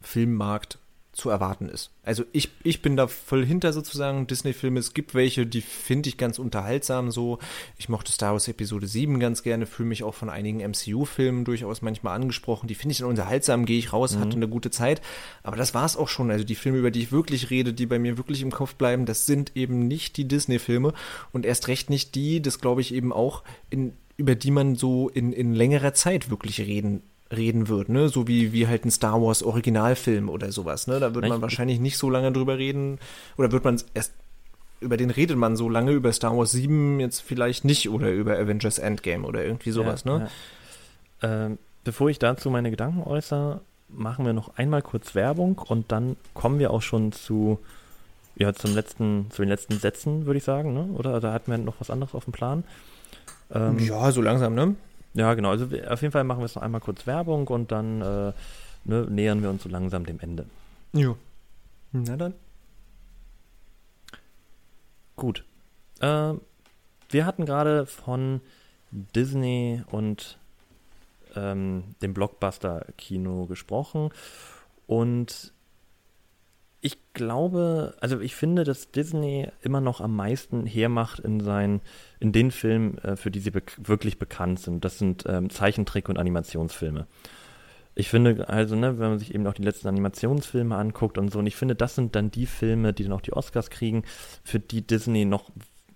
Filmmarkt zu erwarten ist. Also ich, ich bin da voll hinter sozusagen Disney-Filme. Es gibt welche, die finde ich ganz unterhaltsam so. Ich mochte Star Wars Episode 7 ganz gerne, fühle mich auch von einigen MCU-Filmen durchaus manchmal angesprochen. Die finde ich dann unterhaltsam, gehe ich raus, mhm. hatte eine gute Zeit. Aber das war es auch schon. Also die Filme, über die ich wirklich rede, die bei mir wirklich im Kopf bleiben, das sind eben nicht die Disney-Filme und erst recht nicht die, das glaube ich eben auch in über die man so in, in längerer Zeit wirklich reden reden wird, ne? So wie, wie halt ein Star Wars Originalfilm oder sowas, ne? Da wird man wahrscheinlich nicht so lange drüber reden oder wird man erst über den redet man so lange über Star Wars 7 jetzt vielleicht nicht oder über Avengers Endgame oder irgendwie sowas, ja, ne? Ja. Ähm, bevor ich dazu meine Gedanken äußere, machen wir noch einmal kurz Werbung und dann kommen wir auch schon zu ja, zum letzten, zu den letzten Sätzen, würde ich sagen, ne? Oder da hatten wir noch was anderes auf dem Plan. Ähm, ja, so langsam, ne? Ja, genau. Also auf jeden Fall machen wir jetzt noch einmal kurz Werbung und dann äh, ne, nähern wir uns so langsam dem Ende. Jo. Na dann. Gut. Äh, wir hatten gerade von Disney und ähm, dem Blockbuster-Kino gesprochen. Und ich glaube, also ich finde, dass Disney immer noch am meisten hermacht in seinen, in den Filmen, äh, für die sie be wirklich bekannt sind. Das sind ähm, Zeichentrick- und Animationsfilme. Ich finde, also, ne, wenn man sich eben auch die letzten Animationsfilme anguckt und so, und ich finde, das sind dann die Filme, die dann auch die Oscars kriegen, für die Disney noch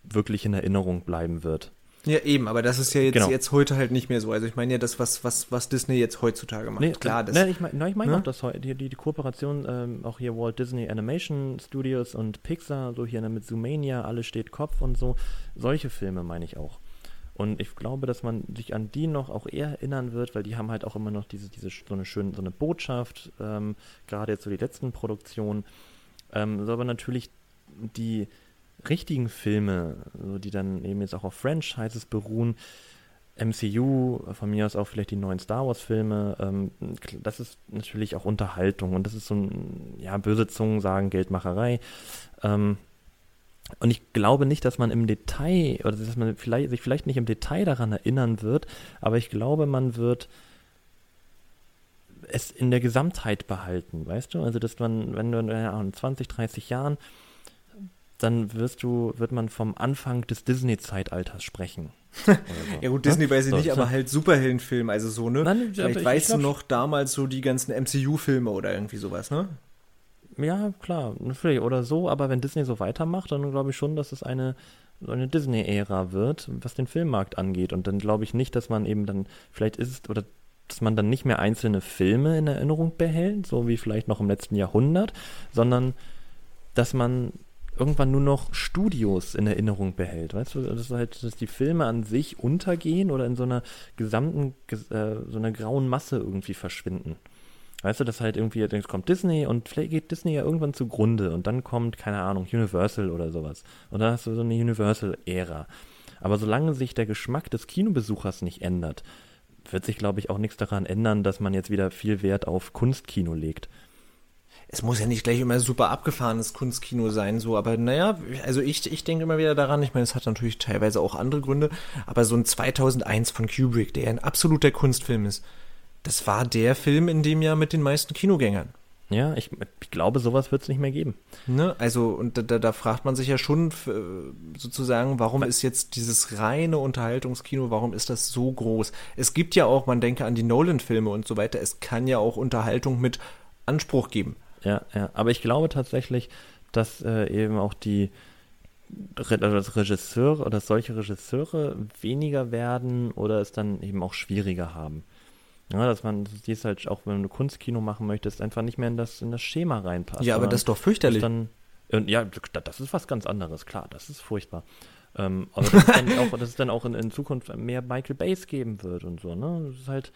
wirklich in Erinnerung bleiben wird. Ja, eben, aber das ist ja jetzt, genau. jetzt heute halt nicht mehr so. Also ich meine ja das, was, was, was Disney jetzt heutzutage macht. Nee, Klar, das. Nee, ich meine ich mein ne? auch das die, die, die Kooperation, ähm, auch hier Walt Disney Animation Studios und Pixar, so hier mit Zoomania, alles steht Kopf und so. Solche Filme meine ich auch. Und ich glaube, dass man sich an die noch auch eher erinnern wird, weil die haben halt auch immer noch diese, diese so eine schöne, so eine Botschaft, ähm, gerade jetzt so die letzten Produktionen. Ähm, so aber natürlich die richtigen Filme, so die dann eben jetzt auch auf Franchises beruhen, MCU, von mir aus auch vielleicht die neuen Star Wars-Filme, ähm, das ist natürlich auch Unterhaltung und das ist so ein, ja, böse Zungen sagen Geldmacherei. Ähm, und ich glaube nicht, dass man im Detail, oder dass man vielleicht, sich vielleicht nicht im Detail daran erinnern wird, aber ich glaube, man wird es in der Gesamtheit behalten, weißt du? Also, dass man, wenn du in 20, 30 Jahren dann wirst du, wird man vom Anfang des Disney-Zeitalters sprechen. So. ja gut, Disney weiß ich so, nicht, aber halt Superheldenfilm, also so, ne? Nein, Vielleicht weißt du noch damals so die ganzen MCU-Filme oder irgendwie sowas, ne? Ja, klar, natürlich, oder so, aber wenn Disney so weitermacht, dann glaube ich schon, dass es eine, eine Disney-Ära wird, was den Filmmarkt angeht. Und dann glaube ich nicht, dass man eben dann, vielleicht ist, oder dass man dann nicht mehr einzelne Filme in Erinnerung behält, so wie vielleicht noch im letzten Jahrhundert, sondern dass man irgendwann nur noch Studios in Erinnerung behält. Weißt du, dass halt, dass die Filme an sich untergehen oder in so einer gesamten, äh, so einer grauen Masse irgendwie verschwinden. Weißt du, dass halt irgendwie, jetzt kommt Disney und vielleicht geht Disney ja irgendwann zugrunde und dann kommt, keine Ahnung, Universal oder sowas. Und dann hast du so eine Universal-Ära. Aber solange sich der Geschmack des Kinobesuchers nicht ändert, wird sich, glaube ich, auch nichts daran ändern, dass man jetzt wieder viel Wert auf Kunstkino legt es muss ja nicht gleich immer super abgefahrenes Kunstkino sein, so, aber naja, also ich, ich denke immer wieder daran, ich meine, es hat natürlich teilweise auch andere Gründe, aber so ein 2001 von Kubrick, der ein absoluter Kunstfilm ist, das war der Film in dem Jahr mit den meisten Kinogängern. Ja, ich, ich glaube, sowas wird es nicht mehr geben. Ne? Also, und da, da fragt man sich ja schon sozusagen, warum ist jetzt dieses reine Unterhaltungskino, warum ist das so groß? Es gibt ja auch, man denke an die Nolan-Filme und so weiter, es kann ja auch Unterhaltung mit Anspruch geben. Ja, ja, aber ich glaube tatsächlich, dass äh, eben auch die also dass Regisseure oder solche Regisseure weniger werden oder es dann eben auch schwieriger haben. Ja, dass man dies halt auch, wenn du Kunstkino machen möchtest, einfach nicht mehr in das, in das Schema reinpasst. Ja, aber das ist doch fürchterlich. Dann, ja, das ist was ganz anderes, klar, das ist furchtbar. Ähm, aber dass es dann auch, dass es dann auch in, in Zukunft mehr Michael Bays geben wird und so, ne? Das ist halt,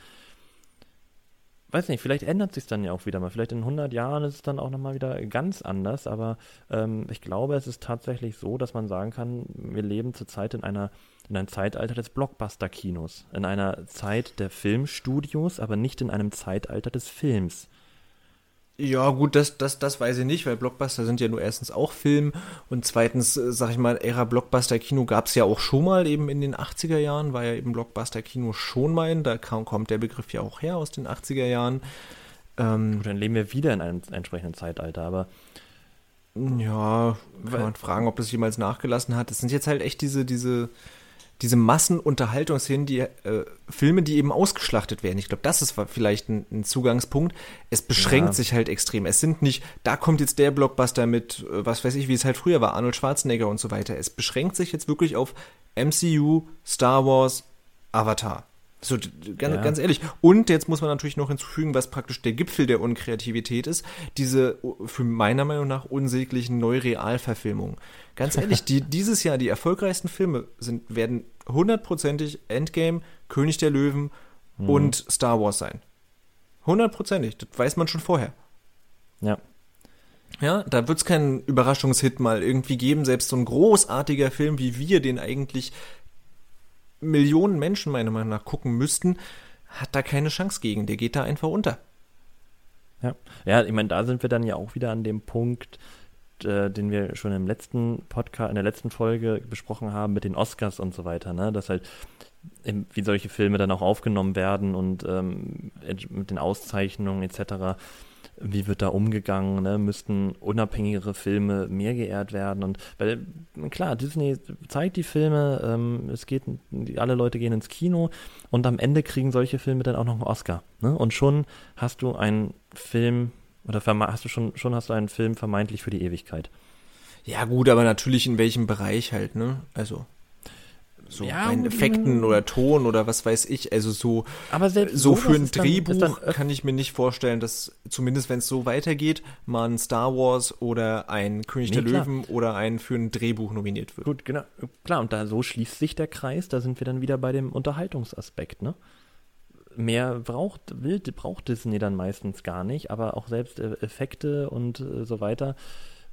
weiß nicht, vielleicht ändert sich dann ja auch wieder mal. Vielleicht in 100 Jahren ist es dann auch nochmal wieder ganz anders, aber ähm, ich glaube, es ist tatsächlich so, dass man sagen kann, wir leben zurzeit in einer in einem Zeitalter des Blockbuster-Kinos, in einer Zeit der Filmstudios, aber nicht in einem Zeitalter des Films. Ja, gut, das, das, das weiß ich nicht, weil Blockbuster sind ja nur erstens auch Film und zweitens, äh, sag ich mal, Ära Blockbuster-Kino gab es ja auch schon mal eben in den 80er Jahren, war ja eben Blockbuster-Kino schon mal, da kam, kommt der Begriff ja auch her aus den 80er Jahren. Ähm, gut, dann leben wir wieder in einem entsprechenden Zeitalter, aber ja, kann man fragen, ob das jemals nachgelassen hat. Das sind jetzt halt echt diese, diese diese Massenunterhaltungsszenen, die äh, Filme, die eben ausgeschlachtet werden. Ich glaube, das ist vielleicht ein, ein Zugangspunkt. Es beschränkt ja. sich halt extrem. Es sind nicht, da kommt jetzt der Blockbuster mit, äh, was weiß ich, wie es halt früher war, Arnold Schwarzenegger und so weiter. Es beschränkt sich jetzt wirklich auf MCU, Star Wars, Avatar. So, ganz, ja. ganz ehrlich. Und jetzt muss man natürlich noch hinzufügen, was praktisch der Gipfel der Unkreativität ist, diese für meiner Meinung nach unsäglichen Neurealverfilmungen. Ganz ehrlich, die, dieses Jahr die erfolgreichsten Filme sind, werden hundertprozentig Endgame, König der Löwen mhm. und Star Wars sein. Hundertprozentig, das weiß man schon vorher. Ja. Ja, da wird es keinen Überraschungshit mal irgendwie geben. Selbst so ein großartiger Film, wie wir den eigentlich Millionen Menschen meiner Meinung nach gucken müssten, hat da keine Chance gegen. Der geht da einfach unter. Ja, ja ich meine, da sind wir dann ja auch wieder an dem Punkt, äh, den wir schon im letzten Podcast, in der letzten Folge besprochen haben mit den Oscars und so weiter, ne? Dass halt wie solche Filme dann auch aufgenommen werden und ähm, mit den Auszeichnungen etc wie wird da umgegangen, ne? müssten unabhängigere Filme mehr geehrt werden und weil klar, Disney zeigt die Filme, ähm, es geht, alle Leute gehen ins Kino und am Ende kriegen solche Filme dann auch noch einen Oscar. Ne? Und schon hast du einen Film oder hast du schon, schon hast du einen Film vermeintlich für die Ewigkeit. Ja, gut, aber natürlich in welchem Bereich halt, ne? Also so ja, bei Effekten oder Ton oder was weiß ich. Also so, aber so, so für ein Drehbuch dann, dann kann ich mir nicht vorstellen, dass zumindest wenn es so weitergeht, man Star Wars oder ein König nee, der klar. Löwen oder ein für ein Drehbuch nominiert wird. Gut, genau. Klar, und da so schließt sich der Kreis, da sind wir dann wieder bei dem Unterhaltungsaspekt, ne? Mehr braucht, will, braucht Disney dann meistens gar nicht, aber auch selbst äh, Effekte und äh, so weiter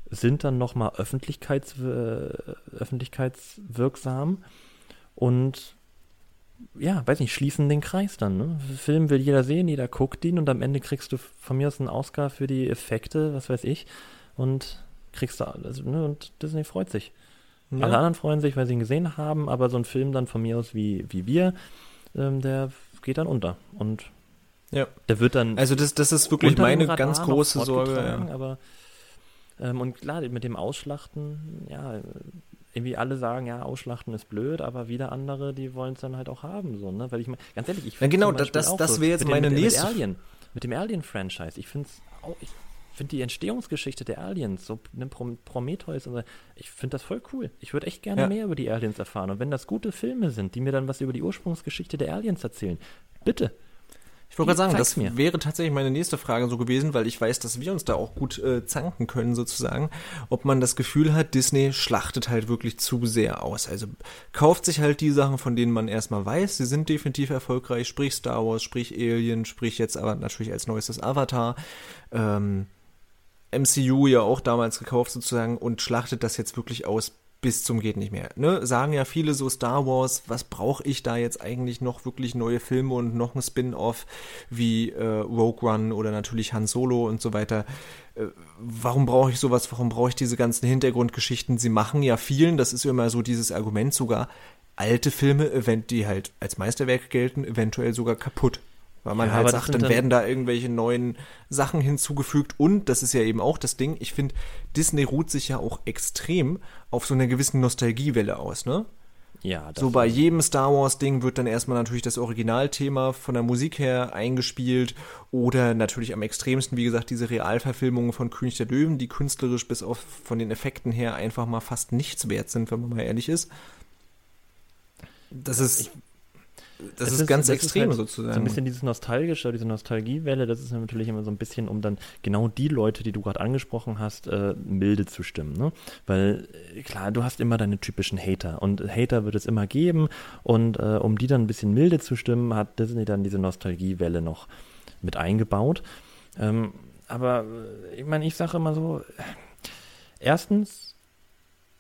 sind dann nochmal Öffentlichkeits, äh, öffentlichkeitswirksam und ja, weiß nicht, schließen den Kreis dann. Ne? Film will jeder sehen, jeder guckt ihn und am Ende kriegst du von mir aus einen Oscar für die Effekte, was weiß ich, und kriegst da, also, ne, und Disney freut sich. Ja. Alle anderen freuen sich, weil sie ihn gesehen haben, aber so ein Film dann von mir aus wie, wie wir, ähm, der geht dann unter. Und ja. der wird dann. Also das, das ist wirklich meine ganz große Sorge. Ja. Aber, ähm, und klar, mit dem Ausschlachten, ja, irgendwie alle sagen, ja, Ausschlachten ist blöd, aber wieder andere, die wollen es dann halt auch haben, so, ne? Weil ich meine, ganz ehrlich, ich finde ja, genau, das, das, das wäre jetzt mit meine dem, nächste. Mit Alien, mit dem Alien-Franchise, ich finde es auch, ich finde die Entstehungsgeschichte der Aliens, so ne, Prometheus und so, ich finde das voll cool. Ich würde echt gerne ja. mehr über die Aliens erfahren. Und wenn das gute Filme sind, die mir dann was über die Ursprungsgeschichte der Aliens erzählen, bitte, ich wollte gerade sagen, das mir. wäre tatsächlich meine nächste Frage so gewesen, weil ich weiß, dass wir uns da auch gut äh, zanken können sozusagen, ob man das Gefühl hat, Disney schlachtet halt wirklich zu sehr aus. Also kauft sich halt die Sachen, von denen man erstmal weiß, sie sind definitiv erfolgreich, sprich Star Wars, sprich Alien, sprich jetzt aber natürlich als neuestes Avatar. Ähm, MCU ja auch damals gekauft sozusagen und schlachtet das jetzt wirklich aus bis zum geht nicht mehr. Ne? Sagen ja viele so Star Wars, was brauche ich da jetzt eigentlich noch wirklich neue Filme und noch ein Spin-off wie äh, Rogue One oder natürlich Han Solo und so weiter. Äh, warum brauche ich sowas? Warum brauche ich diese ganzen Hintergrundgeschichten? Sie machen ja vielen, das ist immer so dieses Argument sogar, alte Filme, die halt als Meisterwerk gelten, eventuell sogar kaputt. Weil man ja, halt sagt, dann, dann werden da irgendwelche neuen Sachen hinzugefügt und das ist ja eben auch das Ding, ich finde, Disney ruht sich ja auch extrem auf so einer gewissen Nostalgiewelle aus, ne? Ja, so bei jedem Star Wars Ding wird dann erstmal natürlich das Originalthema von der Musik her eingespielt oder natürlich am extremsten, wie gesagt, diese Realverfilmungen von König der Löwen, die künstlerisch bis auf von den Effekten her einfach mal fast nichts wert sind, wenn man mal ehrlich ist. Das ist, das ist, ist, ganz das extrem ist halt sozusagen. So ein bisschen dieses Nostalgische, diese Nostalgiewelle, das ist natürlich immer so ein bisschen, um dann genau die Leute, die du gerade angesprochen hast, äh, milde zu stimmen. Ne? Weil äh, klar, du hast immer deine typischen Hater und Hater wird es immer geben und äh, um die dann ein bisschen milde zu stimmen, hat Disney dann diese Nostalgiewelle noch mit eingebaut. Ähm, aber äh, ich meine, ich sage immer so, erstens,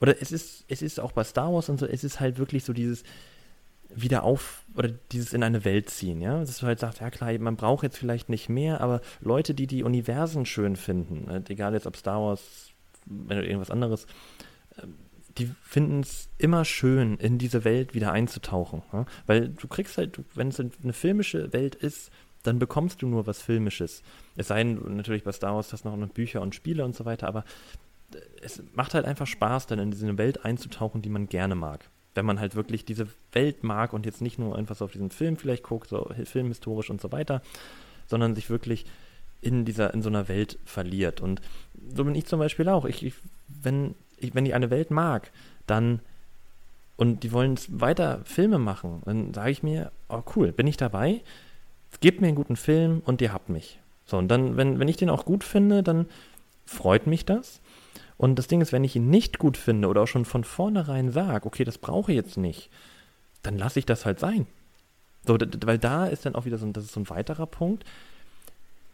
oder es ist, es ist auch bei Star Wars und so, es ist halt wirklich so dieses, wieder auf oder dieses in eine Welt ziehen, ja, dass du halt sagst, ja klar, man braucht jetzt vielleicht nicht mehr, aber Leute, die die Universen schön finden, äh, egal jetzt ob Star Wars, wenn irgendwas anderes, äh, die finden es immer schön, in diese Welt wieder einzutauchen, ja? weil du kriegst halt, wenn es eine filmische Welt ist, dann bekommst du nur was Filmisches. Es sei denn, natürlich bei Star Wars du noch Bücher und Spiele und so weiter, aber äh, es macht halt einfach Spaß, dann in diese Welt einzutauchen, die man gerne mag wenn man halt wirklich diese Welt mag und jetzt nicht nur einfach so auf diesen Film vielleicht guckt, so filmhistorisch und so weiter, sondern sich wirklich in dieser, in so einer Welt verliert. Und so bin ich zum Beispiel auch. Ich, ich wenn, ich, wenn ich eine Welt mag, dann und die wollen weiter Filme machen, dann sage ich mir, oh cool, bin ich dabei? Gebt mir einen guten Film und ihr habt mich. So, und dann, wenn, wenn ich den auch gut finde, dann freut mich das. Und das Ding ist, wenn ich ihn nicht gut finde oder auch schon von vornherein sage, okay, das brauche ich jetzt nicht, dann lasse ich das halt sein. So, weil da ist dann auch wieder so, das ist so ein weiterer Punkt.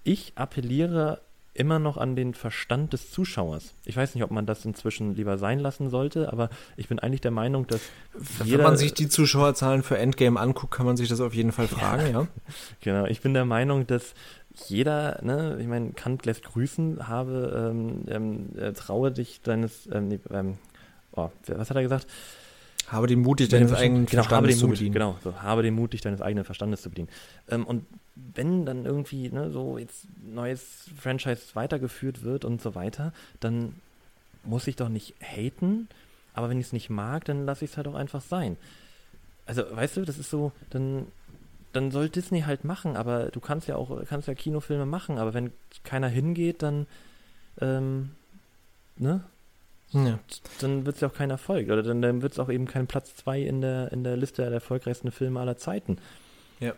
Ich appelliere immer noch an den Verstand des Zuschauers. Ich weiß nicht, ob man das inzwischen lieber sein lassen sollte, aber ich bin eigentlich der Meinung, dass wenn man sich die Zuschauerzahlen für Endgame anguckt, kann man sich das auf jeden Fall fragen, ja. ja. Genau, ich bin der Meinung, dass jeder, ne, ich meine, Kant lässt grüßen, habe, ähm, ähm, äh, traue dich deines, ähm, nee, ähm, oh, was hat er gesagt? Habe den Mut, dich deines eigenen genau, Verstandes zu bedienen. Genau, so, habe den Mut, dich deines eigenen Verstandes zu bedienen. Ähm, und wenn dann irgendwie ne, so jetzt neues Franchise weitergeführt wird und so weiter, dann muss ich doch nicht haten, aber wenn ich es nicht mag, dann lasse ich es halt auch einfach sein. Also, weißt du, das ist so, dann dann soll Disney halt machen, aber du kannst ja auch, kannst ja Kinofilme machen, aber wenn keiner hingeht, dann, ähm, ne? Ja. Dann wird es ja auch kein Erfolg. Oder dann, dann wird es auch eben kein Platz 2 in der, in der Liste der erfolgreichsten Filme aller Zeiten. Ja.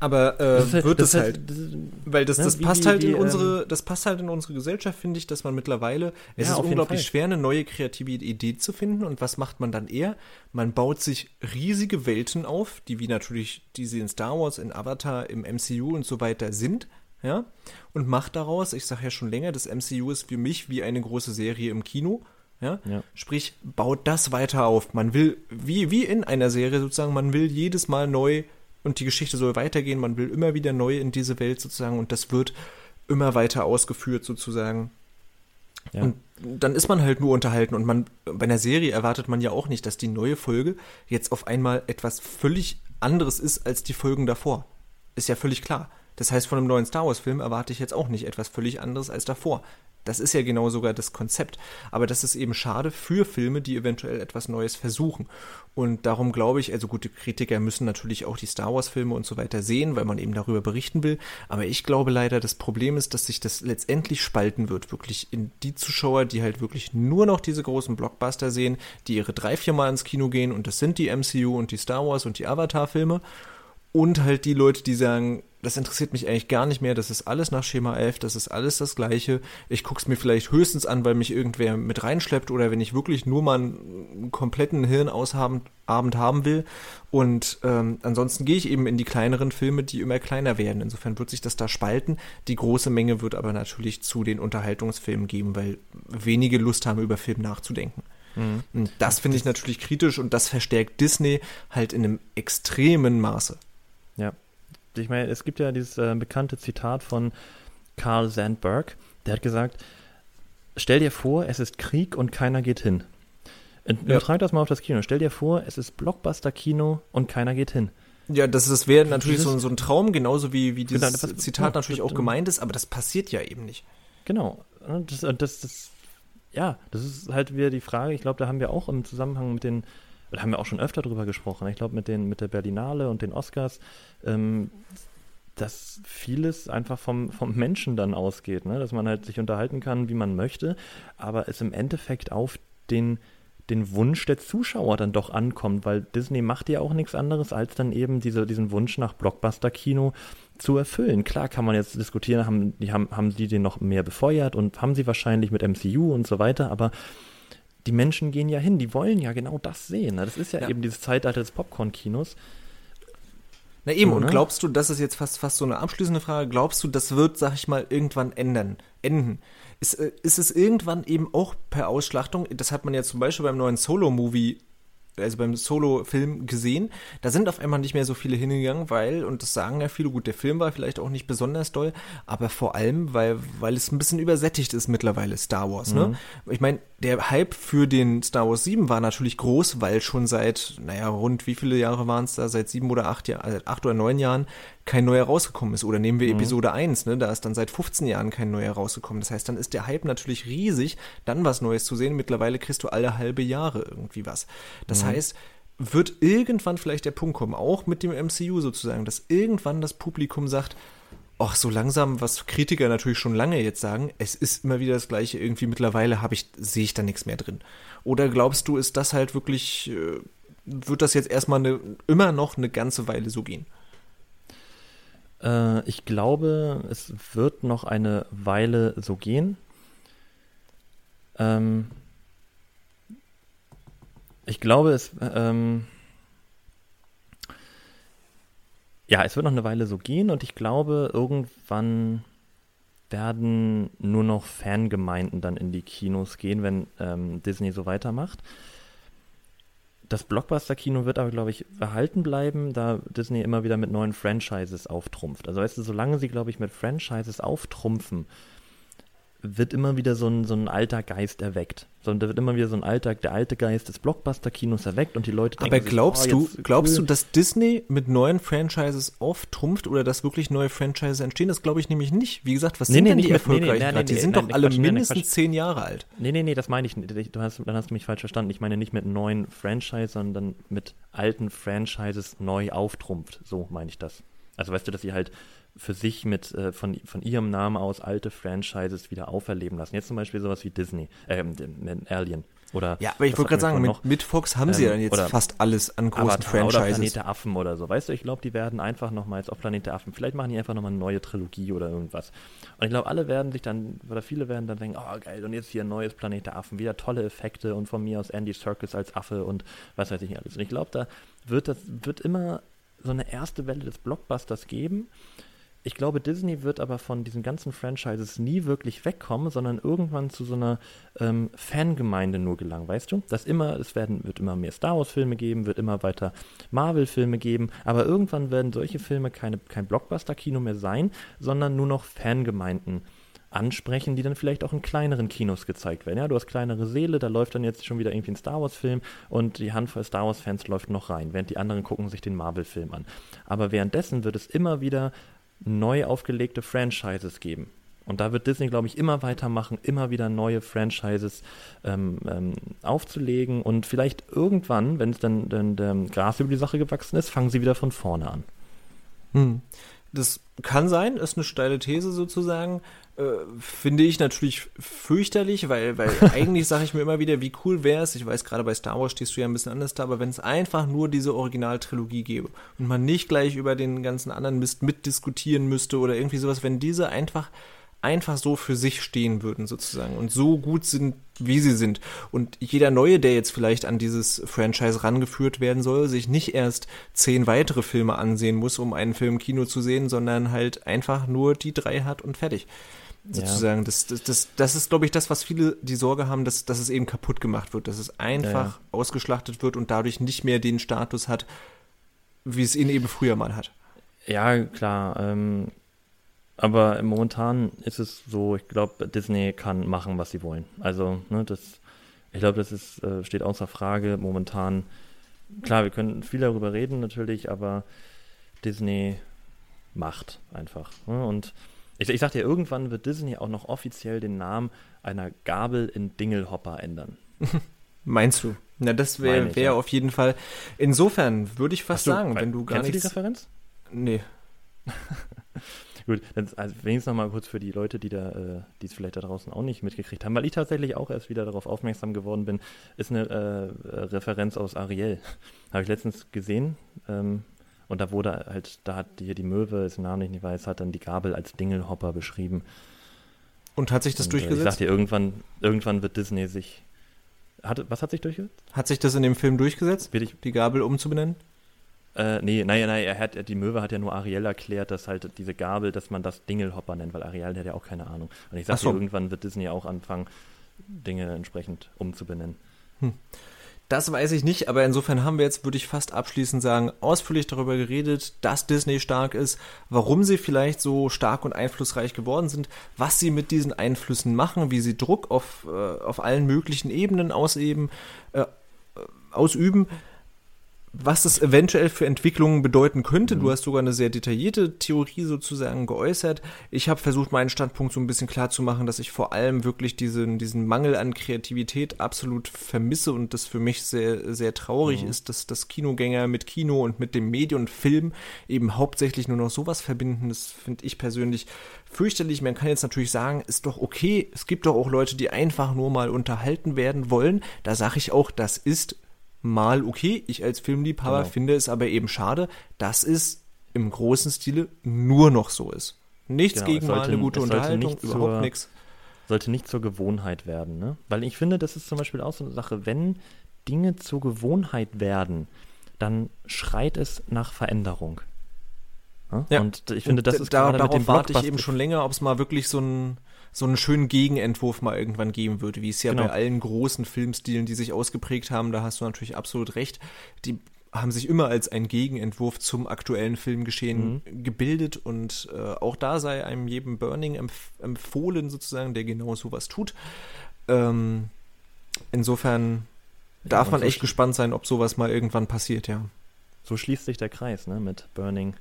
Aber äh, halt, wird es halt, das ist, weil das, ne, das passt die, halt in die, unsere, ähm, das passt halt in unsere Gesellschaft, finde ich, dass man mittlerweile, es ja, ist unglaublich schwer, eine neue kreative Idee zu finden. Und was macht man dann eher? Man baut sich riesige Welten auf, die wie natürlich, die sie in Star Wars, in Avatar, im MCU und so weiter sind, ja, und macht daraus, ich sage ja schon länger, das MCU ist für mich wie eine große Serie im Kino. Ja? ja? Sprich, baut das weiter auf. Man will, wie, wie in einer Serie sozusagen, man will jedes Mal neu und die Geschichte soll weitergehen. Man will immer wieder neu in diese Welt sozusagen und das wird immer weiter ausgeführt sozusagen. Ja. Und dann ist man halt nur unterhalten und man bei einer Serie erwartet man ja auch nicht, dass die neue Folge jetzt auf einmal etwas völlig anderes ist als die Folgen davor. Ist ja völlig klar. Das heißt, von einem neuen Star Wars Film erwarte ich jetzt auch nicht etwas völlig anderes als davor. Das ist ja genau sogar das Konzept. Aber das ist eben schade für Filme, die eventuell etwas Neues versuchen. Und darum glaube ich, also gute Kritiker müssen natürlich auch die Star Wars-Filme und so weiter sehen, weil man eben darüber berichten will. Aber ich glaube leider, das Problem ist, dass sich das letztendlich spalten wird, wirklich in die Zuschauer, die halt wirklich nur noch diese großen Blockbuster sehen, die ihre drei, vier Mal ins Kino gehen und das sind die MCU und die Star Wars und die Avatar-Filme. Und halt die Leute, die sagen, das interessiert mich eigentlich gar nicht mehr, das ist alles nach Schema 11, das ist alles das Gleiche. Ich gucke es mir vielleicht höchstens an, weil mich irgendwer mit reinschleppt oder wenn ich wirklich nur mal einen kompletten Hirnausabend haben will. Und ähm, ansonsten gehe ich eben in die kleineren Filme, die immer kleiner werden. Insofern wird sich das da spalten. Die große Menge wird aber natürlich zu den Unterhaltungsfilmen geben, weil wenige Lust haben, über Film nachzudenken. Mhm. Und das finde ich natürlich kritisch und das verstärkt Disney halt in einem extremen Maße. Ja, ich meine, es gibt ja dieses äh, bekannte Zitat von Carl Sandburg, der hat gesagt, stell dir vor, es ist Krieg und keiner geht hin. Ja. Übertrag das mal auf das Kino. Stell dir vor, es ist Blockbuster-Kino und keiner geht hin. Ja, das, das wäre natürlich so, so, ein Traum, genauso wie, wie dieses genau, das, Zitat ja, natürlich auch gemeint ist, aber das passiert ja eben nicht. Genau. Das, das, das, ja, das ist halt wieder die Frage, ich glaube, da haben wir auch im Zusammenhang mit den, da haben wir auch schon öfter drüber gesprochen, ich glaube mit mit der Berlinale und den Oscars, ähm, dass vieles einfach vom, vom Menschen dann ausgeht, ne? dass man halt sich unterhalten kann, wie man möchte, aber es im Endeffekt auf den den Wunsch der Zuschauer dann doch ankommt, weil Disney macht ja auch nichts anderes, als dann eben diese, diesen Wunsch nach Blockbuster-Kino zu erfüllen. Klar kann man jetzt diskutieren, haben die, haben, haben die den noch mehr befeuert und haben sie wahrscheinlich mit MCU und so weiter, aber die Menschen gehen ja hin, die wollen ja genau das sehen. Ne? Das ist ja, ja. eben dieses Zeitalter des Popcorn-Kinos. Na eben, so, und ne? glaubst du, das ist jetzt fast, fast so eine abschließende Frage, glaubst du, das wird, sag ich mal, irgendwann ändern, enden? ist, äh, ist es irgendwann eben auch per Ausschlachtung, das hat man ja zum Beispiel beim neuen Solo-Movie also beim Solo-Film gesehen. Da sind auf einmal nicht mehr so viele hingegangen, weil, und das sagen ja viele, gut, der Film war vielleicht auch nicht besonders doll, aber vor allem, weil, weil es ein bisschen übersättigt ist mittlerweile, Star Wars, ne? mhm. ne? Ich meine, der Hype für den Star Wars 7 war natürlich groß, weil schon seit, naja, rund wie viele Jahre waren es da? Seit sieben oder acht, Jahr, also acht oder neun Jahren kein neuer rausgekommen ist. Oder nehmen wir mhm. Episode 1, ne? Da ist dann seit 15 Jahren kein neuer rausgekommen. Das heißt, dann ist der Hype natürlich riesig, dann was Neues zu sehen. Mittlerweile kriegst du alle halbe Jahre irgendwie was. Das mhm. heißt, wird irgendwann vielleicht der Punkt kommen, auch mit dem MCU sozusagen, dass irgendwann das Publikum sagt, ach, so langsam, was Kritiker natürlich schon lange jetzt sagen, es ist immer wieder das Gleiche, irgendwie mittlerweile habe ich, sehe ich da nichts mehr drin. Oder glaubst du, ist das halt wirklich, äh, wird das jetzt erstmal eine, immer noch eine ganze Weile so gehen? Äh, ich glaube, es wird noch eine Weile so gehen. Ähm, ich glaube, es. Ähm, ja, es wird noch eine Weile so gehen und ich glaube, irgendwann werden nur noch Fangemeinden dann in die Kinos gehen, wenn ähm, Disney so weitermacht. Das Blockbuster-Kino wird aber, glaube ich, erhalten bleiben, da Disney immer wieder mit neuen Franchises auftrumpft. Also weißt du, solange sie, glaube ich, mit Franchises auftrumpfen, wird immer wieder so ein, so ein alter Geist erweckt. Sondern da wird immer wieder so ein alter, der alte Geist des Blockbuster-Kinos erweckt und die Leute denken. Aber glaubst sich, oh, du, glaubst cool. du, dass Disney mit neuen Franchises auftrumpft oder dass wirklich neue Franchises entstehen? Das glaube ich nämlich nicht. Wie gesagt, was nee, sind nee, denn die erfolgreichen nee, nee, Die sind doch alle mindestens zehn Jahre alt. Nee, nee, nee, das meine ich nicht. Du hast, dann hast du mich falsch verstanden. Ich meine nicht mit neuen Franchises, sondern mit alten Franchises neu auftrumpft. So meine ich das. Also weißt du, dass sie halt für sich mit äh, von, von ihrem Namen aus alte Franchises wieder auferleben lassen. Jetzt zum Beispiel sowas wie Disney, äh, Alien. Oder ja, aber ich wollte gerade sagen, mit, mit, Fox haben sie ähm, ja dann jetzt fast alles an großen Avatar Franchises. Oder Planet der Affen oder so. Weißt du, ich glaube, die werden einfach nochmal jetzt auf Planet der Affen, vielleicht machen die einfach nochmal eine neue Trilogie oder irgendwas. Und ich glaube, alle werden sich dann, oder viele werden dann denken, oh geil, und jetzt hier ein neues Planet der Affen, wieder tolle Effekte und von mir aus Andy Serkis als Affe und was weiß ich nicht alles. Und ich glaube, da wird das, wird immer so eine erste Welle des Blockbusters geben ich glaube, Disney wird aber von diesen ganzen Franchises nie wirklich wegkommen, sondern irgendwann zu so einer ähm, Fangemeinde nur gelangen, weißt du? Dass immer, es werden, wird immer mehr Star Wars-Filme geben, wird immer weiter Marvel-Filme geben, aber irgendwann werden solche Filme keine, kein Blockbuster-Kino mehr sein, sondern nur noch Fangemeinden ansprechen, die dann vielleicht auch in kleineren Kinos gezeigt werden. Ja, du hast kleinere Seele, da läuft dann jetzt schon wieder irgendwie ein Star Wars-Film und die Handvoll Star Wars-Fans läuft noch rein, während die anderen gucken sich den Marvel-Film an. Aber währenddessen wird es immer wieder neu aufgelegte Franchises geben. Und da wird Disney, glaube ich, immer weitermachen, immer wieder neue Franchises ähm, ähm, aufzulegen. Und vielleicht irgendwann, wenn es dann, dann der Gras über die Sache gewachsen ist, fangen sie wieder von vorne an. Hm. Das kann sein, ist eine steile These sozusagen. Äh, finde ich natürlich fürchterlich, weil, weil eigentlich sage ich mir immer wieder, wie cool wäre es, ich weiß, gerade bei Star Wars stehst du ja ein bisschen anders da, aber wenn es einfach nur diese Originaltrilogie gäbe und man nicht gleich über den ganzen anderen Mist mitdiskutieren müsste oder irgendwie sowas, wenn diese einfach einfach so für sich stehen würden sozusagen und so gut sind, wie sie sind. Und jeder Neue, der jetzt vielleicht an dieses Franchise rangeführt werden soll, sich nicht erst zehn weitere Filme ansehen muss, um einen Film im Kino zu sehen, sondern halt einfach nur die drei hat und fertig sozusagen. Ja. Das, das, das, das ist, glaube ich, das, was viele die Sorge haben, dass, dass es eben kaputt gemacht wird, dass es einfach ja, ja. ausgeschlachtet wird und dadurch nicht mehr den Status hat, wie es ihn eben früher mal hat. Ja, klar. Ähm, aber momentan ist es so, ich glaube, Disney kann machen, was sie wollen. Also, ne, das, ich glaube, das ist, äh, steht außer Frage momentan. Klar, wir können viel darüber reden natürlich, aber Disney macht einfach. Ne? Und ich, ich sag dir, irgendwann wird Disney auch noch offiziell den Namen einer Gabel in Dingelhopper ändern. Meinst du? Na, das wäre wär ja. auf jeden Fall. Insofern würde ich fast du, sagen, wenn du gar nichts. Du die Referenz? Nee. Gut, dann, also wenigstens noch mal kurz für die Leute, die da, äh, die es vielleicht da draußen auch nicht mitgekriegt haben, weil ich tatsächlich auch erst wieder darauf aufmerksam geworden bin, ist eine äh, Referenz aus Ariel. Habe ich letztens gesehen. Ähm, und da wurde halt, da hat hier die Möwe, ist Name nicht weiß, hat dann die Gabel als Dingelhopper beschrieben. Und hat sich das und, durchgesetzt? Äh, ich sag dir, irgendwann, irgendwann wird Disney sich. Hat, was hat sich durchgesetzt? Hat sich das in dem Film durchgesetzt? Will ich, die Gabel umzubenennen? Äh, nee, naja, naja, er hat, die Möwe hat ja nur Ariel erklärt, dass halt diese Gabel, dass man das Dingelhopper nennt, weil Ariel hat ja auch keine Ahnung. Und ich sag so. dir, irgendwann wird Disney auch anfangen, Dinge entsprechend umzubenennen. Hm. Das weiß ich nicht, aber insofern haben wir jetzt, würde ich fast abschließend sagen, ausführlich darüber geredet, dass Disney stark ist, warum sie vielleicht so stark und einflussreich geworden sind, was sie mit diesen Einflüssen machen, wie sie Druck auf, äh, auf allen möglichen Ebenen ausüben, äh, ausüben was das eventuell für Entwicklungen bedeuten könnte. Mhm. Du hast sogar eine sehr detaillierte Theorie sozusagen geäußert. Ich habe versucht, meinen Standpunkt so ein bisschen klar zu machen, dass ich vor allem wirklich diesen, diesen Mangel an Kreativität absolut vermisse und das für mich sehr, sehr traurig mhm. ist, dass das Kinogänger mit Kino und mit dem Medium und Film eben hauptsächlich nur noch sowas verbinden. Das finde ich persönlich fürchterlich. Man kann jetzt natürlich sagen, ist doch okay. Es gibt doch auch Leute, die einfach nur mal unterhalten werden wollen. Da sage ich auch, das ist mal okay. Ich als Filmliebhaber genau. finde es aber eben schade, dass es im großen Stile nur noch so ist. Nichts genau, gegen sollte, mal eine gute Unterhaltung, überhaupt nichts. Sollte nicht zur Gewohnheit werden, ne? Weil ich finde, das ist zum Beispiel auch so eine Sache, wenn Dinge zur Gewohnheit werden, dann schreit es nach Veränderung. Ne? Ja. Und ich finde, das ist da, gerade darauf warte ich eben schon länger, ob es mal wirklich so ein so einen schönen Gegenentwurf mal irgendwann geben würde, wie es ja genau. bei allen großen Filmstilen, die sich ausgeprägt haben, da hast du natürlich absolut recht. Die haben sich immer als ein Gegenentwurf zum aktuellen Filmgeschehen mhm. gebildet und äh, auch da sei einem jedem Burning empf empfohlen sozusagen, der genau sowas tut. Ähm, insofern darf ja, man echt gespannt sein, ob sowas mal irgendwann passiert, ja. So schließt sich der Kreis, ne, mit Burning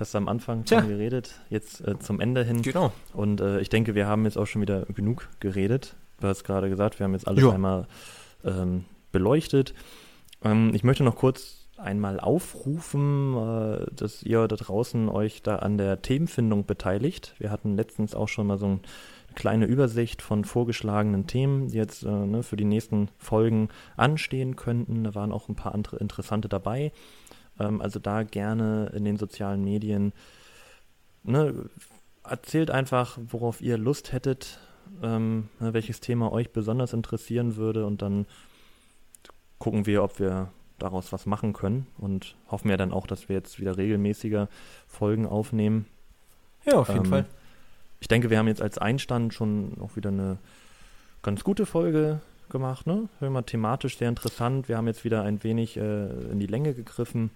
hast du am Anfang Tja. schon geredet, jetzt äh, zum Ende hin. Genau. Und äh, ich denke, wir haben jetzt auch schon wieder genug geredet. Du hast gerade gesagt, wir haben jetzt alles jo. einmal ähm, beleuchtet. Ähm, ich möchte noch kurz einmal aufrufen, äh, dass ihr da draußen euch da an der Themenfindung beteiligt. Wir hatten letztens auch schon mal so eine kleine Übersicht von vorgeschlagenen Themen, die jetzt äh, ne, für die nächsten Folgen anstehen könnten. Da waren auch ein paar andere interessante dabei. Ähm, also da gerne in den sozialen Medien. Ne, erzählt einfach, worauf ihr Lust hättet, ähm, ne, welches Thema euch besonders interessieren würde und dann gucken wir, ob wir daraus was machen können und hoffen ja dann auch, dass wir jetzt wieder regelmäßiger Folgen aufnehmen. Ja, auf jeden ähm, Fall. Ich denke, wir haben jetzt als Einstand schon auch wieder eine ganz gute Folge gemacht, ne? Immer thematisch sehr interessant. Wir haben jetzt wieder ein wenig äh, in die Länge gegriffen.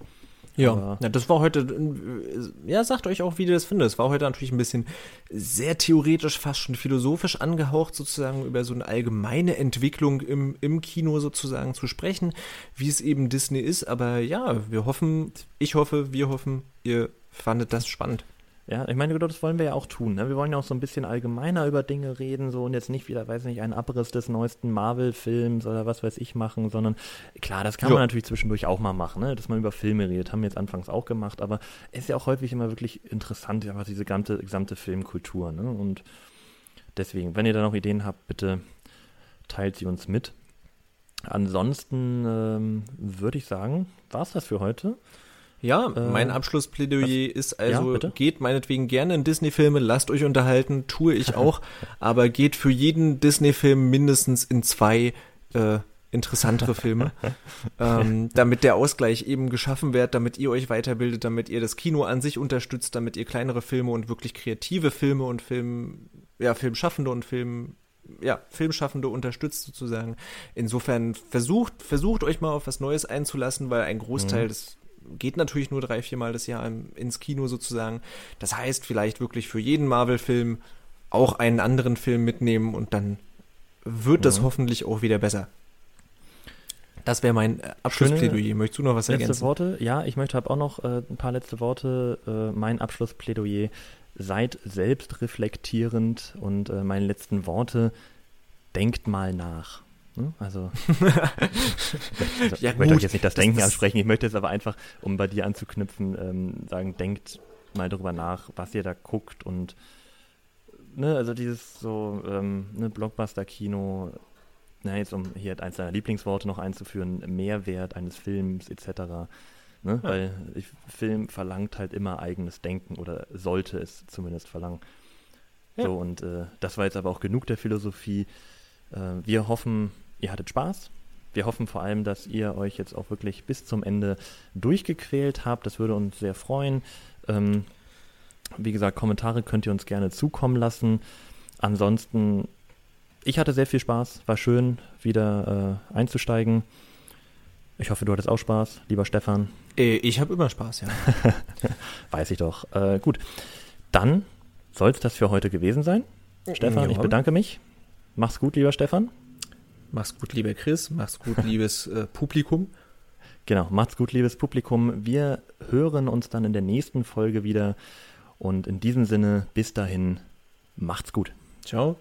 Ja, ja, das war heute, äh, ja, sagt euch auch, wie ihr das findet. Es war heute natürlich ein bisschen sehr theoretisch, fast schon philosophisch angehaucht, sozusagen über so eine allgemeine Entwicklung im, im Kino sozusagen zu sprechen, wie es eben Disney ist. Aber ja, wir hoffen, ich hoffe, wir hoffen, ihr fandet das spannend. Ja, ich meine, das wollen wir ja auch tun. Ne? Wir wollen ja auch so ein bisschen allgemeiner über Dinge reden, so und jetzt nicht wieder, weiß nicht, einen Abriss des neuesten Marvel-Films oder was weiß ich machen, sondern klar, das kann jo. man natürlich zwischendurch auch mal machen, ne? dass man über Filme redet. Haben wir jetzt anfangs auch gemacht, aber es ist ja auch häufig immer wirklich interessant, ja, diese gesamte, gesamte Filmkultur. Ne? Und deswegen, wenn ihr da noch Ideen habt, bitte teilt sie uns mit. Ansonsten ähm, würde ich sagen, war es das für heute. Ja, äh, mein Abschlussplädoyer ist also, ja, geht meinetwegen gerne in Disney-Filme, lasst euch unterhalten, tue ich auch, aber geht für jeden Disney-Film mindestens in zwei äh, interessantere Filme, ähm, damit der Ausgleich eben geschaffen wird, damit ihr euch weiterbildet, damit ihr das Kino an sich unterstützt, damit ihr kleinere Filme und wirklich kreative Filme und Film, ja, Filmschaffende und Film, ja, Filmschaffende unterstützt sozusagen. Insofern versucht, versucht euch mal auf was Neues einzulassen, weil ein Großteil mhm. des geht natürlich nur drei, viermal das Jahr ins Kino sozusagen. Das heißt, vielleicht wirklich für jeden Marvel-Film auch einen anderen Film mitnehmen und dann wird das mhm. hoffentlich auch wieder besser. Das wäre mein äh, Abschlussplädoyer. Möchtest du noch was letzte ergänzen? Worte? Ja, ich möchte habe auch noch äh, ein paar letzte Worte. Äh, mein Abschlussplädoyer. Seid selbst reflektierend und äh, meine letzten Worte. Denkt mal nach. Hm? Also, ich, ja, möchte euch jetzt nicht das, Denken das ansprechen, ich möchte jetzt aber einfach, um bei dir anzuknüpfen, ähm, sagen, denkt mal darüber nach, was ihr da guckt und ne, also dieses so ähm, ne, Blockbuster-Kino, na, jetzt um hier eins deiner Lieblingsworte noch einzuführen, Mehrwert eines Films etc. Ne? Ja. Weil ich, Film verlangt halt immer eigenes Denken oder sollte es zumindest verlangen. Ja. So, und äh, das war jetzt aber auch genug der Philosophie. Äh, wir hoffen, ihr hattet Spaß. Wir hoffen vor allem, dass ihr euch jetzt auch wirklich bis zum Ende durchgequält habt. Das würde uns sehr freuen. Ähm, wie gesagt, Kommentare könnt ihr uns gerne zukommen lassen. Ansonsten, ich hatte sehr viel Spaß. War schön, wieder äh, einzusteigen. Ich hoffe, du hattest auch Spaß, lieber Stefan. Äh, ich habe immer Spaß, ja. Weiß ich doch. Äh, gut, dann soll es das für heute gewesen sein. Stefan, ja. ich bedanke mich. Mach's gut, lieber Stefan. Mach's gut, lieber Chris. Mach's gut, liebes äh, Publikum. Genau, macht's gut, liebes Publikum. Wir hören uns dann in der nächsten Folge wieder. Und in diesem Sinne, bis dahin, macht's gut. Ciao.